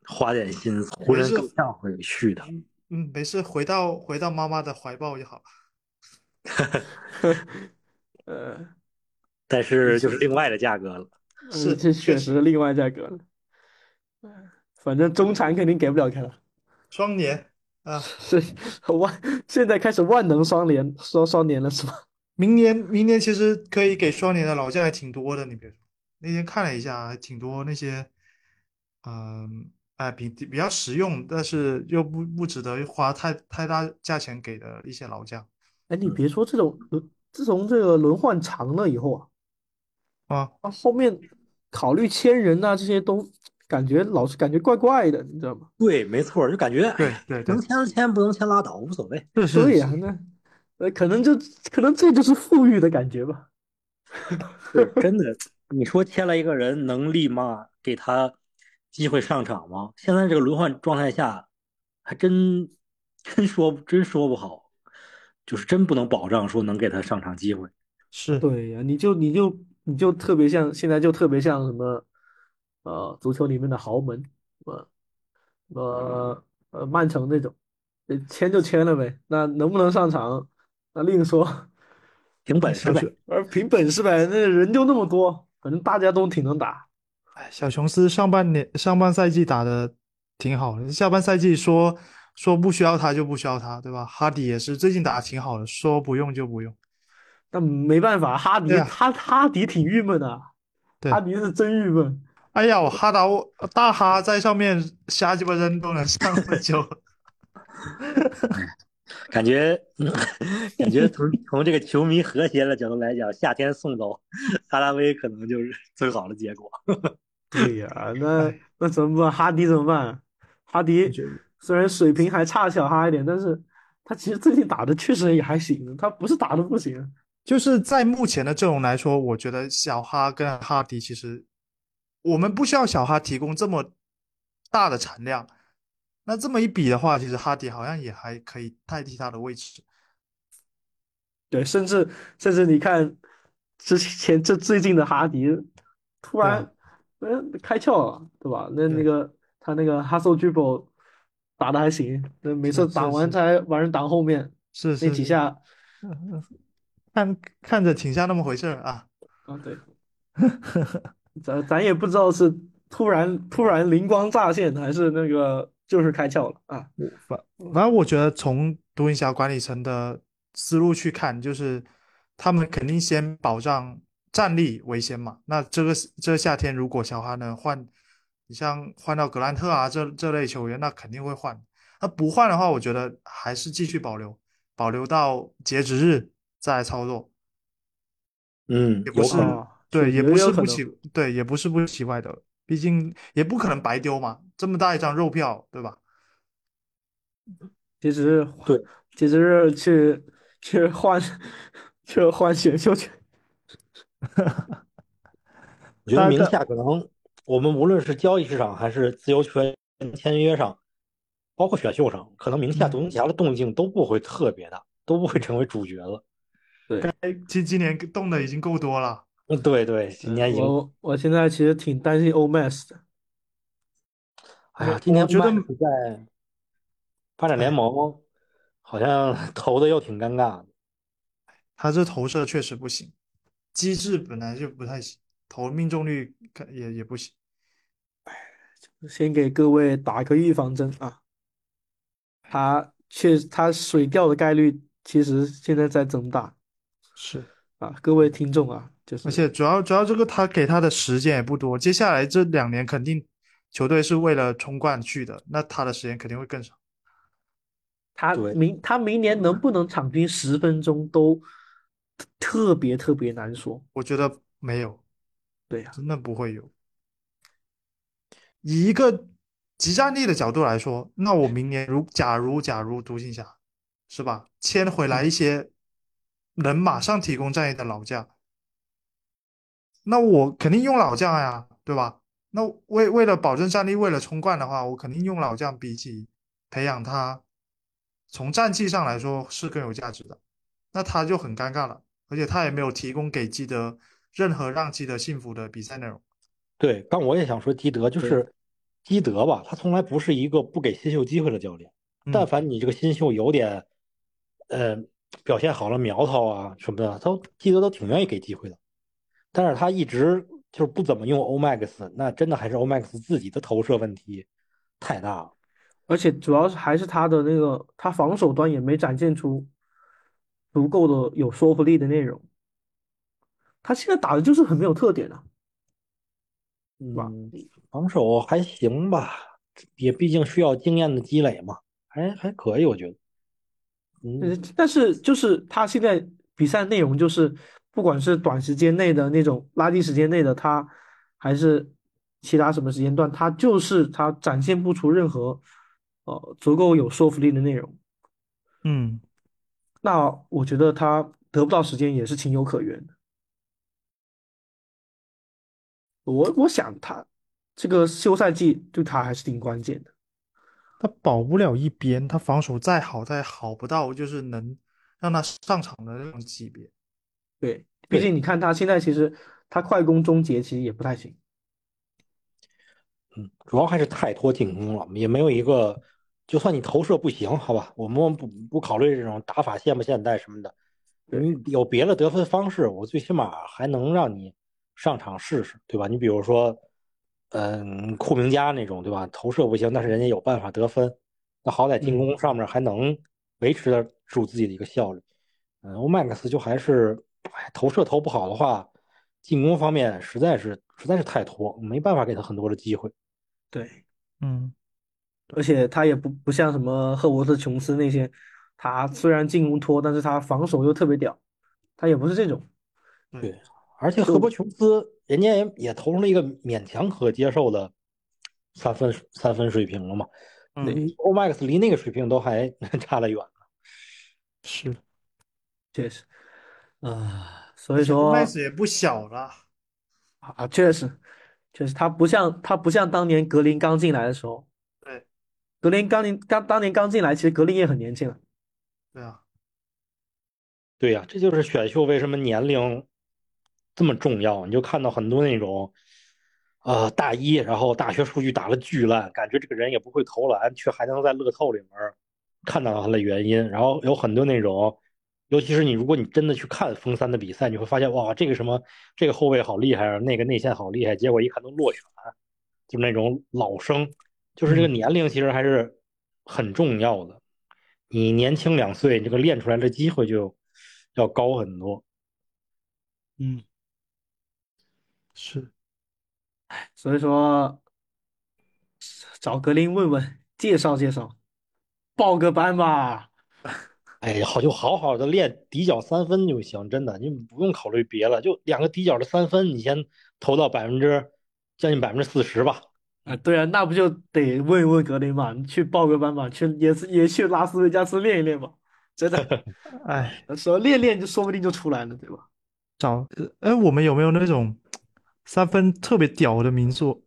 C: 花点心思，湖人更像会去的。
A: 嗯，没事，回到回到妈妈的怀抱就好。
B: 呃，
C: 但是就是另外的价格了，
B: 是这确实另外价格了。反正中产肯定给不了开了，
A: 双年。啊，
B: 是万现在开始万能双年双双年了是吧？
A: 明年明年其实可以给双年的老将还挺多的，你别说，那天看了一下，还挺多那些，嗯，哎，比比较实用，但是又不不值得花太太大价钱给的一些老将。
B: 哎，你别说这种，自从这个轮换长了以后
A: 啊，
B: 啊，后面考虑签人啊这些都。感觉老是感觉怪怪的，你知道吗？
C: 对，没错，就感觉
A: 对对，
C: 能签就签，不能签拉倒，无所谓。
B: 对呀，那呃，可能就可能这就是富裕的感觉吧。
C: 真的，你说签了一个人，能立马给他机会上场吗？现在这个轮换状态下，还真真说真说不好，就是真不能保障说能给他上场机会。
A: 是
B: 对呀，你就你就你就特别像现在就特别像什么。呃，足球里面的豪门，呃，呃，呃，曼城那种，签就签了呗。那能不能上场，那另说。
C: 凭本事 呗，
B: 而凭本事呗，那人就那么多，反正大家都挺能打。
A: 哎，小琼斯上半年上半赛季打的挺好的，下半赛季说说不需要他就不需要他，对吧？哈迪也是最近打的挺好的，说不用就不用。
B: 但没办法，哈迪他哈迪挺郁闷的，哈迪是真郁闷。
A: 哎呀，我哈达大哈在上面瞎鸡巴扔都能上那么久，
C: 感觉 感觉从从这个球迷和谐的角度来讲，夏天送走哈达威可能就是最好的结果。
B: 对呀，那那怎么办？哈迪怎么办？哈迪虽然水平还差小哈一点，但是他其实最近打的确实也还行，他不是打的不行。
A: 就是在目前的阵容来说，我觉得小哈跟哈迪其实。我们不需要小哈提供这么大的产量，那这么一比的话，其实哈迪好像也还可以代替他的位置。
B: 对，甚至甚至你看之前这最近的哈迪，突然嗯开窍了，对吧？那那个他那个哈索 dribble 打的还行，那每次打完才把人挡后面，
A: 是
B: 那几下，
A: 看看着挺像那么回事啊。
B: 啊，对。咱咱也不知道是突然突然灵光乍现，还是那个就是开窍了啊。
A: 反反正我觉得从独行侠管理层的思路去看，就是他们肯定先保障战力为先嘛。那这个这个夏天如果小哈能换，你像换到格兰特啊这这类球员，那肯定会换。那不换的话，我觉得还是继续保留，保留到截止日再操作。
C: 嗯，
A: 也不是。对，也不是不奇，对，也不是不奇怪的。毕竟也不可能白丢嘛，这么大一张肉票，对吧？
B: 其实
C: 对，
B: 其实是去去换 去换选秀权。
C: 我觉得名下可能我们无论是交易市场还是自由权签约上，包括选秀上，可能名下独行侠的动静都不会特别大，都不会成为主角了。
B: 对，
A: 今今年动的已经够多了。
C: 嗯，对对，今年已经。
B: 我我现在其实挺担心 Omas 的。
C: 哎呀，今年
A: 觉得
C: 在发展联盟好像 投的又挺尴尬的。
A: 他这投射确实不行，机制本来就不太行，投命中率也也不行。
B: 先给各位打一个预防针啊，他确他水掉的概率其实现在在增大。
A: 是
B: 啊，各位听众啊，就是，
A: 而且主要主要这个他给他的时间也不多，接下来这两年肯定球队是为了冲冠去的，那他的时间肯定会更少。
B: 他明他明年能不能场均十分钟都特别特别难说。
A: 我觉得没有，
B: 对呀，
A: 真的不会有。以一个集战力的角度来说，那我明年如假如假如独行侠是吧，签回来一些。能马上提供战役的老将，那我肯定用老将呀，对吧？那为为了保证战力，为了冲冠的话，我肯定用老将，比起培养他，从战绩上来说是更有价值的。那他就很尴尬了，而且他也没有提供给基德任何让基德幸福的比赛内容。
C: 对，刚我也想说基德，就是基德吧，他从来不是一个不给新秀机会的教练。但凡你这个新秀有点，呃。表现好了苗头啊什么的，都基德都挺愿意给机会的，但是他一直就是不怎么用 Omax，那真的还是 Omax 自己的投射问题太大了，
B: 而且主要是还是他的那个他防守端也没展现出足够的有说服力的内容，他现在打的就是很没有特点啊，
C: 嗯，防守还行吧，也毕竟需要经验的积累嘛，还还可以我觉得。
B: 嗯，但是就是他现在比赛内容就是，不管是短时间内的那种垃圾时间内的他，还是其他什么时间段，他就是他展现不出任何呃足够有说服力的内容。
A: 嗯，
B: 那我觉得他得不到时间也是情有可原的。我我想他这个休赛季对他还是挺关键的。
A: 他保不了一边，他防守再好，再好不到就是能让他上场的那种级别。
B: 对，毕竟你看他现在其实他快攻终结其实也不太行。
C: 嗯，主要还是太拖进攻了，也没有一个，就算你投射不行，好吧，我们不不考虑这种打法现不现代什么的，你有别的得分方式，我最起码还能让你上场试试，对吧？你比如说。嗯，库明加那种对吧？投射不行，但是人家有办法得分，那好歹进攻上面还能维持得住自己的一个效率。嗯，欧麦克斯就还是，投射投不好的话，进攻方面实在是实在是太拖，没办法给他很多的机会。
B: 对，
A: 嗯，
B: 而且他也不不像什么赫伯特琼斯那些，他虽然进攻拖，但是他防守又特别屌，他也不是这种。
C: 对。而且赫伯琼斯人家也也投出了一个勉强可接受的三分三分水平了嘛，
A: 嗯
C: 欧麦克斯离那个水平都还 差得远呢。
A: 是，
B: 确实，啊，所以说
A: 也不小了
B: 啊，确实，确实他不像他不像当年格林刚进来的时候，
A: 对，
B: 格林刚年刚当年刚进来，其实格林也很年轻了，
A: 对啊，
C: 对呀，这就是选秀为什么年龄。这么重要，你就看到很多那种，呃，大一，然后大学数据打了巨烂，感觉这个人也不会投篮，却还能在乐透里面看到他的原因。然后有很多那种，尤其是你，如果你真的去看封三的比赛，你会发现，哇，这个什么，这个后卫好厉害啊，那个内线好厉害，结果一看都落选，就那种老生，就是这个年龄其实还是很重要的。你年轻两岁，这个练出来的机会就要高很多。
B: 嗯。
A: 是，
B: 所以说找格林问问，介绍介绍，报个班吧。
C: 哎，好就好好的练底角三分就行，真的，你不用考虑别的，就两个底角的三分，你先投到百分之将近百分之四十吧。
B: 啊，对啊，那不就得问一问格林嘛，你去报个班嘛，去也是也去拉斯维加斯练一练嘛，真的，
A: 哎，
B: 说练练就说不定就出来了，对吧？
A: 找，哎，我们有没有那种三分特别屌的民宿？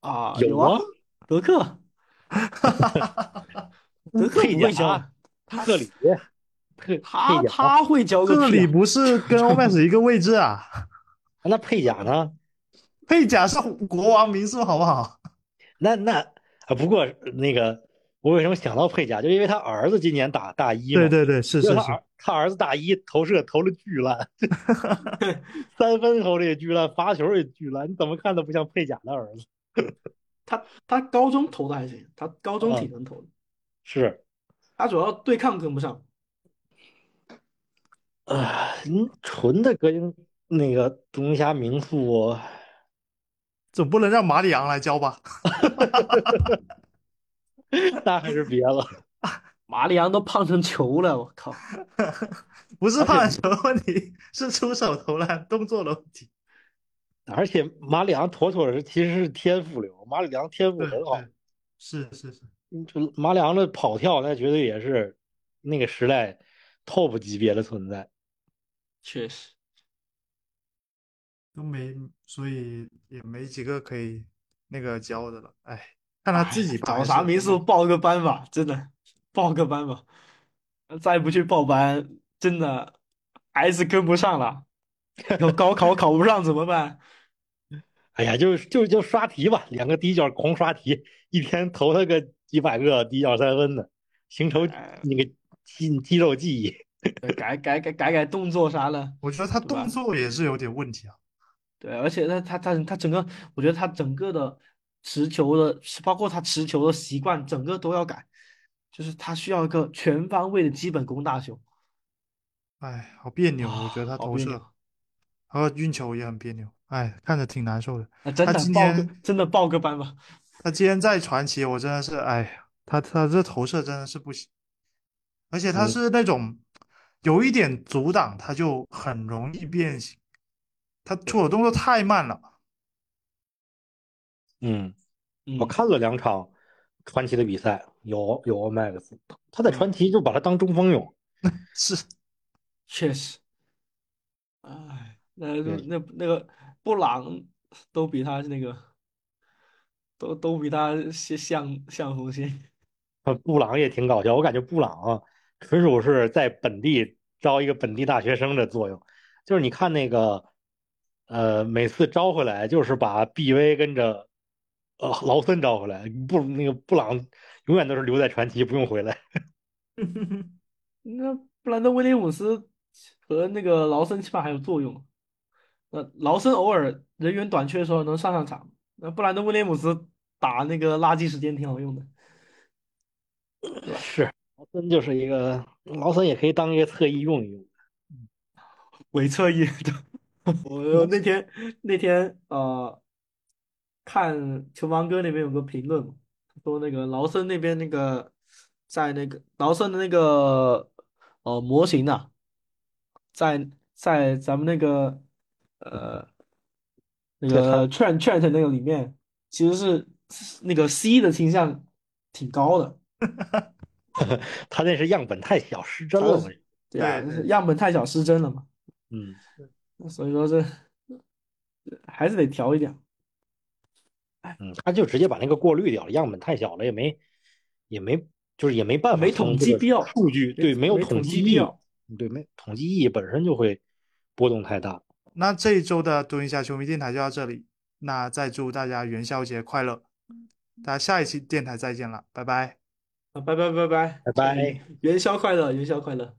B: 啊，
C: 有
B: 有啊，德克，德克
C: 佩贾
B: 教，
C: 特里，特
B: 他，他会教个屁啊
A: 这里不是跟 OMAX 一个位置啊？
C: 那佩贾呢？
A: 佩甲是国王名宿，好不好？
C: 那那啊，不过那个我为什么想到佩贾，就因为他儿子今年打大一嘛，
A: 对对对，是是是
C: 他儿，子大一投射投的巨烂，三分投的也巨烂，罚球也巨烂，你怎么看都不像佩贾的儿子。
B: 他他高中投的还行，他高中
C: 啊
B: 挺能投的，
C: 是，
B: 他主要对抗跟不上。
C: 啊，嗯，纯的格林那个独行侠民宿，
A: 总不能让马里昂来教吧？
C: 那还是别了。
B: 马里昂都胖成球了，我靠！
A: 不是判球的问题，是出手投篮动作的问题。
C: 而且马里昂妥妥是其实是天赋流，马里昂天赋很好
A: 对，，是是是，
C: 就马里昂的跑跳那绝对也是那个时代 top 级别的存在。
B: 确实，
A: 都没，所以也没几个可以那个教的了。哎，看他自己
B: 哎找啥民宿报个班吧，真的报个班吧。再不去报班，真的孩子跟不上了。要高考考不上怎么办？
C: 哎呀，就就就刷题吧，两个底角狂刷题，一天投他个几百个底角三分的，形成
B: 哎
C: 那个肌肌肉记忆。
B: 改改改改改动作啥的。
A: 我觉得他动作也是有点问题啊。
B: 对，而且他他他他整个，我觉得他整个的持球的，包括他持球的习惯，整个都要改。就是他需要一个全方位的基本功大修。
A: 哎，好别扭，
B: 啊
A: 我觉得他投射
B: 好别扭
A: 和运球也很别扭。哎，看着挺难受的。他今
B: 报个
A: 天
B: 真的报个班吧。
A: 他今天在传奇，我真的是，哎呀，他他这投射真的是不行，而且他
C: 嗯
A: 是那种有一点阻挡，他就很容易变形，他出手动作太慢了。
C: 嗯，
B: 嗯
C: 我看了两场传奇的比赛，有有 Max，他在传奇就把他当中锋用。
A: 是，
B: 确实，哎，那
C: 对
B: 那那个布朗都比他那个，都都比他像像像锋线。
C: 呃布朗也挺搞笑，我感觉布朗啊，纯属是在本地招一个本地大学生的作用。就是你看那个，呃，每次招回来就是把 BV 跟着呃劳森招回来，布那个布朗永远都是留在传奇，不用回来。
B: 那布兰登·威廉姆斯和那个劳森起码还有作用。那劳森偶尔人员短缺的时候能上上场，那布兰登·威廉姆斯打那个垃圾时间挺好用的。
C: 是，劳森就是一个劳森也可以当一个侧翼用一用。
B: 伪侧翼的。我那天那天呃，看球王哥那边有个评论嘛，说那个劳森那边那个在那个劳森的那个呃模型呢、在在咱们那个呃那个 Trent Trent 那个里面，其实是那个 C 的倾向挺高的。
C: 他那是样本太小，失真了嘛。
B: 对啊，
A: 对对
B: 样本太小失真了嘛，
C: 嗯，
B: 所以说这还是得调一点。
C: 嗯，他就直接把那个过滤掉了，样本太小了，也没也没就是也没办法
B: 没
C: 从这个
B: 统计必要
C: 数据对没有
B: 没统
C: 统计意义
B: 计必要，
C: 对没统计意义本身就会波动太大。
A: 那这一周的蹲一下球迷电台就到这里，那再祝大家元宵节快乐，大家下一期电台再见了，拜拜。
B: 啊，拜拜拜拜
C: 拜拜。
B: 元宵快乐，元宵快乐。